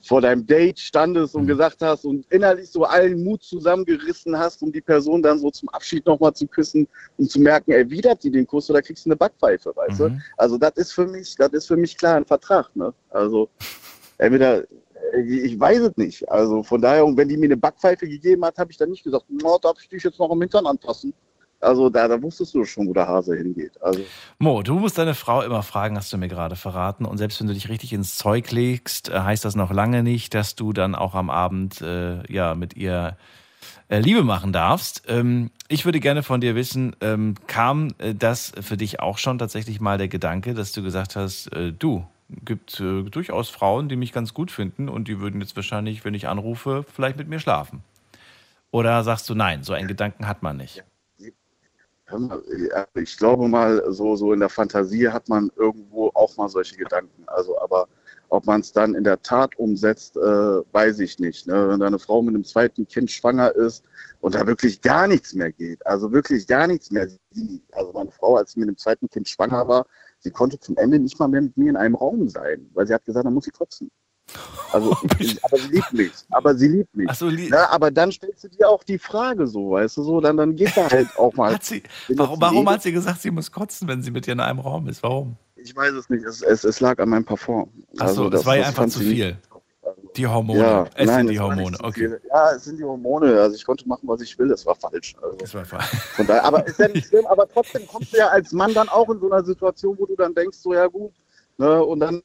vor deinem Date standest und gesagt hast und innerlich so allen Mut zusammengerissen hast, um die Person dann so zum Abschied nochmal zu küssen und zu merken, erwidert die den Kuss oder kriegst du eine Backpfeife, weißt du? Also das ist für mich, das ist für mich klar ein Vertrag, ne? Also entweder ich weiß es nicht. Also von daher, und wenn die mir eine Backpfeife gegeben hat, habe ich dann nicht gesagt, no, darf ich dich jetzt noch am Hintern anpassen? Also da, da wusstest du schon, wo der Hase hingeht. Also Mo, du musst deine Frau immer fragen, hast du mir gerade verraten. Und selbst wenn du dich richtig ins Zeug legst, äh, heißt das noch lange nicht, dass du dann auch am Abend äh, ja mit ihr äh, Liebe machen darfst. Ähm, ich würde gerne von dir wissen, ähm, kam äh, das für dich auch schon tatsächlich mal der Gedanke, dass du gesagt hast, äh, du, gibt äh, durchaus Frauen, die mich ganz gut finden und die würden jetzt wahrscheinlich, wenn ich anrufe, vielleicht mit mir schlafen. Oder sagst du, nein, so einen Gedanken hat man nicht? ich glaube mal, so, so in der Fantasie hat man irgendwo auch mal solche Gedanken. Also, aber ob man es dann in der Tat umsetzt, äh, weiß ich nicht. Ne? Wenn deine Frau mit einem zweiten Kind schwanger ist und da wirklich gar nichts mehr geht, also wirklich gar nichts mehr. Sie, also meine Frau, als sie mit dem zweiten Kind schwanger war, sie konnte zum Ende nicht mal mehr mit mir in einem Raum sein, weil sie hat gesagt, dann muss sie kotzen. Also, ich, aber sie liebt mich. Aber sie liebt mich. So, lieb- Na, aber dann stellst du dir auch die Frage so, weißt du so, dann, dann geht da halt auch mal. Hat sie, warum, das warum hat sie gesagt, sie muss kotzen, wenn sie mit dir in einem Raum ist? Warum? Ich weiß es nicht. Es, es, es lag an meinem Parfum. Achso, Also das, war ja das einfach zu viel. Die Hormone. Ja, es nein, sind die Hormone, zu okay. Ja, es sind die Hormone. Also ich konnte machen, was ich will. Das war falsch. Also Das war falsch. von daher, aber ist ja nicht schlimm. Aber trotzdem kommst du ja als Mann dann auch in so einer Situation, wo du dann denkst, so ja gut. Ne, und dann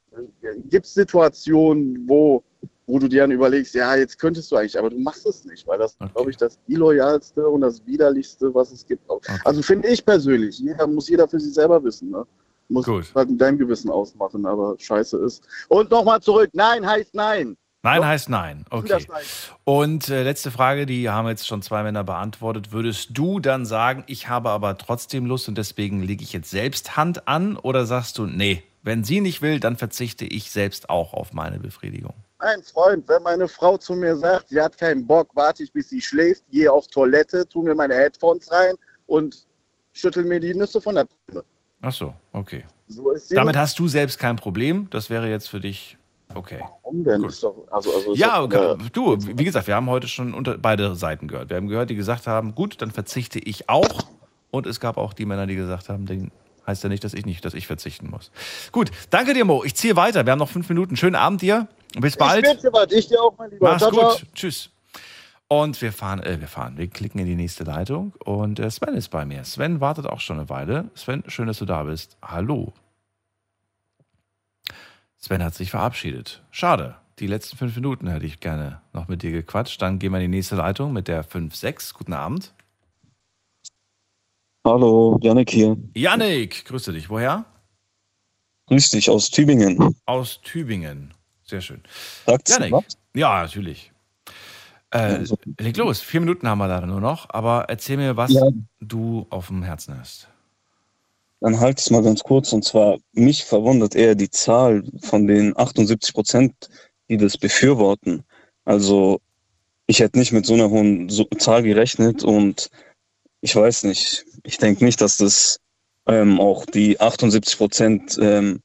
gibt es Situationen, wo, wo du dir dann überlegst, ja, jetzt könntest du eigentlich, aber du machst es nicht, weil das, glaube ich, das illoyalste und das widerlichste, was es gibt. Also finde ich persönlich, jeder muss jeder für sich selber wissen. Ne? Muss halt in deinem Gewissen ausmachen, aber scheiße ist. Und nochmal zurück, nein heißt nein. Nein Ja. heißt nein. Okay. Und äh, letzte Frage, die haben jetzt schon zwei Männer beantwortet. Würdest du dann sagen, ich habe aber trotzdem Lust und deswegen lege ich jetzt selbst Hand an? Oder sagst du, nee, wenn sie nicht will, dann verzichte ich selbst auch auf meine Befriedigung? Ein Freund, wenn meine Frau zu mir sagt, sie hat keinen Bock, warte ich, bis sie schläft, gehe auf Toilette, tu mir meine Headphones rein und schüttel mir die Nüsse von der Pfanne. Ach so, okay. So. Damit hast du selbst kein Problem. Das wäre jetzt für dich okay. Warum denn? Ist doch, also, also Ja, doch, okay. äh, du, wie gesagt, wir haben heute schon unter beide Seiten gehört. Wir haben gehört, die gesagt haben, gut, dann verzichte ich auch. Und es gab auch die Männer, die gesagt haben, den heißt ja nicht, dass ich nicht, dass ich verzichten muss. Gut, danke dir, Mo. Ich ziehe weiter. Wir haben noch fünf Minuten. Schönen Abend dir. Bis bald. Ich was, ich dir auch, mein Lieber. Mach's Ciao, gut. Tschüss. Und wir fahren, äh, wir fahren, wir klicken in die nächste Leitung und äh, Sven ist bei mir. Sven wartet auch schon eine Weile. Sven, schön, dass du da bist. Hallo. Sven hat sich verabschiedet. Schade. Die letzten fünf Minuten hätte ich gerne noch mit dir gequatscht. Dann gehen wir in die nächste Leitung mit der 5-6. Guten Abend. Hallo, Janik hier. Yannick, grüße dich. Woher? Grüß dich aus Tübingen. Aus Tübingen. Sehr schön. Sagt's Yannick. was? Ja, natürlich. Äh, leg los. Vier Minuten haben wir leider nur noch. Aber erzähl mir, was Ja. du auf dem Herzen hast. Dann halte ich es mal ganz kurz. Und zwar, mich verwundert eher die Zahl von den 78 Prozent, die das befürworten. Also, ich hätte nicht mit so einer hohen Zahl gerechnet und ich weiß nicht. Ich denke nicht, dass das ähm, auch die 78 Prozent ähm,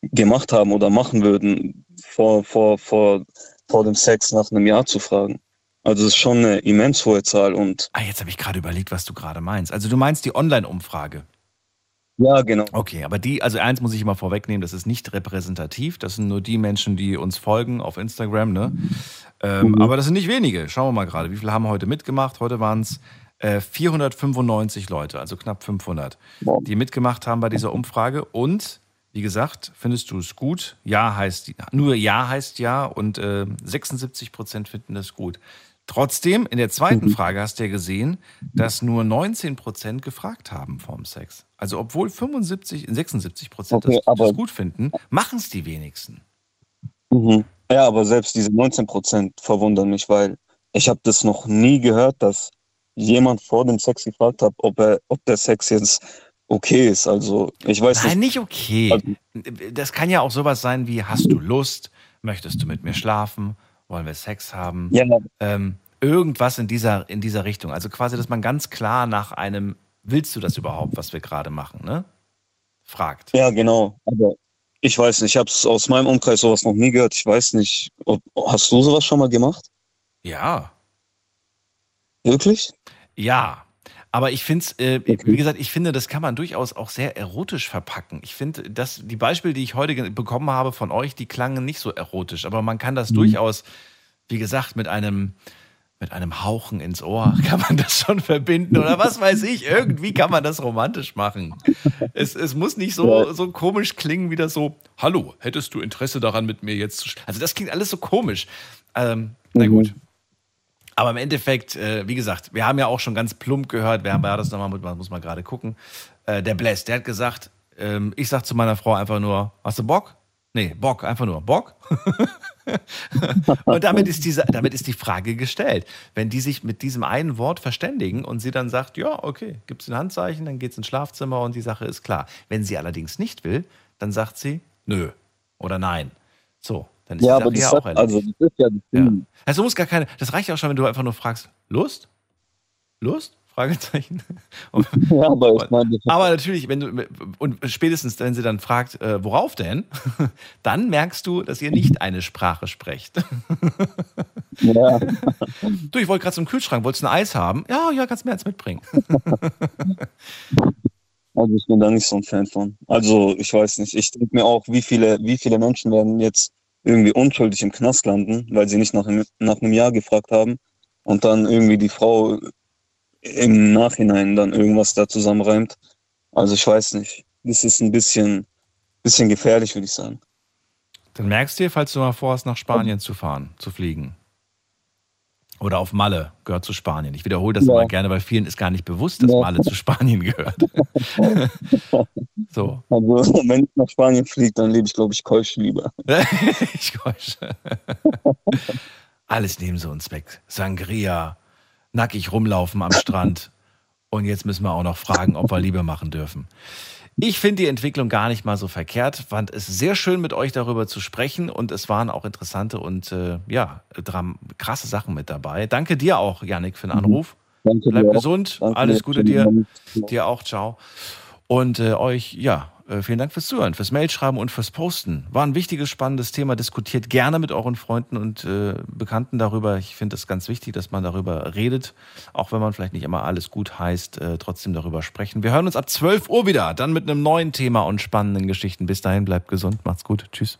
gemacht haben oder machen würden, vor, vor, vor, vor dem Sex nach einem Jahr zu fragen. Also, es ist schon eine immens hohe Zahl und Ah, jetzt habe ich gerade überlegt, was du gerade meinst. Also du meinst die Online-Umfrage. Ja, genau. Okay, aber die, also eins muss ich immer vorwegnehmen, das ist nicht repräsentativ. Das sind nur die Menschen, die uns folgen auf Instagram, ne? Ähm, Mhm. Aber das sind nicht wenige. Schauen wir mal gerade. Wie viele haben heute mitgemacht? Heute waren es äh, 495 Leute, also knapp 500, die mitgemacht haben bei dieser Umfrage. Und wie gesagt, findest du es gut? Ja heißt nur Ja heißt Ja und äh, 76 Prozent finden das gut. Trotzdem, in der zweiten Mhm. Frage hast du ja gesehen, dass nur 19 Prozent gefragt haben vorm Sex. Also obwohl 75, 76 Prozent Okay, das, das gut finden, machen es die wenigsten. Mhm. Ja, aber selbst diese 19 Prozent verwundern mich, weil ich habe das noch nie gehört, dass jemand vor dem Sex gefragt hat, ob er, ob der Sex jetzt okay ist. Also ich weiß Nein, nicht. nicht okay. Das kann ja auch sowas sein wie, hast du Lust? Möchtest du mit mir schlafen? Wollen wir Sex haben? Ja. Ähm, irgendwas in dieser, in dieser Richtung. Also quasi, dass man ganz klar nach einem, willst du das überhaupt, was wir gerade machen, ne? Fragt. Ja, genau. Aber ich weiß nicht, ich habe es aus meinem Umkreis sowas noch nie gehört. Ich weiß nicht, ob, hast du sowas schon mal gemacht? Ja. Wirklich? Ja. Aber ich finde es, äh, wie gesagt, ich finde, das kann man durchaus auch sehr erotisch verpacken. Ich finde, dass die Beispiele, die ich heute bekommen habe von euch, die klangen nicht so erotisch. Aber man kann das durchaus, wie gesagt, mit einem, mit einem Hauchen ins Ohr kann man das schon verbinden. Oder was weiß ich, irgendwie kann man das romantisch machen. Es, es muss nicht so, so komisch klingen, wie das so, hallo, hättest du Interesse daran, mit mir jetzt zu sch-" Also das klingt alles so komisch. Ähm, na gut. Aber im Endeffekt, äh, wie gesagt, wir haben ja auch schon ganz plump gehört, wer war das nochmal, muss, muss man gerade gucken. Äh, der Bless, der hat gesagt, ähm, ich sag zu meiner Frau einfach nur, hast du Bock? Nee, Bock, einfach nur Bock. und damit ist, diese, damit ist die Frage gestellt. Wenn die sich mit diesem einen Wort verständigen und sie dann sagt, ja, okay, gibt es ein Handzeichen, dann geht es ins Schlafzimmer und die Sache ist klar. Wenn sie allerdings nicht will, dann sagt sie, nö oder nein. So, dann ist Ja, die aber Sache das, ja auch hat, erledigt. also, das ist ja Ding. Also du musst gar keine, das reicht ja auch schon, wenn du einfach nur fragst, Lust? Lust? Fragezeichen. Ja, aber ich meine, aber natürlich, wenn du, und spätestens, wenn sie dann fragt, äh, worauf denn, dann merkst du, dass ihr nicht eine Sprache sprecht. Ja. Du, ich wollte gerade zum Kühlschrank, wolltest du ein Eis haben? Ja, ja, kannst mir eins mitbringen. Also ich bin da nicht so ein Fan von. Also ich weiß nicht. Ich denke mir auch, wie viele, wie viele Menschen werden jetzt irgendwie unschuldig im Knast landen, weil sie nicht nach nach einem Jahr gefragt haben und dann irgendwie die Frau im Nachhinein dann irgendwas da zusammenreimt. Also ich weiß nicht. Das ist ein bisschen, bisschen gefährlich, würde ich sagen. Dann merkst du dir, falls du mal vorhast, nach Spanien zu fahren, zu fliegen. Oder auf Malle, gehört zu Spanien. Ich wiederhole das ja. immer gerne, weil vielen ist gar nicht bewusst, dass ja. Malle zu Spanien gehört. so. Also, wenn ich nach Spanien fliege, dann lebe ich, glaube ich, keusch lieber. ich keusch. Alles nehmen sie uns weg. Sangria, nackig rumlaufen am Strand. Und jetzt müssen wir auch noch fragen, ob wir Liebe machen dürfen. Ich finde die Entwicklung gar nicht mal so verkehrt. Fand es sehr schön, mit euch darüber zu sprechen und es waren auch interessante und äh, ja, dram krasse Sachen mit dabei. Danke dir auch, Yannick, für den mhm. Anruf. Danke Bleib gesund. Danke Alles Gute dir. Dir auch. Ciao. Und äh, euch, ja, vielen Dank fürs Zuhören, fürs Mailschreiben und fürs Posten. War ein wichtiges, spannendes Thema. Diskutiert gerne mit euren Freunden und äh, Bekannten darüber. Ich finde es ganz wichtig, dass man darüber redet, auch wenn man vielleicht nicht immer alles gut heißt, äh, trotzdem darüber sprechen. Wir hören uns ab 12 Uhr wieder, dann mit einem neuen Thema und spannenden Geschichten. Bis dahin, bleibt gesund, macht's gut. Tschüss.